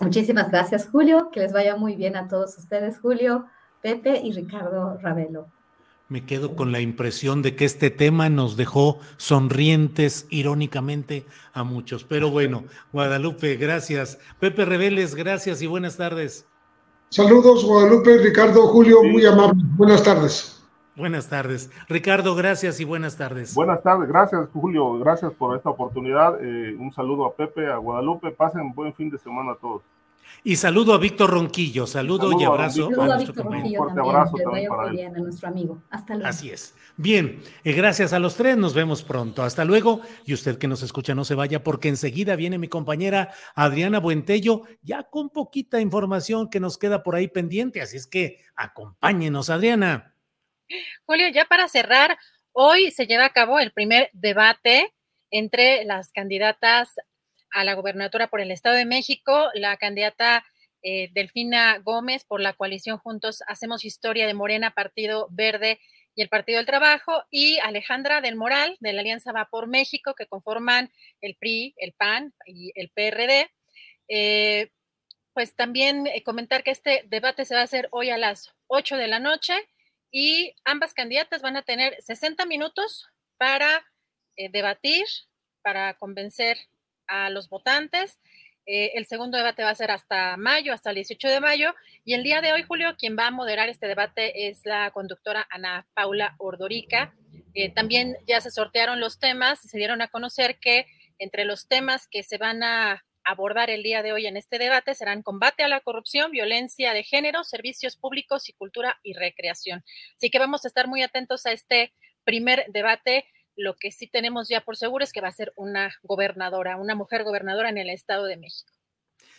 Muchísimas gracias, Julio. Que les vaya muy bien a todos ustedes, Julio, Pepe y Ricardo Ravelo. Me quedo con la impresión de que este tema nos dejó sonrientes irónicamente a muchos. Pero bueno, Guadalupe, gracias. Pepe Reveles, gracias y buenas tardes. Saludos, Guadalupe, Ricardo, Julio, muy amable. Buenas tardes. Buenas tardes. Ricardo, gracias y buenas tardes. Buenas tardes, gracias Julio, gracias por esta oportunidad. Eh, un saludo a Pepe, a Guadalupe, pasen buen fin de semana a todos. Y saludo a Víctor Ronquillo, saludo, y abrazo a, a, Víctor Ronquillo también, abrazo también para bien a nuestro amigo. Hasta luego. Así es. Bien, eh, gracias a los tres, nos vemos pronto. Hasta luego. Y usted que nos escucha, no se vaya porque enseguida viene mi compañera Adriana Buentello, ya con poquita información que nos queda por ahí pendiente. Así es que acompáñenos, Adriana. Julio, ya para cerrar, hoy se lleva a cabo el primer debate entre las candidatas a la gobernatura por el Estado de México, la candidata eh, Delfina Gómez por la coalición Juntos Hacemos Historia de Morena, Partido Verde y el Partido del Trabajo, y Alejandra del Moral, de la Alianza Va por México, que conforman el PRI, el PAN y el PRD. Eh, pues también eh, comentar que este debate se va a hacer hoy a las 8 de la noche y ambas candidatas van a tener 60 minutos para debatir, para convencer a los votantes. Eh, el segundo debate va a ser hasta mayo, hasta el 18 de mayo. Y el día de hoy, Julio, quien va a moderar este debate es la conductora Ana Paula Ordorica. también ya se sortearon los temas y se dieron a conocer que entre los temas que se van a abordar el día de hoy en este debate serán combate a la corrupción, violencia de género, servicios públicos y cultura y recreación. Así que vamos a estar muy atentos a este primer debate. Lo que sí tenemos ya por seguro es que va a ser una gobernadora, una mujer gobernadora en el Estado de México.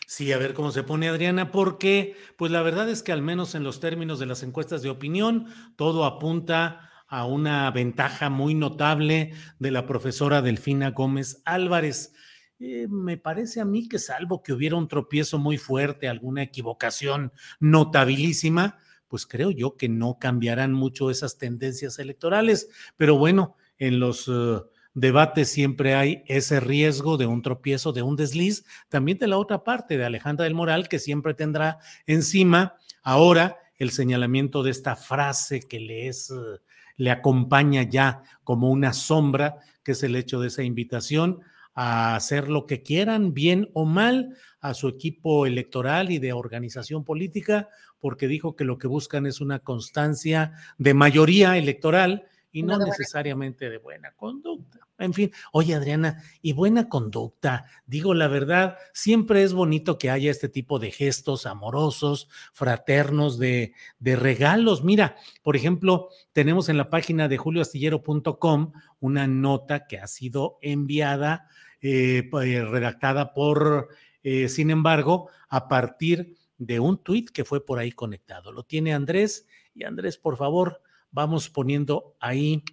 Sí, a ver cómo se pone Adriana, porque pues la verdad es que al menos en los términos de las encuestas de opinión, todo apunta a una ventaja muy notable de la profesora Delfina Gómez Álvarez. Eh, me parece a mí que salvo que hubiera un tropiezo muy fuerte, alguna equivocación notabilísima, pues creo yo que no cambiarán mucho esas tendencias electorales. Pero bueno, en los eh, debates siempre hay ese riesgo de un tropiezo, de un desliz, también de la otra parte, de Alejandra del Moral, que siempre tendrá encima ahora el señalamiento de esta frase que le es... Eh, le acompaña ya como una sombra, que es el hecho de esa invitación a hacer lo que quieran, bien o mal, a su equipo electoral y de organización política, porque dijo que lo que buscan es una constancia de mayoría electoral y no, necesariamente de buena conducta. En fin, oye Adriana, y buena conducta, digo la verdad, siempre es bonito que haya este tipo de gestos amorosos, fraternos, de, de regalos. Mira, por ejemplo, tenemos en la página de julioastillero.com una nota que ha sido enviada eh, eh, redactada por, eh, sin embargo, a partir de un tuit que fue por ahí conectado. Lo tiene Andrés y Andrés, por favor, vamos poniendo ahí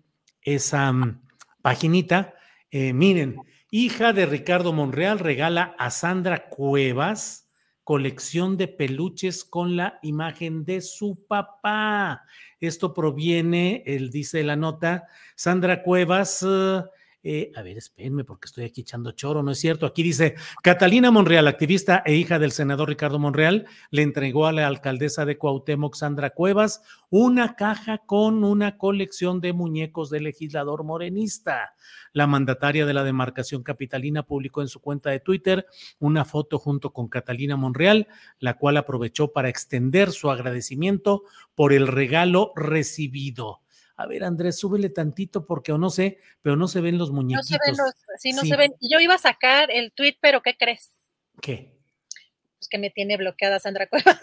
esa mm, paginita. miren, hija de Ricardo Monreal regala a Sandra Cuevas colección de peluches con la imagen de su papá. Esto proviene, él dice la nota, Sandra Cuevas eh, a ver, espérenme porque estoy aquí echando choro, no es cierto. Aquí dice, Catalina Monreal, activista e hija del senador Ricardo Monreal, le entregó a la alcaldesa de Cuauhtémoc, Sandra Cuevas, una caja con una colección de muñecos del legislador morenista. La mandataria de la demarcación capitalina publicó en su cuenta de Twitter una foto junto con Catalina Monreal, la cual aprovechó para extender su agradecimiento por el regalo recibido a ver, Andrés, súbele tantito porque o no sé, pero no se ven los muñequitos. No se ven los, sí, no se ven. Yo iba a sacar el tweet, pero ¿qué crees? ¿Qué? Pues que me tiene bloqueada Sandra Cuevas.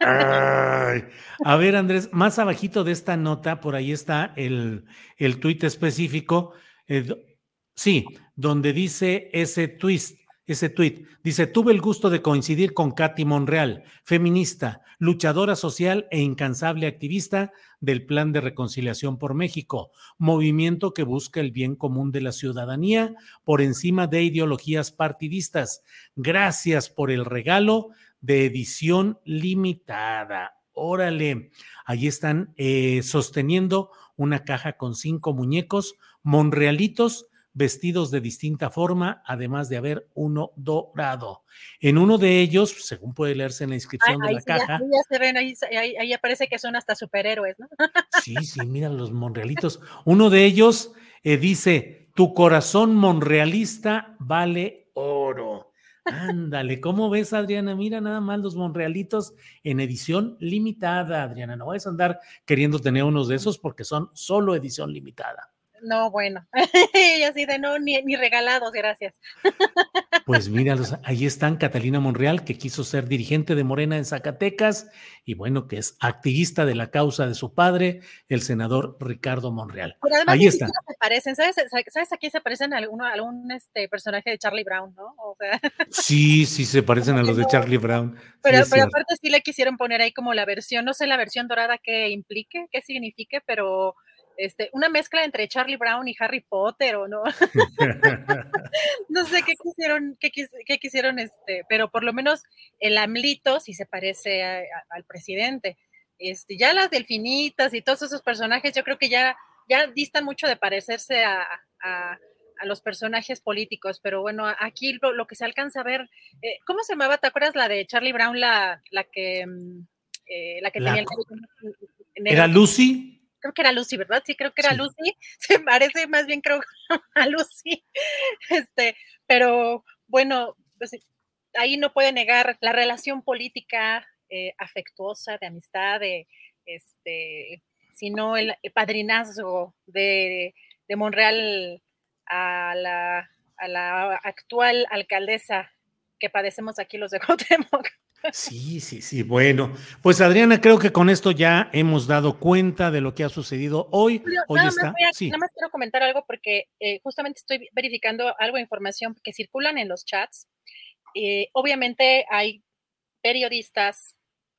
A ver, Andrés, más abajito de esta nota, por ahí está el, el tuit específico. Eh, sí, donde dice ese twist ese tuit. Dice, tuve el gusto de coincidir con Katy Monreal, feminista, luchadora social e incansable activista del Plan de Reconciliación por México, movimiento que busca el bien común de la ciudadanía por encima de ideologías partidistas. Gracias por el regalo de edición limitada. Órale, ahí están eh, sosteniendo una caja con cinco muñecos monrealitos vestidos de distinta forma, además de haber uno dorado. En uno de ellos, según puede leerse en la inscripción de la caja. Ya, se ven, ahí, ahí, aparece que son hasta superhéroes, ¿no? Sí, sí, mira los monrealitos. Uno de ellos eh, dice: Tu corazón monrealista vale oro. Ándale, ¿cómo ves, Adriana? Mira nada más los monrealitos en edición limitada, Adriana. No vayas a andar queriendo tener unos de esos porque son solo edición limitada. No, bueno, y así de no, ni, ni regalados, gracias. Pues míralos, ahí están Catalina Monreal, que quiso ser dirigente de Morena en Zacatecas y bueno, que es activista de la causa de su padre, el senador Ricardo Monreal. ahí están. Se parecen, ¿sabes, ¿sabes? Aquí se parecen a algún, este, personaje de Charlie Brown, ¿no? O sea... Sí, sí, se parecen a los de Charlie Brown. Pero, pero aparte sí le quisieron poner ahí como la versión, no sé la versión dorada que implique, qué signifique, pero este, una mezcla entre Charlie Brown y Harry Potter o no. no sé qué quisieron, qué, quisieron, este, pero por lo menos el AMLito sí se parece al presidente. Este, ya las delfinitas y todos esos personajes, yo creo que ya, ya distan mucho de parecerse a, a, los personajes políticos, pero bueno, aquí lo, que se alcanza a ver, eh, ¿cómo se llamaba? ¿Te acuerdas la de Charlie Brown, la, la que, mm, eh, la que tenía el, ¿Era Lucy? Creo que era Lucy, ¿verdad? Sí, creo que era Lucy. Se parece más bien, creo, a Lucy. Este, pero bueno, pues, ahí no puede negar la relación política eh, afectuosa, de amistad, de este, sino el padrinazgo de, de Monreal a la, a la actual alcaldesa que padecemos aquí los de Cuauhtémoc. Sí, sí, sí. Bueno, pues Adriana, creo que con esto ya hemos dado cuenta de lo que ha sucedido hoy. hoy nada, está, más nada, más quiero comentar algo porque eh, justamente estoy verificando algo de información que circulan en los chats. Eh, obviamente hay periodistas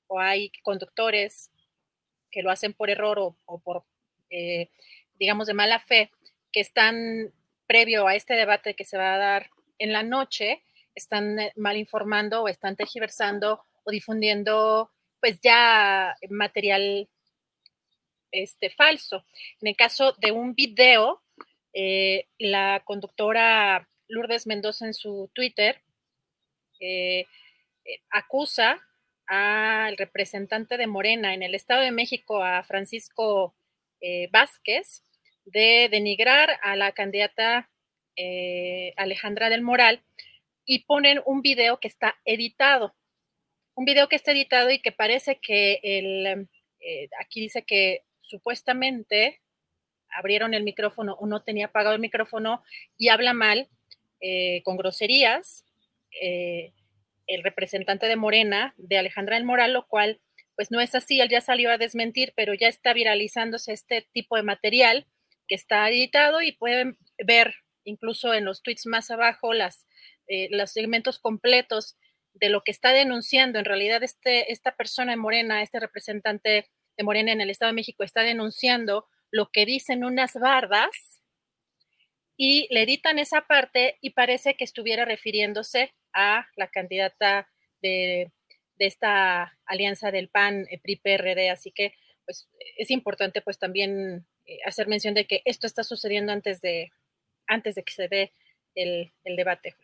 o hay conductores que lo hacen por error o, por, eh, digamos, de mala fe, que están previo a este debate que se va a dar en la noche, están eh, mal informando o están tergiversando o difundiendo pues ya material este, falso. En el caso de un video, eh, la conductora Lourdes Mendoza en su Twitter eh, acusa al representante de Morena en el Estado de México, a Francisco Vázquez, de denigrar a la candidata Alejandra del Moral y ponen un video que está editado. Un video que está editado y que parece que el, eh, aquí dice que supuestamente abrieron el micrófono o no tenía apagado el micrófono y habla mal, eh, con groserías, eh, el representante de Morena, de Alejandra del Moral, lo cual pues no es así, él ya salió a desmentir, pero ya está viralizándose este tipo de material que está editado y pueden ver incluso en los tweets más abajo las eh, los segmentos completos de lo que está denunciando. En realidad, este, esta persona en Morena, este representante de Morena en el Estado de México, está denunciando lo que dicen unas bardas y le editan esa parte y parece que estuviera refiriéndose a la candidata de, esta alianza del PAN, eh, PRI-PRD. Así que, pues, es importante, pues, también eh, hacer mención de que esto está sucediendo antes de, antes de que se dé el, el debate.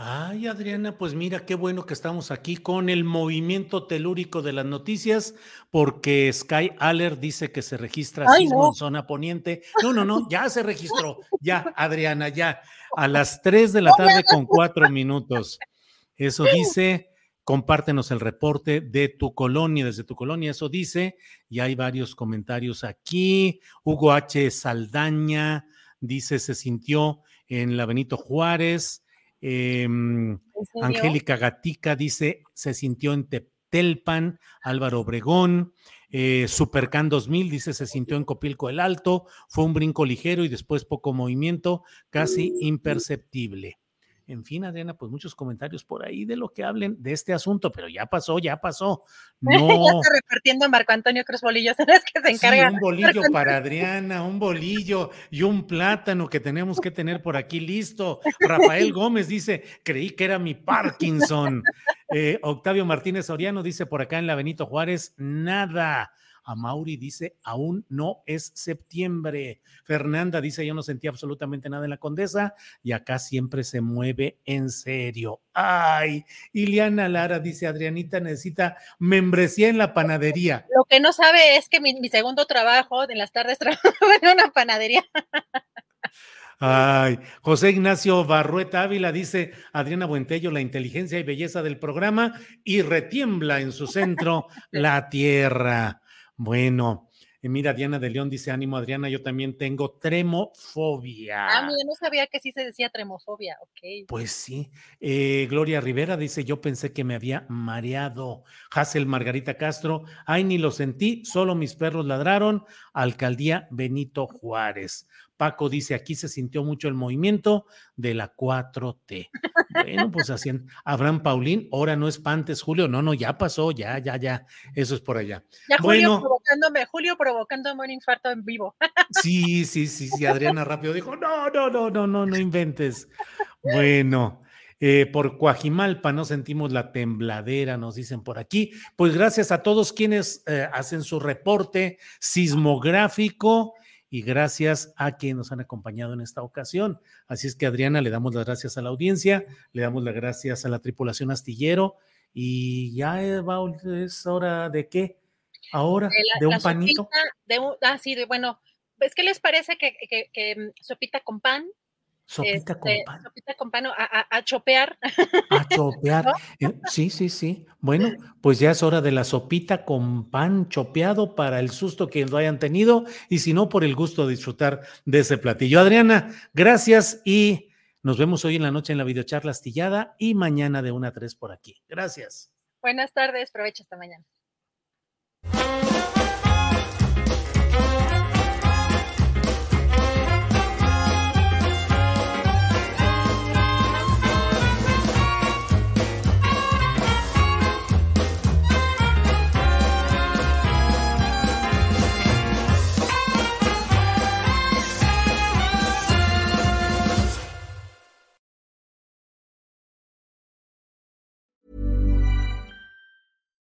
Ay, Adriana, pues mira, qué bueno que estamos aquí con el movimiento telúrico de las noticias, porque Sky Aller dice que se registra sismo en zona poniente. No, no, no, ya se registró. Ya, Adriana, ya. A las 3 de la tarde con cuatro minutos. Eso dice, compártenos el reporte de tu colonia, desde tu colonia, eso dice, y hay varios comentarios aquí. Hugo H. Saldaña dice, se sintió en la Benito Juárez. Em, Angélica Gatica dice, se sintió en Teptelpan, Álvaro Obregón. Eh, Supercan 2000 dice, se sintió en Copilco el Alto, fue un brinco ligero y después poco movimiento, casi imperceptible. En fin, Adriana, pues muchos comentarios por ahí de lo que hablen de este asunto, pero ya pasó, ya pasó. No. ya está repartiendo a Marco Antonio Cruz Bolillo, ¿sabes que se encarga? un bolillo para Adriana, un bolillo y un plátano que tenemos que tener por aquí listo. Rafael Gómez dice, creí que era mi Parkinson. Eh, Octavio Martínez Soriano dice por acá en la Benito Juárez, nada. A Mauri dice, aún no es septiembre. Fernanda dice, yo no sentí absolutamente nada en la condesa y acá siempre se mueve en serio. Ay, Iliana Lara dice, Adrianita necesita membresía en la panadería. Lo que no sabe es que mi, segundo trabajo, en las tardes trabajo en una panadería. Ay, José Ignacio Barrueta Ávila dice, Adriana Buentello, la inteligencia y belleza del programa y retiembla en su centro la tierra. Bueno, mira, Diana de León dice, ánimo Adriana, yo también tengo tremofobia. Ah, mira, no sabía que sí se decía tremofobia, ok. Pues sí. Eh, Gloria Rivera dice, yo pensé que me había mareado. Hazel Margarita Castro, ay, ni lo sentí, solo mis perros ladraron. Alcaldía Benito Juárez. Paco dice, aquí se sintió mucho el movimiento de la 4T. Bueno, pues así, Abraham Paulín, ahora no espantes, Julio, no, no, ya pasó, ya, ya, ya, eso es por allá. Ya Julio provocándome, Julio provocándome un infarto en vivo. Sí, sí, sí, sí, Adriana rápido dijo, no, no, no, no, no, no inventes. Bueno, Eh, por Coajimalpa no sentimos la tembladera, nos dicen por aquí. Pues gracias a todos quienes eh, hacen su reporte sismográfico y gracias a quienes nos han acompañado en esta ocasión. Así es que Adriana, le damos las gracias a la audiencia, le damos las gracias a la tripulación astillero y ya es hora de qué? Ahora, de, un panito. de ah, sí, de, bueno, pues, ¿qué les parece que, que, mm, sopita con pan? Sopita con este, pan. Sopita con pan, a, a, chopear. A chopear. Eh, sí, sí, sí. Bueno, pues ya es hora de la sopita con pan chopeado para el susto que lo hayan tenido y si no, por el gusto de disfrutar de ese platillo. Adriana, gracias y nos vemos hoy en la noche en la videocharla astillada y mañana de 1 a 3 por aquí. Gracias. Buenas tardes, provecho hasta mañana.